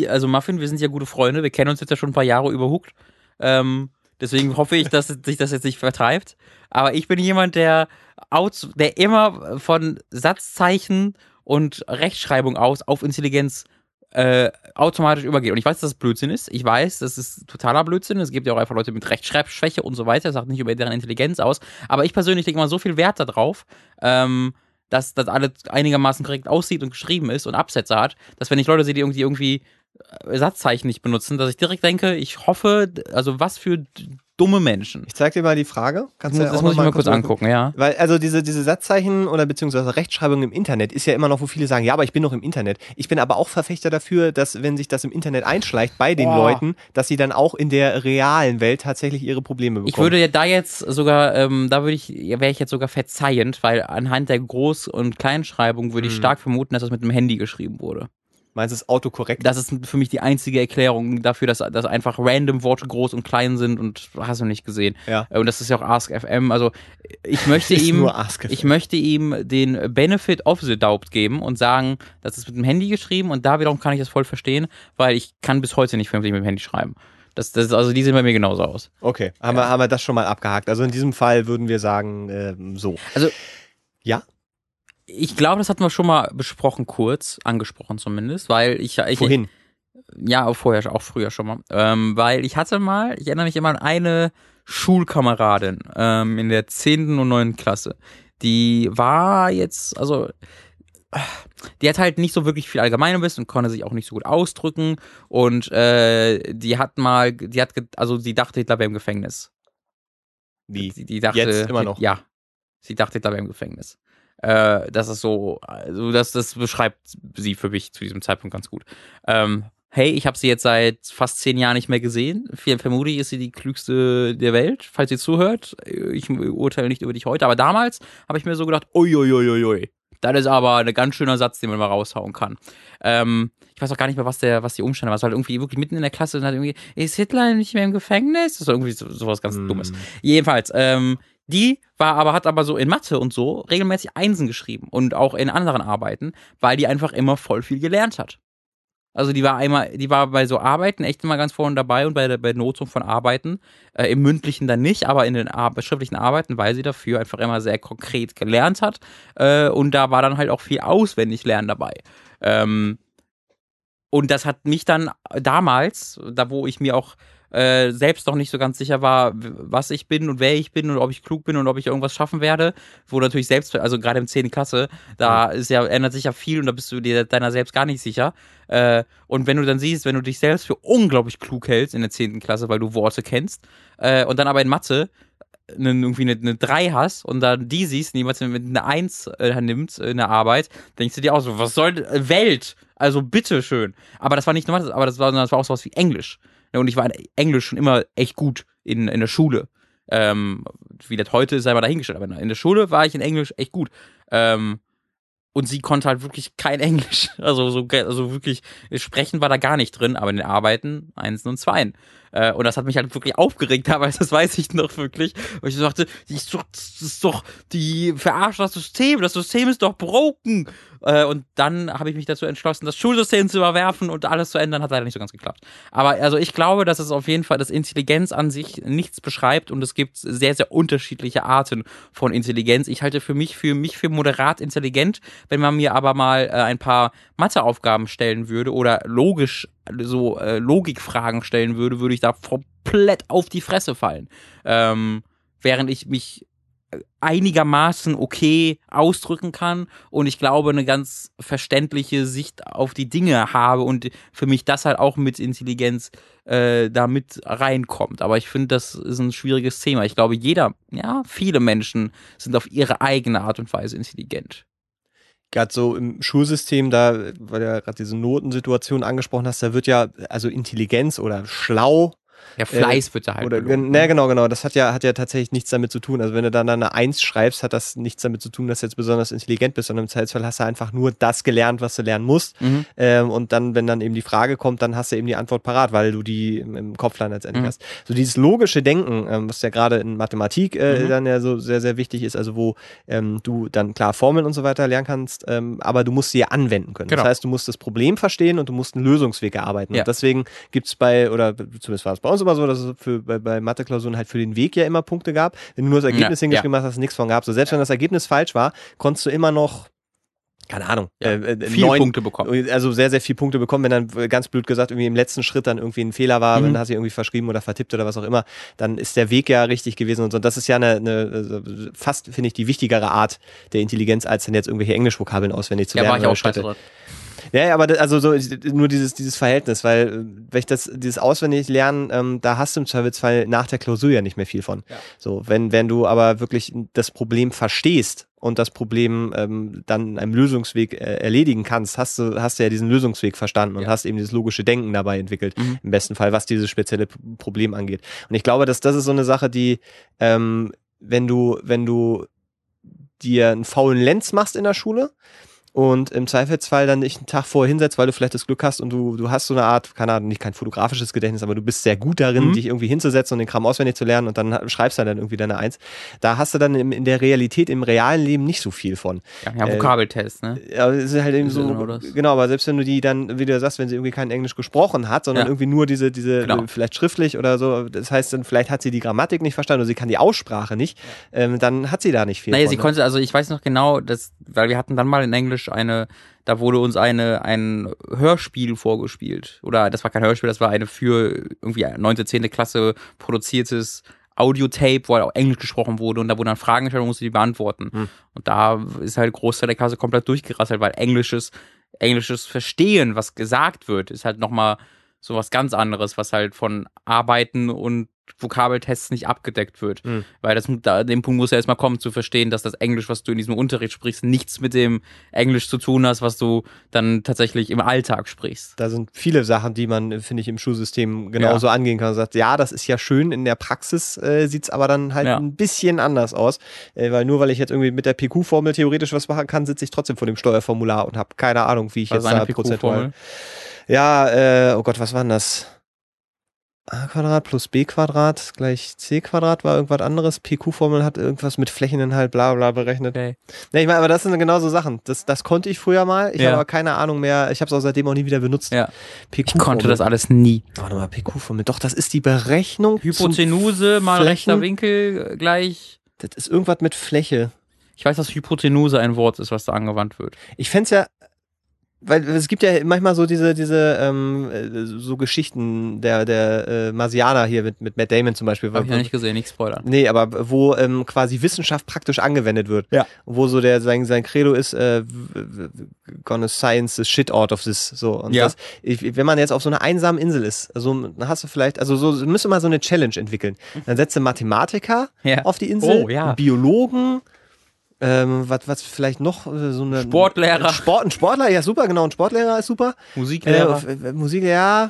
also Muffin, wir sind ja gute Freunde, wir kennen uns jetzt ja schon ein paar Jahre überhuckt. Ähm, deswegen hoffe ich, dass sich das jetzt nicht vertreibt. Aber ich bin jemand, der, aus, der immer von Satzzeichen und Rechtschreibung aus auf Intelligenz äh, automatisch übergeht. Und ich weiß, dass das Blödsinn ist. Ich weiß, das ist totaler Blödsinn. Es gibt ja auch einfach Leute mit Rechtschreibschwäche und so weiter. Das sagt nicht über deren Intelligenz aus. Aber ich persönlich lege mal so viel Wert darauf, ähm, dass das alles einigermaßen korrekt aussieht und geschrieben ist und Absätze hat, dass wenn ich Leute sehe, die irgendwie, irgendwie äh, Satzzeichen nicht benutzen, dass ich direkt denke, ich hoffe, also was für dumme Menschen. Ich zeig dir mal die Frage. Das Kannst muss, du das auch muss ich mal kurz angucken? angucken, ja. Weil, also diese, diese Satzzeichen oder beziehungsweise Rechtschreibung im Internet ist ja immer noch, wo viele sagen, ja, aber ich bin noch im Internet. Ich bin aber auch Verfechter dafür, dass wenn sich das im Internet einschleicht bei den Boah. Leuten, dass sie dann auch in der realen Welt tatsächlich ihre Probleme bekommen. Ich würde ja da jetzt sogar, ähm, da würde ich, ja, wäre ich jetzt sogar verzeihend, weil anhand der Groß- und Kleinschreibung würde ich Mhm. stark vermuten, dass das mit dem Handy geschrieben wurde. Meinst du es autokorrekt? Das ist für mich die einzige Erklärung dafür, dass, dass einfach random Worte groß und klein sind und hast du nicht gesehen. Ja. Äh, Und das ist ja auch Ask FM. Also ich möchte [LAUGHS] ihm, ich möchte ihm den Benefit of the Doubt geben und sagen, das ist mit dem Handy geschrieben und da wiederum kann ich das voll verstehen, weil ich kann bis heute nicht vernünftig mit dem Handy schreiben. Das, das, also die sehen bei mir genauso aus. Okay, haben, wir, haben wir das schon mal abgehakt. Also in diesem Fall würden wir sagen, ähm, so. Also Ja? Ich glaube, das hatten wir schon mal besprochen, kurz, angesprochen zumindest, weil ich, ich Wohin? Ja, auch vorher, auch früher schon mal. Ähm, weil ich hatte mal, ich erinnere mich immer an eine Schulkameradin ähm, in der 10. und 9. Klasse. Die war jetzt, also die hat halt nicht so wirklich viel Allgemeinwissen und konnte sich auch nicht so gut ausdrücken und äh, die hat mal, die hat, also sie dachte, Hitler wäre im Gefängnis. Wie? Die, die dachte, Jetzt immer noch? Ja, sie dachte, Hitler wäre im Gefängnis. Äh, das ist so, also das, das beschreibt sie für mich zu diesem Zeitpunkt ganz gut. Ähm, hey, ich habe sie jetzt seit fast zehn Jahren nicht mehr gesehen. Vermutlich ist sie die klügste der Welt, falls sie zuhört. Ich urteile nicht über dich heute, aber damals habe ich mir so gedacht, uiuiuiui, das ist aber ein ganz schöner Satz, den man mal raushauen kann. Ähm, ich weiß auch gar nicht mehr, was der, was die Umstände waren. Es war halt irgendwie wirklich mitten in der Klasse und hat irgendwie, ist Hitler nicht mehr im Gefängnis? Das ist irgendwie so, sowas ganz Hm. Dummes. Jedenfalls, ähm, die war aber, hat aber so in Mathe und so regelmäßig Einsen geschrieben und auch in anderen Arbeiten, weil die einfach immer voll viel gelernt hat. Also die war einmal, die war bei so Arbeiten echt immer ganz vorne dabei und bei der bei Notung von Arbeiten, äh, im mündlichen dann nicht, aber in den Ar schriftlichen Arbeiten, weil sie dafür einfach immer sehr konkret gelernt hat. Äh, und da war dann halt auch viel auswendig lernen dabei. Ähm, und das hat mich dann damals, da wo ich mir auch äh, selbst noch nicht so ganz sicher war, was ich bin und wer ich bin und ob ich klug bin und ob ich irgendwas schaffen werde, wo natürlich selbst, also gerade im 10. Klasse, da ist ja, ändert sich ja viel und da bist du dir deiner selbst gar nicht sicher. Äh, und wenn du dann siehst, wenn du dich selbst für unglaublich klug hältst in der 10. Klasse, weil du Worte kennst, äh, und dann aber in Mathe eine, irgendwie eine, eine 3 hast und dann die siehst, die jemand mit einer 1 äh, nimmt in der Arbeit, denkst du dir auch so, was soll äh, Welt? Also bitteschön. Aber das war nicht nur Mathe, aber das war, das war auch sowas wie Englisch. Und ich war in Englisch schon immer echt gut in, in der Schule. Ähm, wie das heute ist, sei mal dahingestellt. Aber in der Schule war ich in Englisch echt gut. Ähm, und sie konnte halt wirklich kein [LAUGHS] Englisch. Also, so, also wirklich, sprechen war da gar nicht drin, aber in den Arbeiten Einsen und Zweien. Äh, und das hat mich halt wirklich aufgeregt damals, das weiß ich noch wirklich. Und ich dachte, ist doch, das ist doch, die verarscht das System, das System ist doch broken. Äh, und dann habe ich mich dazu entschlossen, das Schulsystem zu überwerfen und alles zu ändern, hat leider nicht so ganz geklappt. Aber also ich glaube, dass es auf jeden Fall, dass Intelligenz an sich nichts beschreibt und es gibt sehr, sehr unterschiedliche Arten von Intelligenz. Ich halte für mich, für mich für moderat intelligent, wenn man mir aber mal äh, ein paar Matheaufgaben stellen würde oder logisch so äh, Logikfragen stellen würde, würde ich da komplett auf die Fresse fallen. Ähm, während ich mich einigermaßen okay ausdrücken kann und ich glaube eine ganz verständliche Sicht auf die Dinge habe und für mich das halt auch mit Intelligenz äh, da mit reinkommt. Aber ich finde, das ist ein schwieriges Thema. Ich glaube, jeder, ja, viele Menschen sind auf ihre eigene Art und Weise intelligent. Gerade so im Schulsystem, da, weil du ja gerade diese Notensituation angesprochen hast, da wird ja, also Intelligenz oder schlau Ja, Fleiß wird da halt. Oder, belohnt, ne, genau, genau. Das hat ja, hat ja tatsächlich nichts damit zu tun. Also wenn du dann eine Eins schreibst, hat das nichts damit zu tun, dass du jetzt besonders intelligent bist, sondern im Zweifelsfall hast du einfach nur das gelernt, was du lernen musst. Mhm. Ähm, und dann, wenn dann eben die Frage kommt, dann hast du eben die Antwort parat, weil du die im, im Kopf dann letztendlich Mhm. hast. So dieses logische Denken, ähm, was ja gerade in Mathematik äh, Mhm. dann ja so sehr, sehr wichtig ist, also wo ähm, du dann klar Formeln und so weiter lernen kannst, ähm, aber du musst sie ja anwenden können. Genau. Das heißt, du musst das Problem verstehen und du musst einen Lösungsweg erarbeiten. Ja. Und deswegen gibt's bei, oder zumindest war es bei uns immer so, dass es für, bei, bei Mathe-Klausuren halt für den Weg ja immer Punkte gab. Wenn du nur das Ergebnis Ja, hingeschrieben hast, hast du nichts von gehabt. So, selbst wenn das Ergebnis falsch war, konntest du immer noch, keine Ahnung, Ja, äh, äh, Viele neun, Punkte bekommen. also sehr, sehr viele Punkte bekommen, wenn dann ganz blöd gesagt irgendwie im letzten Schritt dann irgendwie ein Fehler war, Mhm. wenn hast du irgendwie verschrieben oder vertippt oder was auch immer, dann ist der Weg ja richtig gewesen und so. Und das ist ja eine, eine also fast, finde ich, die wichtigere Art der Intelligenz, als dann jetzt irgendwelche Englischvokabeln auswendig zu Ja, war lernen. ich auch drauf. Ja, ja, aber das, also so nur dieses, dieses Verhältnis, weil äh, wenn ich das, dieses auswendig lernen, ähm, da hast du im Zweifelsfall nach der Klausur ja nicht mehr viel von. Ja. So, wenn, wenn du aber wirklich das Problem verstehst und das Problem ähm, dann in einem Lösungsweg äh, erledigen kannst, hast du, hast du ja diesen Lösungsweg verstanden und Ja. hast eben dieses logische Denken dabei entwickelt, Mhm. im besten Fall, was dieses spezielle Problem angeht. Und ich glaube, dass das ist so eine Sache, die, ähm, wenn du, wenn du dir einen faulen Lenz machst in der Schule, und im Zweifelsfall dann nicht einen Tag vorher hinsetzt, weil du vielleicht das Glück hast und du, du hast so eine Art, keine Ahnung, nicht kein fotografisches Gedächtnis, aber du bist sehr gut darin, Mhm. dich irgendwie hinzusetzen und den Kram auswendig zu lernen und dann schreibst du dann irgendwie deine Eins. Da hast du dann im, in der Realität, im realen Leben nicht so viel von. Ja, ja Äh, Vokabeltest, ne? Ja, es ist halt eben so, genau genau, aber selbst wenn du die dann, wie du sagst, wenn sie irgendwie kein Englisch gesprochen hat, sondern Ja. irgendwie nur diese, diese, Genau. vielleicht schriftlich oder so, das heißt dann, vielleicht hat sie die Grammatik nicht verstanden oder sie kann die Aussprache nicht, ähm, dann hat sie da nicht viel Naja, von. sie ne? konnte, also ich weiß noch genau, dass, weil wir hatten dann mal in Englisch eine, da wurde uns eine, ein Hörspiel vorgespielt. Oder das war kein Hörspiel, das war eine für irgendwie 9., 10. Klasse produziertes Audiotape, wo halt auch Englisch gesprochen wurde und da wurden dann Fragen gestellt und musste die beantworten. Hm. Und da ist halt Großteil der Klasse komplett durchgerasselt, weil englisches, englisches Verstehen, was gesagt wird, ist halt nochmal so was ganz anderes, was halt von Arbeiten und Vokabeltests nicht abgedeckt wird. Hm. Weil das, da, dem Punkt muss ja erstmal kommen, zu verstehen, dass das Englisch, was du in diesem Unterricht sprichst, nichts mit dem Englisch zu tun hast, was du dann tatsächlich im Alltag sprichst. Da sind viele Sachen, die man, finde ich, im Schulsystem genauso angehen kann. Man sagt, ja, das ist ja schön, in der Praxis äh, sieht es aber dann halt Ja. ein bisschen anders aus. Äh, weil nur weil ich jetzt irgendwie mit der PQ-Formel theoretisch was machen kann, sitze ich trotzdem vor dem Steuerformular und habe keine Ahnung, wie ich Also jetzt da prozentual. Ja, äh, oh Gott, was war denn das? A Quadrat plus b Quadrat gleich c Quadrat war irgendwas anderes. PQ-Formel hat irgendwas mit Flächeninhalt bla bla berechnet. Okay. Ne, ich meine, aber das sind genau so Sachen. Das, das konnte ich früher mal. Ich Ja. habe aber keine Ahnung mehr. Ich habe es auch seitdem auch nie wieder benutzt. Ja. Ich konnte das alles nie. Warte mal, PQ-Formel. Doch, das ist die Berechnung. Hypotenuse mal Flächen- rechter Winkel gleich. Das ist irgendwas mit Fläche. Ich weiß, dass Hypotenuse ein Wort ist, was da angewandt wird. Ich fände ja, weil es gibt ja manchmal so diese, diese ähm, äh, so Geschichten der, der äh, Marsianer hier mit, mit Matt Damon zum Beispiel. Habe ich noch nicht gesehen, nicht spoilern. Nee, aber wo ähm, quasi Wissenschaft praktisch angewendet wird. Ja. Wo so der sein, sein Credo ist, äh, gonna science the shit out of this. So. Und Ja. das, ich, wenn man jetzt auf so einer einsamen Insel ist, also dann hast du vielleicht, also so müsste mal so eine Challenge entwickeln. Dann setzt du Mathematiker Ja. auf die Insel, Oh, ja. Biologen, ähm, was, was vielleicht noch äh, so eine Sportlehrer. Sport, ein Sportler, ja super, genau, ein Sportlehrer ist super. Musiklehrer. Äh, äh, Musik, ja.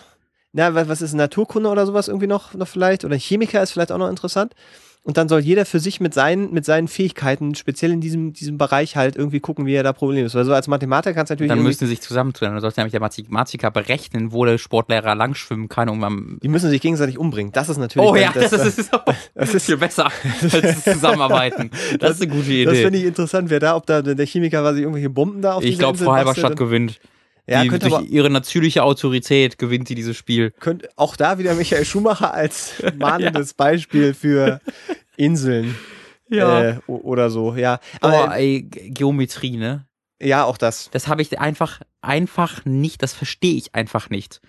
Na, was, was ist Naturkunde oder sowas irgendwie noch, noch vielleicht? Oder Chemiker ist vielleicht auch noch interessant. Und dann soll jeder für sich mit seinen, mit seinen Fähigkeiten, speziell in diesem, diesem Bereich halt irgendwie gucken, wie er da Problem ist. Weil so als Mathematiker kannst du natürlich dann müssen sie sich zusammentun. Dann sollte nämlich der Mathematiker berechnen, wo der Sportlehrer langschwimmen kann, um am. die müssen sich gegenseitig umbringen. Das ist natürlich. Oh ja, das, ist, das ist viel besser als das [LAUGHS] Zusammenarbeiten. Das ist eine gute Das Idee. finde ich interessant, wer da, ob da der Chemiker quasi irgendwelche Bomben da auf Ich glaube, Frau Halberstadt gewinnt. Ja, die, könnte durch aber ihre natürliche Autorität gewinnt sie dieses Spiel. könnte auch da wieder Michael Schumacher als [LAUGHS] mahnendes Beispiel für Inseln [LAUGHS] äh, o- oder so. Ja, aber Aber ey, Ge- Geometrie, ne? ja, auch das. Das habe ich einfach, einfach nicht, das verstehe ich einfach nicht.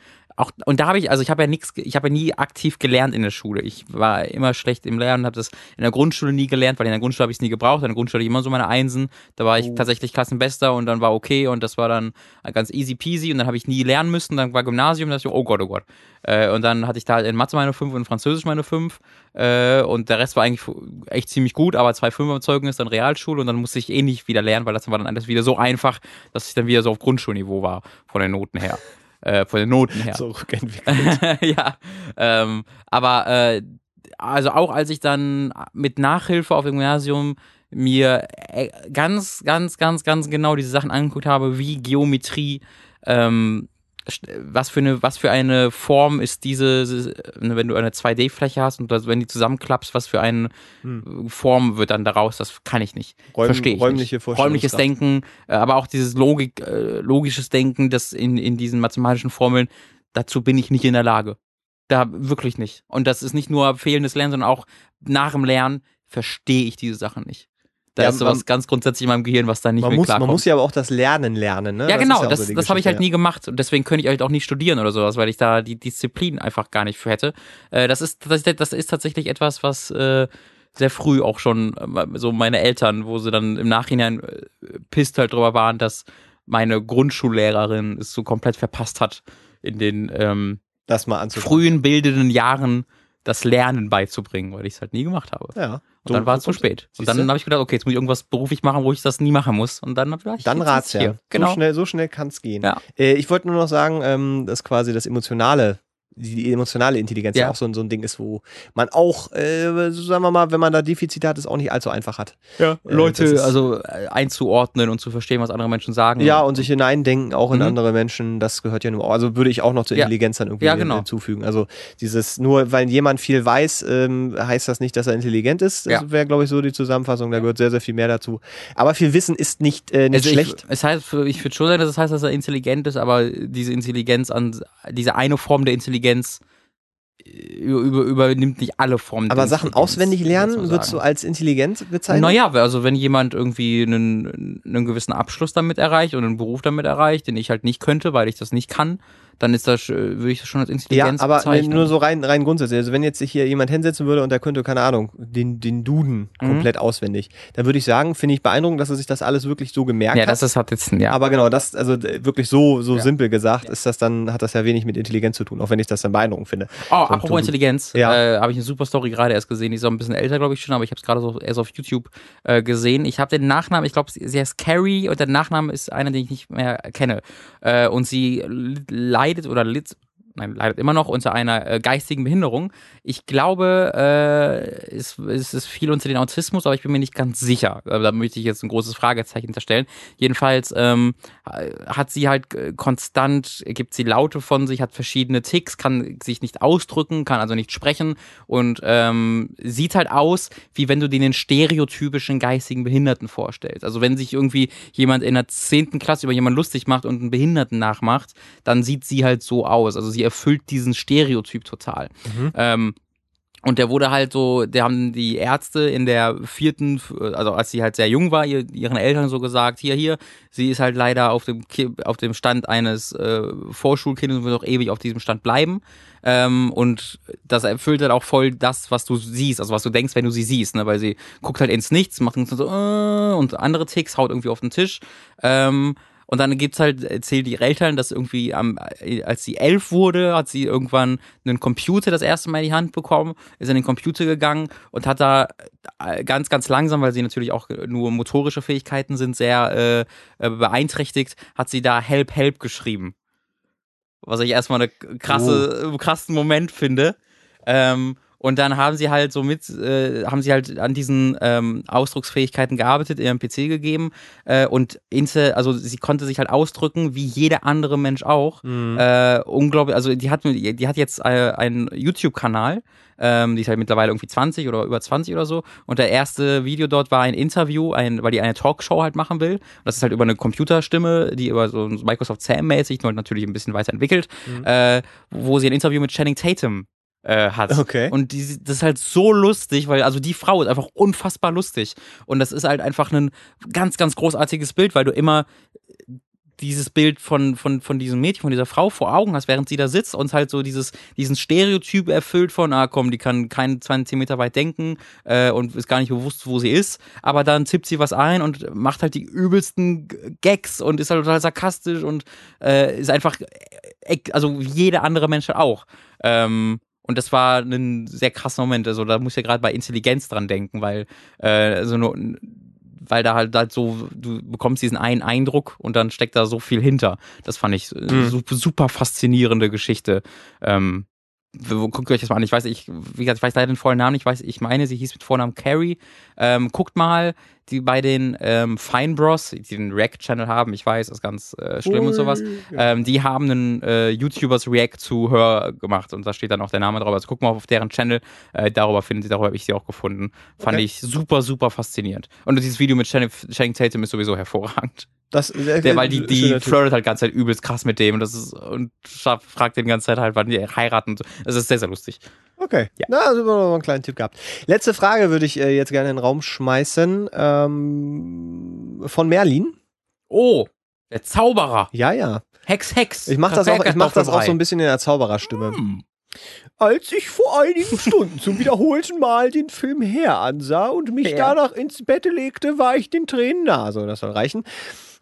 Auch, und da habe ich, also ich habe ja nichts, ich habe ja nie aktiv gelernt in der Schule. Ich war immer schlecht im Lernen, habe das in der Grundschule nie gelernt, weil in der Grundschule habe ich es nie gebraucht. In der Grundschule hatte ich immer so meine Einsen. Da war ich Oh. tatsächlich Klassenbester und dann war okay und das war dann ganz easy peasy und dann habe ich nie lernen müssen. Dann war Gymnasium, da dachte ich, oh Gott, oh Gott. Äh, und dann hatte ich da in Mathe meine 5 und in Französisch meine 5. Äh, und der Rest war eigentlich echt ziemlich gut, aber zwei Fünfer im Zeugnis, dann Realschule und dann musste ich eh nicht wieder lernen, weil das war dann alles wieder so einfach, dass ich dann wieder so auf Grundschulniveau war, von den Noten her. [LAUGHS] Äh, von den Noten her. So [LAUGHS] rückentwickelt. [LAUGHS] ja, ähm, aber äh, also auch als ich dann mit Nachhilfe auf dem Gymnasium mir äh, ganz, ganz, ganz, ganz genau diese Sachen angeguckt habe, wie Geometrie, ähm, was für eine, was für eine Form ist diese, ne, wenn du eine 2D-Fläche hast und das, wenn die zusammenklappst, was für eine Form wird dann daraus, das kann ich nicht. Räum- Verstehe ich räumliche nicht. Räumliches Denken, äh, aber auch dieses Logik, äh, logisches Denken, das in, in diesen mathematischen Formeln, dazu bin ich nicht in der Lage. Da wirklich nicht. Und das ist nicht nur fehlendes Lernen, sondern auch nach dem Lernen verstehe ich diese Sachen nicht. Da Ja, ist sowas man- ganz grundsätzlich in meinem Gehirn, was da nicht Man mehr muss, klarkommt. man muss ja aber auch das Lernen lernen, ne? ja, Das genau, auch das, so das habe ich halt Geschichte, nie gemacht und deswegen könnte ich halt auch nicht studieren oder sowas, weil ich da die Disziplin einfach gar nicht für hätte. Äh, das, ist, das, das ist tatsächlich etwas, was äh, sehr früh auch schon äh, so meine Eltern, wo sie dann im Nachhinein äh, pisst halt drüber waren, dass meine Grundschullehrerin es so komplett verpasst hat, in den ähm, Das mal anzufangen. frühen bildenden Jahren das Lernen beizubringen, weil ich es halt nie gemacht habe. Ja. Und dann war es zu spät. Und dann habe ich gedacht, okay, jetzt muss ich irgendwas beruflich machen, wo ich das nie machen muss. Und dann war ich Dann rat's hier. ja. Genau. So schnell, so schnell kann's gehen. Ja. Äh, ich wollte nur noch sagen, ähm, dass quasi das emotionale, die, emotionale Intelligenz ja. Auch so, ein- so ein Ding ist, wo man auch, äh, sagen wir mal, wenn man da Defizite hat, es auch nicht allzu einfach hat. ja, Äh, Leute also äh, einzuordnen und zu verstehen, was andere Menschen sagen. Ja, und sich hineindenken auch in Mhm. andere Menschen, das gehört ja nur, also würde ich auch noch zur Ja. Intelligenz dann irgendwie Ja, genau. hinzufügen. Also dieses, nur weil jemand viel weiß, ähm, heißt das nicht, dass er intelligent ist. Das wäre, glaube ich, so die Zusammenfassung. Da gehört sehr, sehr viel mehr dazu. Aber viel Wissen ist nicht, äh, nicht also schlecht. Ich, es heißt, ich würde schon sagen, dass es heißt, dass er intelligent ist, aber diese Intelligenz an, diese eine Form der Intelligenz über, über, übernimmt nicht alle Formen. Aber Sachen Intelligenz, auswendig lernen, so würdest du als intelligent bezeichnen? Naja, also wenn jemand irgendwie einen, einen gewissen Abschluss damit erreicht und einen Beruf damit erreicht, den ich halt nicht könnte, weil ich das nicht kann, dann ist das, äh, würde ich das schon als Ja, Intelligenz aber bezeichnen. nur so rein, rein grundsätzlich. Also wenn jetzt sich hier jemand hinsetzen würde und der könnte, keine Ahnung, den, den Duden Mhm. komplett auswendig, dann würde ich sagen, finde ich beeindruckend, dass er sich das alles wirklich so gemerkt ja, hat. das ist halt jetzt, ja. aber genau, das, also äh, wirklich so, so Ja. simpel gesagt, ist das dann, hat das ja wenig mit Intelligenz zu tun, auch wenn ich das dann beeindruckend finde. Oh, So apropos. Intelligenz, Ja. äh, habe ich eine super Story gerade erst gesehen. Die ist auch ein bisschen älter, glaube ich schon, aber ich habe es gerade so erst auf YouTube äh, gesehen. Ich habe den Nachnamen, ich glaube, sie heißt Carrie und der Nachname ist einer, den ich nicht mehr kenne. Äh, und sie leidet oder litt, nein, leidet immer noch unter einer äh, geistigen Behinderung. Ich glaube, äh, es, es ist viel unter den Autismus, aber ich bin mir nicht ganz sicher. Also, da möchte ich jetzt ein großes Fragezeichen hinterstellen. Jedenfalls ähm, hat sie halt äh, konstant, gibt sie Laute von sich, hat verschiedene Ticks, kann sich nicht ausdrücken, kann also nicht sprechen und ähm, sieht halt aus, wie wenn du dir den stereotypischen geistigen Behinderten vorstellst. Also wenn sich irgendwie jemand in der zehnten Klasse über jemanden lustig macht und einen Behinderten nachmacht, dann sieht sie halt so aus. Also sie erfüllt diesen Stereotyp total. Ähm, und der wurde halt so, der haben die Ärzte in der vierten, also als sie halt sehr jung war, ihr, ihren Eltern so gesagt, hier, hier, sie ist halt leider auf dem, auf dem Stand eines äh, Vorschulkindes und wird auch ewig auf diesem Stand bleiben. Ähm, und das erfüllt halt auch voll das, was du siehst, also was du denkst, wenn du sie siehst, ne? weil sie guckt halt ins Nichts, macht dann so, äh, und andere Ticks, haut irgendwie auf den Tisch. Ähm, und dann gibt's halt, erzählen die Eltern, dass irgendwie am, als sie elf wurde, hat sie irgendwann einen Computer das erste Mal in die Hand bekommen, ist in den Computer gegangen und hat da äh, ganz, ganz langsam, weil sie natürlich auch nur motorische Fähigkeiten sind, sehr äh, beeinträchtigt, hat sie da Help, Help geschrieben. Was ich erstmal eine krasse, Oh. krassen Moment finde. Ähm, und dann haben sie halt so mit, äh, haben sie halt an diesen ähm, Ausdrucksfähigkeiten gearbeitet, ihrem PC gegeben äh, und Inse, also sie konnte sich halt ausdrücken, wie jeder andere Mensch auch. Mhm. Äh, unglaublich, also die hat, die hat jetzt äh, einen YouTube-Kanal, ähm, die ist halt mittlerweile irgendwie 20 oder über 20 oder so. Und der erste Video dort war ein Interview, ein, weil die eine Talkshow halt machen will. Und das ist halt über eine Computerstimme, die über so Microsoft Sam-mäßig, nur natürlich ein bisschen weiterentwickelt, äh, wo sie ein Interview mit Channing Tatum äh, hat. Okay. Und die, das ist halt so lustig, weil also die Frau ist einfach unfassbar lustig. Und das ist halt einfach ein ganz, ganz großartiges Bild, weil du immer dieses Bild von, von, von diesem Mädchen, von dieser Frau vor Augen hast, während sie da sitzt und halt so dieses, diesen Stereotyp erfüllt von, ah komm, die kann keinen 20 Zentimeter weit denken äh, und ist gar nicht bewusst, wo sie ist, aber dann tippt sie was ein und macht halt die übelsten Gags und ist halt total sarkastisch und äh, ist einfach, äh, also wie jeder andere Mensch auch. Ähm, und das war ein sehr krasser Moment. Also da muss ich ja gerade bei Intelligenz dran denken, weil äh, so nur, weil da halt, halt so, du bekommst diesen einen Eindruck und dann steckt da so viel hinter. Das fand ich äh, Mhm. super, super faszinierende Geschichte. Ähm, guckt euch das mal an. Ich weiß, ich, wie gesagt, ich weiß leider den vollen Namen. nicht. Ich weiß, ich meine, sie hieß mit Vornamen Carrie. Ähm, guckt mal, die bei den ähm, Fine Bros, die den React-Channel haben. Ich weiß, das ist ganz äh, schlimm und sowas. Ähm, die haben einen äh, YouTubers React zu Her gemacht und da steht dann auch der Name drauf. Also guck mal auf deren Channel, äh, darüber finden sie, darüber habe ich sie auch gefunden. Fand Okay. ich super, super faszinierend. Und dieses Video mit Channing Tatum ist sowieso hervorragend. Das, äh, Der, weil die, die flirtet halt die ganze Zeit übelst krass mit dem und das ist und fragt den ganze Zeit halt, wann die heiraten. Das ist sehr, sehr lustig. Okay. Ja. Na, also haben wir noch einen kleinen Tipp gehabt. Letzte Frage würde ich äh, jetzt gerne in den Raum schmeißen. Ähm, von Merlin. Oh, der Zauberer. Ja, ja. Hex, Hex. Ich mach das auch, ich mach das auch so ein bisschen. bisschen in der Zaubererstimme. Hm. Als ich vor einigen [LAUGHS] Stunden zum wiederholten Mal den Film Her ansah und mich Her. danach ins Bett legte, war ich den Tränen nah. So, das soll reichen.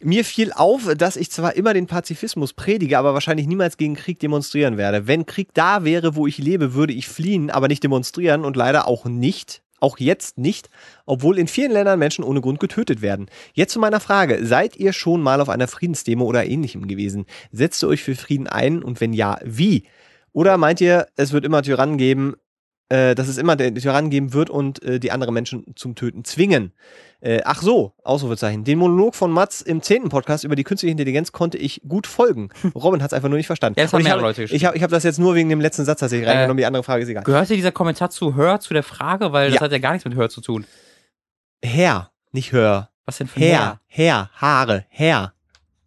Mir fiel auf, dass ich zwar immer den Pazifismus predige, aber wahrscheinlich niemals gegen Krieg demonstrieren werde. Wenn Krieg da wäre, wo ich lebe, würde ich fliehen, aber nicht demonstrieren und leider auch nicht. Auch jetzt nicht, obwohl in vielen Ländern Menschen ohne Grund getötet werden. Jetzt zu meiner Frage. Seid ihr schon mal auf einer Friedensdemo oder ähnlichem gewesen? Setzt ihr euch für Frieden ein und wenn ja, wie? Oder meint ihr, es wird immer Tyrannen geben, äh, dass es immer den Tyrannen geben wird und äh, die andere Menschen zum Töten zwingen? Äh, ach so, Ausrufezeichen. Den Monolog von Mats im zehnten Podcast über die künstliche Intelligenz konnte ich gut folgen. [LAUGHS] Robin hat es einfach nur nicht verstanden. Ja, das haben mehrere habe Leute geschrieben. ich hab, ich hab das jetzt nur wegen dem letzten Satz tatsächlich Äh, reingenommen. Die andere Frage ist egal. Gehörte dieser Kommentar zu Hör, zu der Frage? Weil das Ja. hat ja gar nichts mit Hör zu tun. Herr, nicht Hör. Was denn für Herr, Herr, Haare, Herr.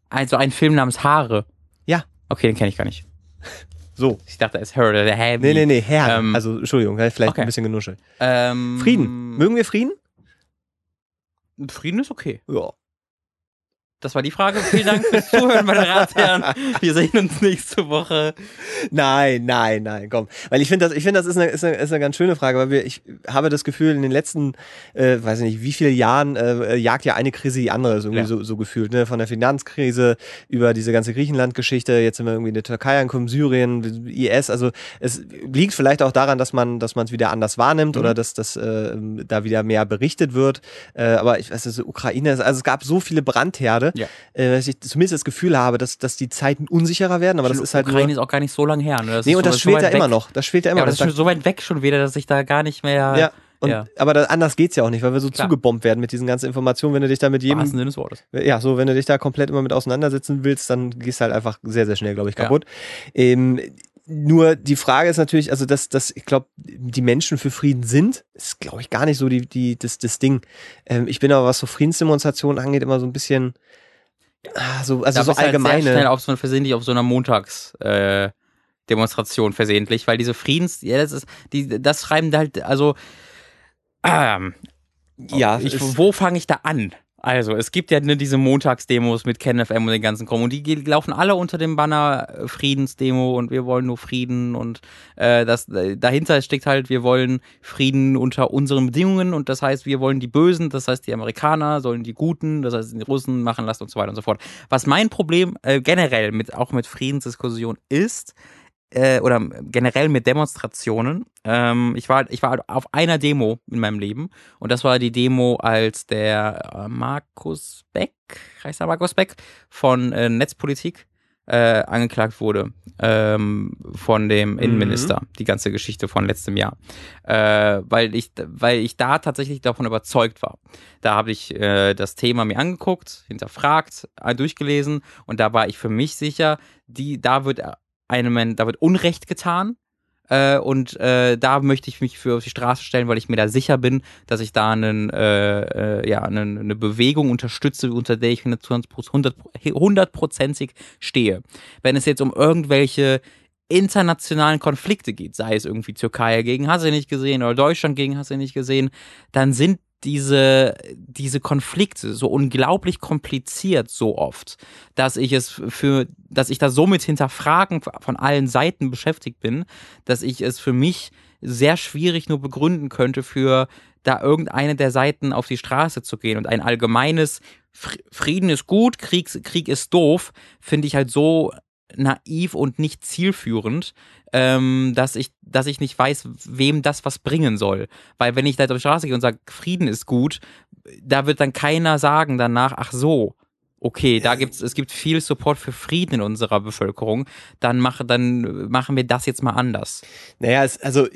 Also ein Film namens Haare. Ja. Okay, den kenne ich gar nicht. So. Ich dachte, es heard der Heavy. Nee, nee, nee, Herr. Ähm, also, Entschuldigung, vielleicht okay. ein bisschen genuschelt. Ähm, Frieden. Mögen wir Frieden? Frieden ist okay. Ja. Das war die Frage. Vielen Dank fürs Zuhören, meine Ratsherren. Wir sehen uns nächste Woche. Nein, nein, nein, komm. Weil ich finde das, ich finde das ist eine, ist, eine, ist eine ganz schöne Frage, weil wir, ich habe das Gefühl, in den letzten, äh, weiß ich nicht, wie viele Jahren äh, jagt ja eine Krise die andere, so, irgendwie Ja. so, so gefühlt, ne? Von der Finanzkrise über diese ganze Griechenland-Geschichte, jetzt sind wir irgendwie in der Türkei angekommen, Syrien, IS, also es liegt vielleicht auch daran, dass man, dass man es wieder anders wahrnimmt Mhm. oder dass, dass äh, da wieder mehr berichtet wird. Äh, aber ich weiß, also Ukraine, also es gab so viele Brandherde, Ja. äh, dass ich zumindest das Gefühl habe, dass, dass die Zeiten unsicherer werden, aber das ist halt Ukraine nur, ist auch gar nicht so lange her. Ne? Das Nee, und das schwelt ja immer noch. Das schwelt ja immer Ja, aber noch. das ist schon so weit weg schon wieder, dass ich da gar nicht mehr. ja, und, ja. aber da, anders geht's ja auch nicht, weil wir so Klar. zugebombt werden mit diesen ganzen Informationen. Wenn du dich da mit jedem, wahrsten Sinne des Wortes. ja, so, wenn du dich da komplett immer mit auseinandersetzen willst, dann gehst du halt einfach sehr, sehr schnell, glaube ich, Ja. kaputt. Ähm, nur die Frage ist natürlich, also dass, dass ich glaube, die Menschen für Frieden sind, ist, glaube ich, gar nicht so die, die, das, das Ding. Ähm, ich bin aber, was so Friedensdemonstrationen angeht, immer so ein bisschen, ah, so, also da so bist du halt sehr allgemeine. schnell auf so versehentlich auf so einer Montags, äh, Demonstration versehentlich, weil diese Friedens, ja, das ist, die, das schreiben halt, also, ähm, ja, ich, wo fange ich da an? Also, es gibt ja ne, diese Montagsdemos mit KenFM und den ganzen Kram und die laufen alle unter dem Banner äh, Friedensdemo und wir wollen nur Frieden und äh, das dahinter steckt halt, wir wollen Frieden unter unseren Bedingungen und das heißt, wir wollen die Bösen, das heißt, die Amerikaner sollen die Guten, das heißt, die Russen machen lassen und so weiter und so fort. Was mein Problem äh, generell mit auch mit Friedensdiskussion ist, äh, oder generell mit Demonstrationen. Ähm, ich war, ich war auf einer Demo in meinem Leben. Und das war die Demo, als der äh, Markus Beck, heißt er Markus Beck, von äh, Netzpolitik äh, angeklagt wurde ähm, von dem Innenminister, die ganze Geschichte von letztem Jahr, äh, weil ich, weil ich da tatsächlich davon überzeugt war. Da habe ich äh, das Thema mir angeguckt, hinterfragt, äh, durchgelesen. Und da war ich für mich sicher, die, da wird einem, da wird Unrecht getan. Äh, und äh, da möchte ich mich für auf die Straße stellen, weil ich mir da sicher bin, dass ich da einen, äh, äh, ja, einen, eine Bewegung unterstütze, unter der ich 100 hundertprozentig stehe. Wenn es jetzt um irgendwelche internationalen Konflikte geht, sei es irgendwie Türkei gegen hast du nicht gesehen oder Deutschland gegen hast du nicht gesehen, dann sind diese, diese Konflikte so unglaublich kompliziert so oft, dass ich es für, dass ich da so mit Hinterfragen von allen Seiten beschäftigt bin, dass ich es für mich sehr schwierig nur begründen könnte, für da irgendeine der Seiten auf die Straße zu gehen. Und ein allgemeines Frieden ist gut, Krieg, Krieg ist doof, finde ich halt so naiv und nicht zielführend, ähm, dass ich, dass ich nicht weiß, wem das was bringen soll. Weil wenn ich da auf die Straße gehe und sage, Frieden ist gut, da wird dann keiner sagen danach, ach so, okay, da gibt's, es gibt viel Support für Frieden in unserer Bevölkerung, dann mache, dann machen wir das jetzt mal anders. Naja, es, also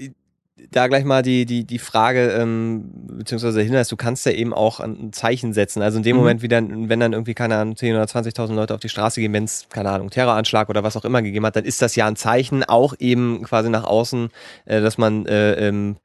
da gleich mal die, die, die Frage, ähm, beziehungsweise der Hinweis, du kannst ja eben auch ein Zeichen setzen. Also in dem Mhm. Moment, wie dann, wenn dann irgendwie, keine Ahnung, 10.000 oder 20.000 Leute auf die Straße gehen, wenn es, keine Ahnung, Terroranschlag oder was auch immer gegeben hat, dann ist das ja ein Zeichen, auch eben quasi nach außen, äh, dass man äh, ähm,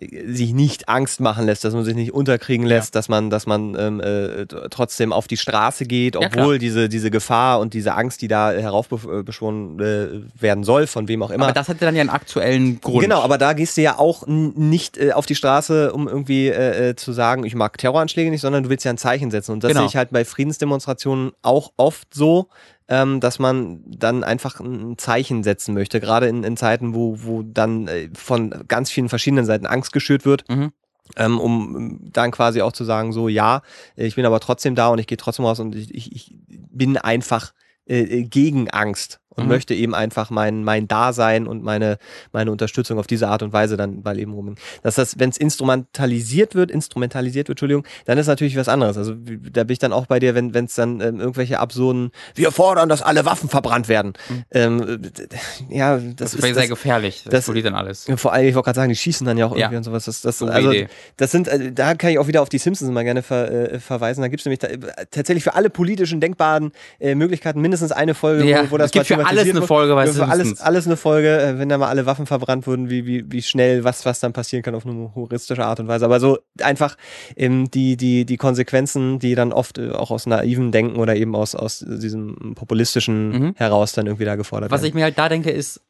sich nicht Angst machen lässt, dass man sich nicht unterkriegen lässt, dass man, dass man ähm, äh, trotzdem auf die Straße geht, Ja, obwohl klar. diese, diese Gefahr und diese Angst, die da heraufbeschworen äh, werden soll, von wem auch immer. Aber das hätte dann ja einen aktuellen Grund. Genau, aber da gehst du ja auch nicht äh, auf die Straße, um irgendwie äh, äh, zu sagen, ich mag Terroranschläge nicht, sondern du willst ja ein Zeichen setzen. Und das Genau. sehe ich halt bei Friedensdemonstrationen auch oft so, ähm, dass man dann einfach ein Zeichen setzen möchte. Gerade in, in Zeiten, wo, wo dann äh, von ganz vielen verschiedenen Seiten Angst geschürt wird. Mhm. Ähm, um dann quasi auch zu sagen, so ja, ich bin aber trotzdem da und ich gehe trotzdem raus und ich, ich, ich bin einfach äh, äh, gegen Angst und Mhm. möchte eben einfach mein, mein Dasein und meine, meine Unterstützung auf diese Art und Weise dann bei Leben rum. Dass das, wenn es instrumentalisiert wird, instrumentalisiert wird, Entschuldigung, dann ist natürlich was anderes. Also da bin ich dann auch bei dir, wenn es dann ähm, irgendwelche absurden, wir fordern, dass alle Waffen verbrannt werden. Ähm, d- d- ja, das, Das, ist sehr das, gefährlich. Das, das- explodiert dann alles. Vor allem, ich wollte gerade sagen, die schießen dann ja auch irgendwie Ja. und sowas. Das, das, Gute also, Idee. das sind, äh, da kann ich auch wieder auf die Simpsons mal gerne ver, äh, verweisen. Da gibt es nämlich da, äh, tatsächlich für alle politischen denkbaren äh, Möglichkeiten mindestens eine Folge, Ja, wo, wo das es gibt für alles eine. Folge Ja, für alles, alles eine Folge, äh, wenn da mal alle Waffen verbrannt wurden, wie, wie, wie schnell was, was dann passieren kann auf eine humoristische Art und Weise. Aber so einfach ähm, die, die, die Konsequenzen, die dann oft äh, auch aus naiven Denken oder eben aus, aus diesem populistischen Mhm. heraus dann irgendwie da gefordert Was werden. ich mir halt da denke, ist,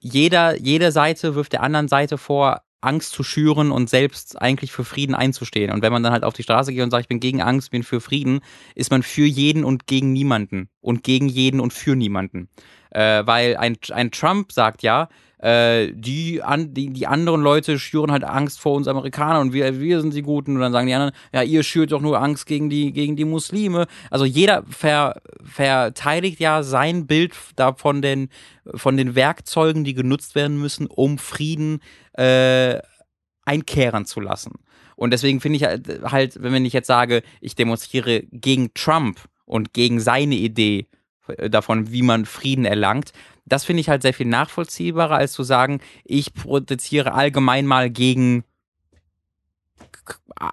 jeder, jede Seite wirft der anderen Seite vor, Angst zu schüren und selbst eigentlich für Frieden einzustehen. Und wenn man dann halt auf die Straße geht und sagt, ich bin gegen Angst, bin für Frieden, ist man für jeden und gegen niemanden. Und gegen jeden und für niemanden. Äh, weil ein, ein Trump sagt ja, äh, die, an, die, die anderen Leute schüren halt Angst vor uns Amerikanern und wir, wir sind die Guten und dann sagen die anderen, ja, ihr schürt doch nur Angst gegen die, gegen die Muslime. Also jeder ver, verteidigt ja sein Bild davon den, von den Werkzeugen, die genutzt werden müssen, um Frieden äh, einkehren zu lassen. Und deswegen finde ich halt, halt, wenn ich jetzt sage, ich demonstriere gegen Trump und gegen seine Idee davon, wie man Frieden erlangt, das finde ich halt sehr viel nachvollziehbarer, als zu sagen, ich protestiere allgemein mal gegen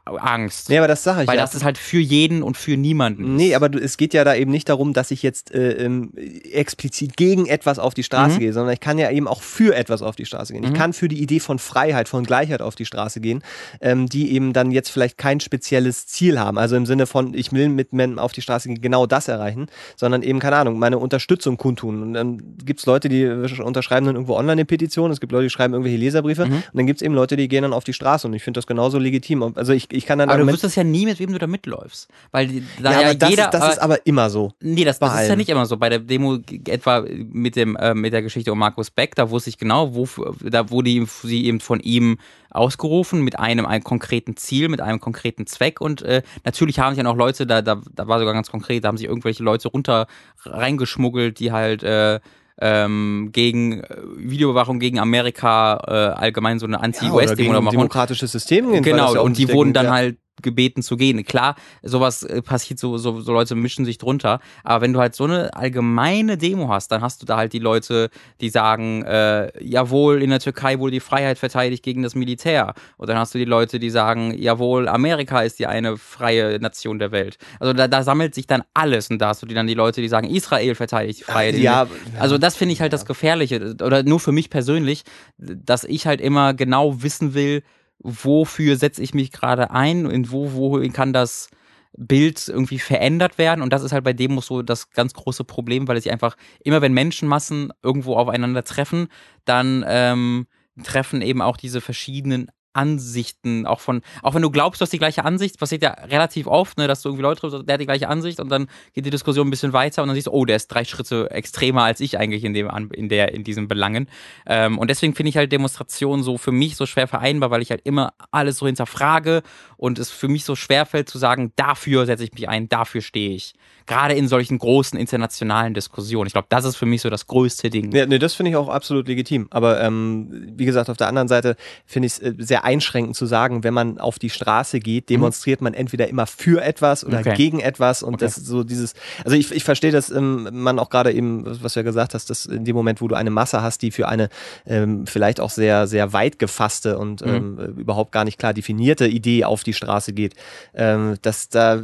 Angst. Nee, aber das sage ich Weil ja. das ist halt für jeden und für niemanden. Nee, aber du, es geht ja da eben nicht darum, dass ich jetzt äh, ähm, explizit gegen etwas auf die Straße Mhm. gehe, sondern ich kann ja eben auch für etwas auf die Straße gehen. Ich Mhm. kann für die Idee von Freiheit, von Gleichheit auf die Straße gehen, ähm, die eben dann jetzt vielleicht kein spezielles Ziel haben. Also im Sinne von, ich will mit Männern auf die Straße gehen, genau das erreichen, sondern eben, keine Ahnung, meine Unterstützung kundtun. Und dann gibt es Leute, die unterschreiben dann irgendwo online eine Petition, es gibt Leute, die schreiben irgendwelche Leserbriefe Mhm. und dann gibt es eben Leute, die gehen dann auf die Straße und ich finde das genauso legitim. Also ich, ich kann dann aber du wüsstest ja nie, mit wem du da mitläufst. Weil da ja, ja, aber das, jeder. ist, das ist aber immer so. Nee, das, das ist ja nicht immer so. Bei der Demo etwa mit dem äh, mit der Geschichte um Markus Beck, da wusste ich genau, wo da wurde ihm, sie eben von ihm ausgerufen mit einem, einem konkreten Ziel, mit einem konkreten Zweck und äh, natürlich haben sich dann auch Leute, da, da, da war sogar ganz konkret, da haben sich irgendwelche Leute runter reingeschmuggelt, die halt äh, ähm, gegen äh, Videoüberwachung gegen Amerika äh, allgemein so eine Anti-US-Demo oder ein machen. demokratisches System Genau, ja und die wurden dann ja- halt gebeten zu gehen. Klar, sowas äh, passiert, so, so, so Leute mischen sich drunter. Aber wenn du halt so eine allgemeine Demo hast, dann hast du da halt die Leute, die sagen, äh, jawohl, in der Türkei wurde die Freiheit verteidigt gegen das Militär. Und dann hast du die Leute, die sagen, jawohl, Amerika ist die eine freie Nation der Welt. Also da, da sammelt sich dann alles und da hast du die dann die Leute, die sagen, Israel verteidigt die Freiheit. ja, Also das finde ich halt das Gefährliche oder nur für mich persönlich, dass ich halt immer genau wissen will, wofür setze ich mich gerade ein und wo, wo kann das Bild irgendwie verändert werden? Und das ist halt bei Demos so das ganz große Problem, weil es sich einfach immer wenn Menschenmassen irgendwo aufeinander treffen, dann ähm, treffen eben auch diese verschiedenen Ansichten, auch von, auch wenn du glaubst, du hast die gleiche Ansicht, passiert ja relativ oft, ne, dass du irgendwie Leute triffst, der hat die gleiche Ansicht und dann geht die Diskussion ein bisschen weiter und dann siehst du, oh, der ist drei Schritte extremer als ich eigentlich in dem, in der, in diesen Belangen. Ähm, und deswegen finde ich halt Demonstrationen so für mich so schwer vereinbar, weil ich halt immer alles so hinterfrage und es für mich so schwer fällt zu sagen, dafür setze ich mich ein, dafür stehe ich. Gerade in solchen großen internationalen Diskussionen. Ich glaube, das ist für mich so das größte Ding. Ja, nee, das finde ich auch absolut legitim. Aber ähm, wie gesagt, auf der anderen Seite finde ich es äh, sehr einschränkend zu sagen, wenn man auf die Straße geht, demonstriert man entweder immer für etwas oder Mhm. Okay. gegen etwas und Okay. das ist so dieses, also ich, ich verstehe, dass ähm, man auch gerade eben, was du ja gesagt hast, dass in dem Moment, wo du eine Masse hast, die für eine ähm, vielleicht auch sehr, sehr weit gefasste und Mhm. ähm, äh, überhaupt gar nicht klar definierte Idee auf die Straße geht, ähm, dass da,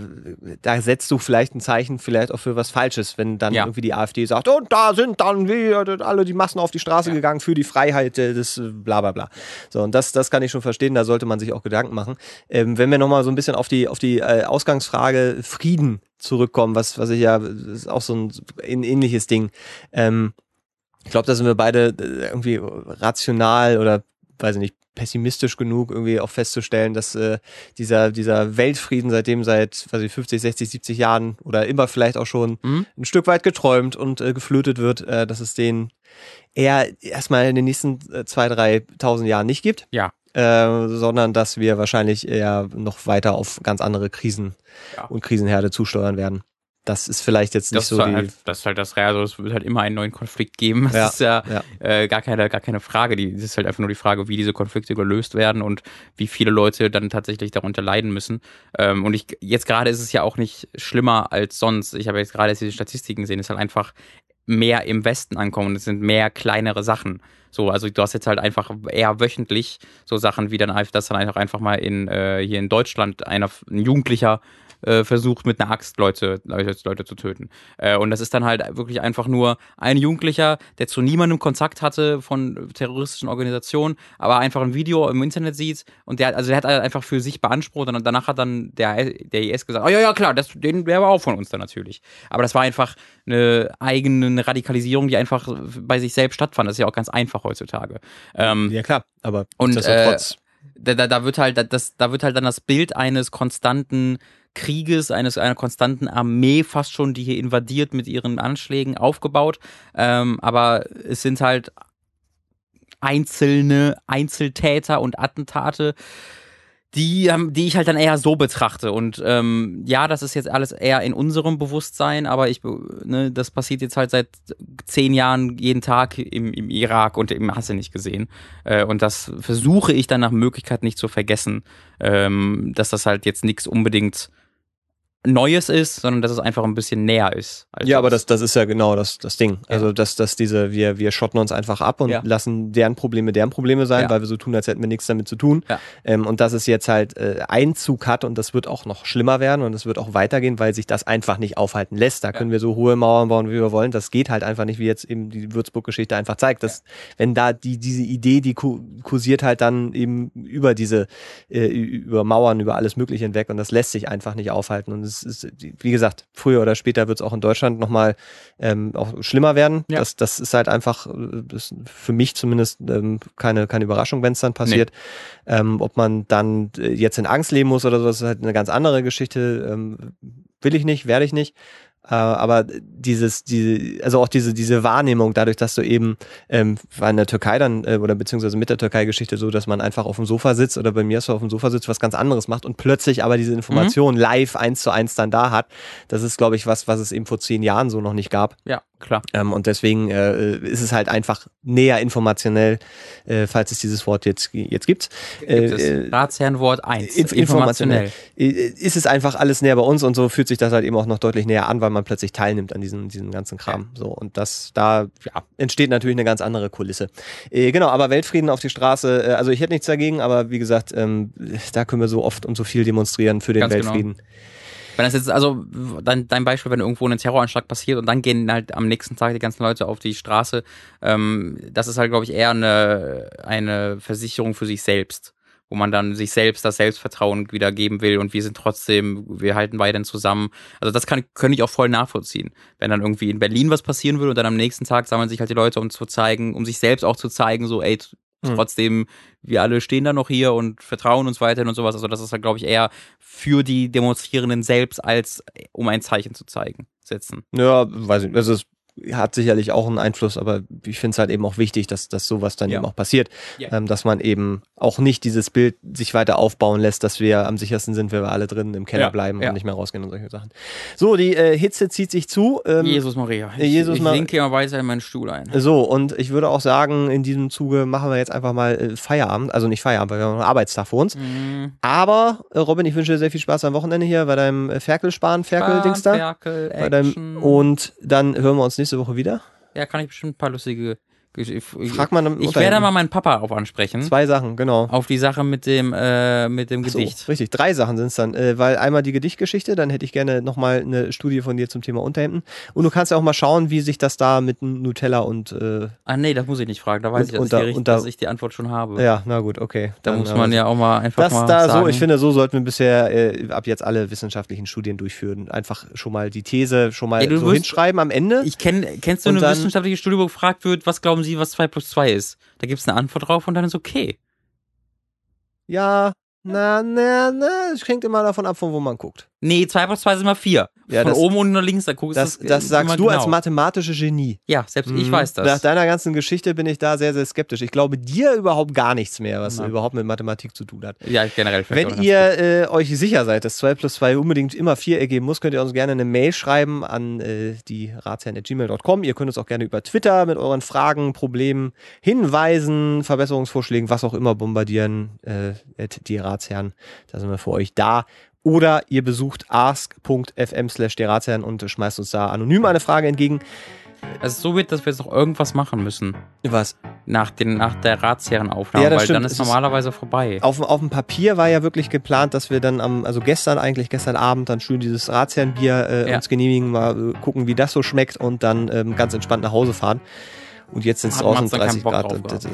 da setzt du vielleicht ein Zeichen vielleicht auch für was Falsches, wenn dann Ja. irgendwie die AfD sagt, und da sind dann wir, alle die Massen auf die Straße gegangen für die Freiheit äh, des äh, bla bla bla. So, und das, das kann ich schon verstehen, da sollte man sich auch Gedanken machen. Ähm, wenn wir nochmal so ein bisschen auf die, auf die äh, Ausgangsfrage Frieden zurückkommen, was, was ich ja, das ist auch so ein, ein ähnliches Ding. Ähm, ich glaube, da sind wir beide äh, irgendwie rational oder, weiß ich nicht, pessimistisch genug, irgendwie auch festzustellen, dass äh, dieser, dieser Weltfrieden seitdem seit, weiß ich, 50, 60, 70 Jahren oder immer vielleicht auch schon Mhm. ein Stück weit geträumt und äh, geflötet wird, äh, dass es den eher erstmal in den nächsten äh, zwei, dreitausend Jahren nicht gibt. Ja. Äh, sondern dass wir wahrscheinlich eher noch weiter auf ganz andere Krisen Ja. und Krisenherde zusteuern werden. Das ist vielleicht jetzt nicht Das, so die. halt, das ist halt das also es wird halt immer einen neuen Konflikt geben. Das Ja, ist ja, ja. Äh, gar, keine, gar keine Frage. Die, das ist halt einfach nur die Frage, wie diese Konflikte gelöst werden und wie viele Leute dann tatsächlich darunter leiden müssen. Ähm, und ich jetzt gerade ist es ja auch nicht schlimmer als sonst. Ich habe jetzt gerade jetzt diese Statistiken gesehen, es ist halt einfach mehr im Westen ankommen. Es sind mehr kleinere Sachen. So, also du hast jetzt halt einfach eher wöchentlich so Sachen wie dann einfach, dass dann einfach einfach mal in äh, hier in Deutschland einer ein Jugendlicher äh, versucht mit einer Axt Leute, Leute, Leute zu töten. Äh, und das ist dann halt wirklich einfach nur ein Jugendlicher, der zu niemandem Kontakt hatte von terroristischen Organisationen, aber einfach ein Video im Internet sieht und der, also der hat halt einfach für sich beansprucht und danach hat dann der, der IS gesagt, oh ja, ja, klar, das, den, der war auch von uns dann natürlich. Aber das war einfach eine eigene Radikalisierung, die einfach bei sich selbst stattfand. Das ist ja auch ganz einfach heutzutage. Ähm, Ja klar, aber Und, nichtsdestotrotz. da, da, da wird halt das, da wird halt dann das Bild eines konstanten Krieges, eines einer konstanten Armee fast schon, die hier invadiert mit ihren Anschlägen aufgebaut. Ähm, aber es sind halt einzelne Einzeltäter und Attentate, die, haben- die ich halt dann eher so betrachte. Und ähm, ja, das ist jetzt alles eher in unserem Bewusstsein, aber ich, ne, das passiert jetzt halt seit zehn Jahren jeden Tag im, im Irak und im Hasse nicht gesehen. Äh, und das versuche ich dann nach Möglichkeit nicht zu vergessen, ähm, dass das halt jetzt nichts unbedingt Neues ist, sondern dass es einfach ein bisschen näher ist. als Ja, aber das, das ist ja genau das, das Ding. Also, dass, dass diese, wir, wir schotten uns einfach ab und Ja. lassen deren Probleme deren Probleme sein, Ja. weil wir so tun, als hätten wir nichts damit zu tun. Ja. Ähm, und dass es jetzt halt äh, Einzug hat und das wird auch noch schlimmer werden und es wird auch weitergehen, weil sich das einfach nicht aufhalten lässt. Da können wir so hohe Mauern bauen, wie wir wollen. Das geht halt einfach nicht, wie jetzt eben die Würzburg-Geschichte einfach zeigt. Dass, Wenn da die, diese Idee, die ku- kursiert halt dann eben über diese, äh, über Mauern, über alles Mögliche hinweg und das lässt sich einfach nicht aufhalten. Und es ist, wie gesagt, früher oder später wird es auch in Deutschland nochmal ähm, auch schlimmer werden. Ja. Das, das ist halt einfach, das für mich zumindest ähm, keine, keine Überraschung, wenn es dann passiert. Ähm, ob man dann äh, jetzt in Angst leben muss oder so, das ist halt eine ganz andere Geschichte. Ähm, will ich nicht, werde ich nicht. Äh, aber dieses, diese, also auch diese, diese Wahrnehmung, dadurch, dass du eben, ähm, war in der Türkei dann, äh, oder beziehungsweise mit der Türkei-Geschichte so, dass man einfach auf dem Sofa sitzt oder bei mir so auf dem Sofa sitzt, was ganz anderes macht und plötzlich aber diese Information live eins zu eins dann da hat. Das ist, glaube ich, was, was es eben vor zehn Jahren so noch nicht gab. ja, klar. Ähm, und deswegen äh, ist es halt einfach näher informationell, äh, falls es dieses Wort jetzt, jetzt gibt. Gibt Äh, äh, Ratsherrenwort 1. Inf informationell. Äh, Ist es einfach alles näher bei uns und so fühlt sich das halt eben auch noch deutlich näher an, weil man plötzlich teilnimmt an diesem, diesem ganzen Kram. So und das da ja, entsteht natürlich eine ganz andere Kulisse. Äh, genau, aber Weltfrieden auf die Straße. Also ich hätte nichts dagegen, aber wie gesagt, ähm, da können wir so oft und so viel demonstrieren für den Ganz genau. Wenn das jetzt, also dein, dein Beispiel, wenn irgendwo ein Terroranschlag passiert und dann gehen halt am nächsten Tag die ganzen Leute auf die Straße, ähm, das ist halt, glaube ich, eher eine, eine Versicherung für sich selbst, wo man dann sich selbst das Selbstvertrauen wieder geben will und wir sind trotzdem, wir halten weiterhin zusammen. Also das kann, könnte ich auch voll nachvollziehen. Wenn dann irgendwie in Berlin was passieren würde und dann am nächsten Tag sammeln sich halt die Leute, um zu zeigen, um sich selbst auch zu zeigen, so, ey, t- Hm. trotzdem, wir alle stehen da noch hier und vertrauen uns weiterhin und sowas. Also das ist halt, glaube ich, eher für die Demonstrierenden selbst, als um ein Zeichen zu zeigen, setzen. Ja, weiß ich. Also es hat sicherlich auch einen Einfluss, aber ich finde es halt eben auch wichtig, dass, dass sowas dann Ja. eben auch passiert. Ja. Ähm, dass man eben auch nicht dieses Bild sich weiter aufbauen lässt, dass wir am sichersten sind, wenn wir alle drin im Keller Ja, bleiben ja. und nicht mehr rausgehen und solche Sachen. So, die äh, Hitze zieht sich zu. Ähm, Jesus Maria. Ich, Jesus ich Mar- sinke immer weiter in meinen Stuhl ein. So, und ich würde auch sagen, in diesem Zuge machen wir jetzt einfach mal äh, Feierabend. Also nicht Feierabend, weil wir haben noch einen Arbeitstag vor uns. Mhm. Aber, äh, Robin, ich wünsche dir sehr viel Spaß am Wochenende hier bei deinem äh, Ferkelsparen, Ferkel-Dings da. Ferkel, Bei deinem, und dann hören wir uns nächste Woche wieder. ja, kann ich bestimmt ein paar lustige Geschichten. Frag mal Ich werde mal meinen Papa auf ansprechen. Zwei Sachen, genau. Auf die Sache mit dem, äh, mit dem So, Gedicht. richtig, drei Sachen sind es dann. Äh, weil einmal die Gedichtgeschichte, dann hätte ich gerne nochmal eine Studie von dir zum Thema Unterhemden. Und du kannst ja auch mal schauen, wie sich das da mit Nutella und äh, Ah, nee, das muss ich nicht fragen. Da weiß Und- ich, dass, und ich, da- da- dass ich die Antwort schon habe. ja, na gut, okay. Da Dann, muss man ja auch mal einfach das mal da sagen. so, ich finde, so sollten wir bisher äh, ab jetzt alle wissenschaftlichen Studien durchführen. Einfach schon mal die These schon mal Ey, so wirst- hinschreiben am Ende. Ich kenn, kennst du eine dann- wissenschaftliche Studie, wo gefragt wird, was glauben Sie, was 2 plus 2 ist? Da gibt es eine Antwort drauf und dann ist okay. ja, na, na, na, es hängt immer davon ab, von wo man guckt. Nee, 2 plus 2 sind mal 4. Ja, Von das- oben und nach links, da guckst Das, du das sagst du als mathematische Genie. Ja, selbst ich Mhm. weiß das. Nach deiner ganzen Geschichte bin ich da sehr, sehr skeptisch. Ich glaube dir überhaupt gar nichts mehr, was Nein. überhaupt mit Mathematik zu tun hat. ja, generell. Wenn ihr äh, euch sicher seid, dass 2 plus 2 unbedingt immer 4 ergeben muss, könnt ihr uns gerne eine Mail schreiben an äh, die ratsherren.gmail.com. Ihr könnt uns auch gerne über Twitter mit euren Fragen, Problemen, Hinweisen, Verbesserungsvorschlägen, was auch immer bombardieren. Äh, die Ratsherren, da sind wir für euch da. Oder ihr besucht ask.fm slash die Ratsherren und schmeißt uns da anonym eine Frage entgegen. Es ist so wird, dass wir jetzt noch irgendwas machen müssen. Was? Nach, den, nach der Ratsherrenaufnahme, Ja, weil stimmt. dann Es ist ist- normalerweise vorbei. Auf, auf dem Papier war ja wirklich geplant, dass wir dann am, also gestern eigentlich, gestern Abend dann schön dieses Ratsherrenbier äh, Ja. uns genehmigen, mal äh, gucken, wie das so schmeckt und dann ähm, ganz entspannt nach Hause fahren. Und jetzt sind es draußen Mats dann keinen 30 Bock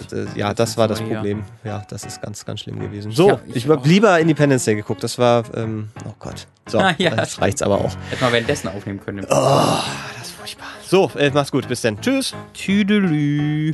Grad. ja, Das war das. Problem. Ja, das ist ganz, ganz schlimm gewesen. So, ich habe lieber Independence Day geguckt. Das war, ähm, oh Gott. So, Ah, [LAUGHS] ja. jetzt reicht's aber auch. Hätten wir währenddessen aufnehmen können. Oh, das ist furchtbar. So, äh, mach's gut. Bis dann. Tschüss. Tüdelü.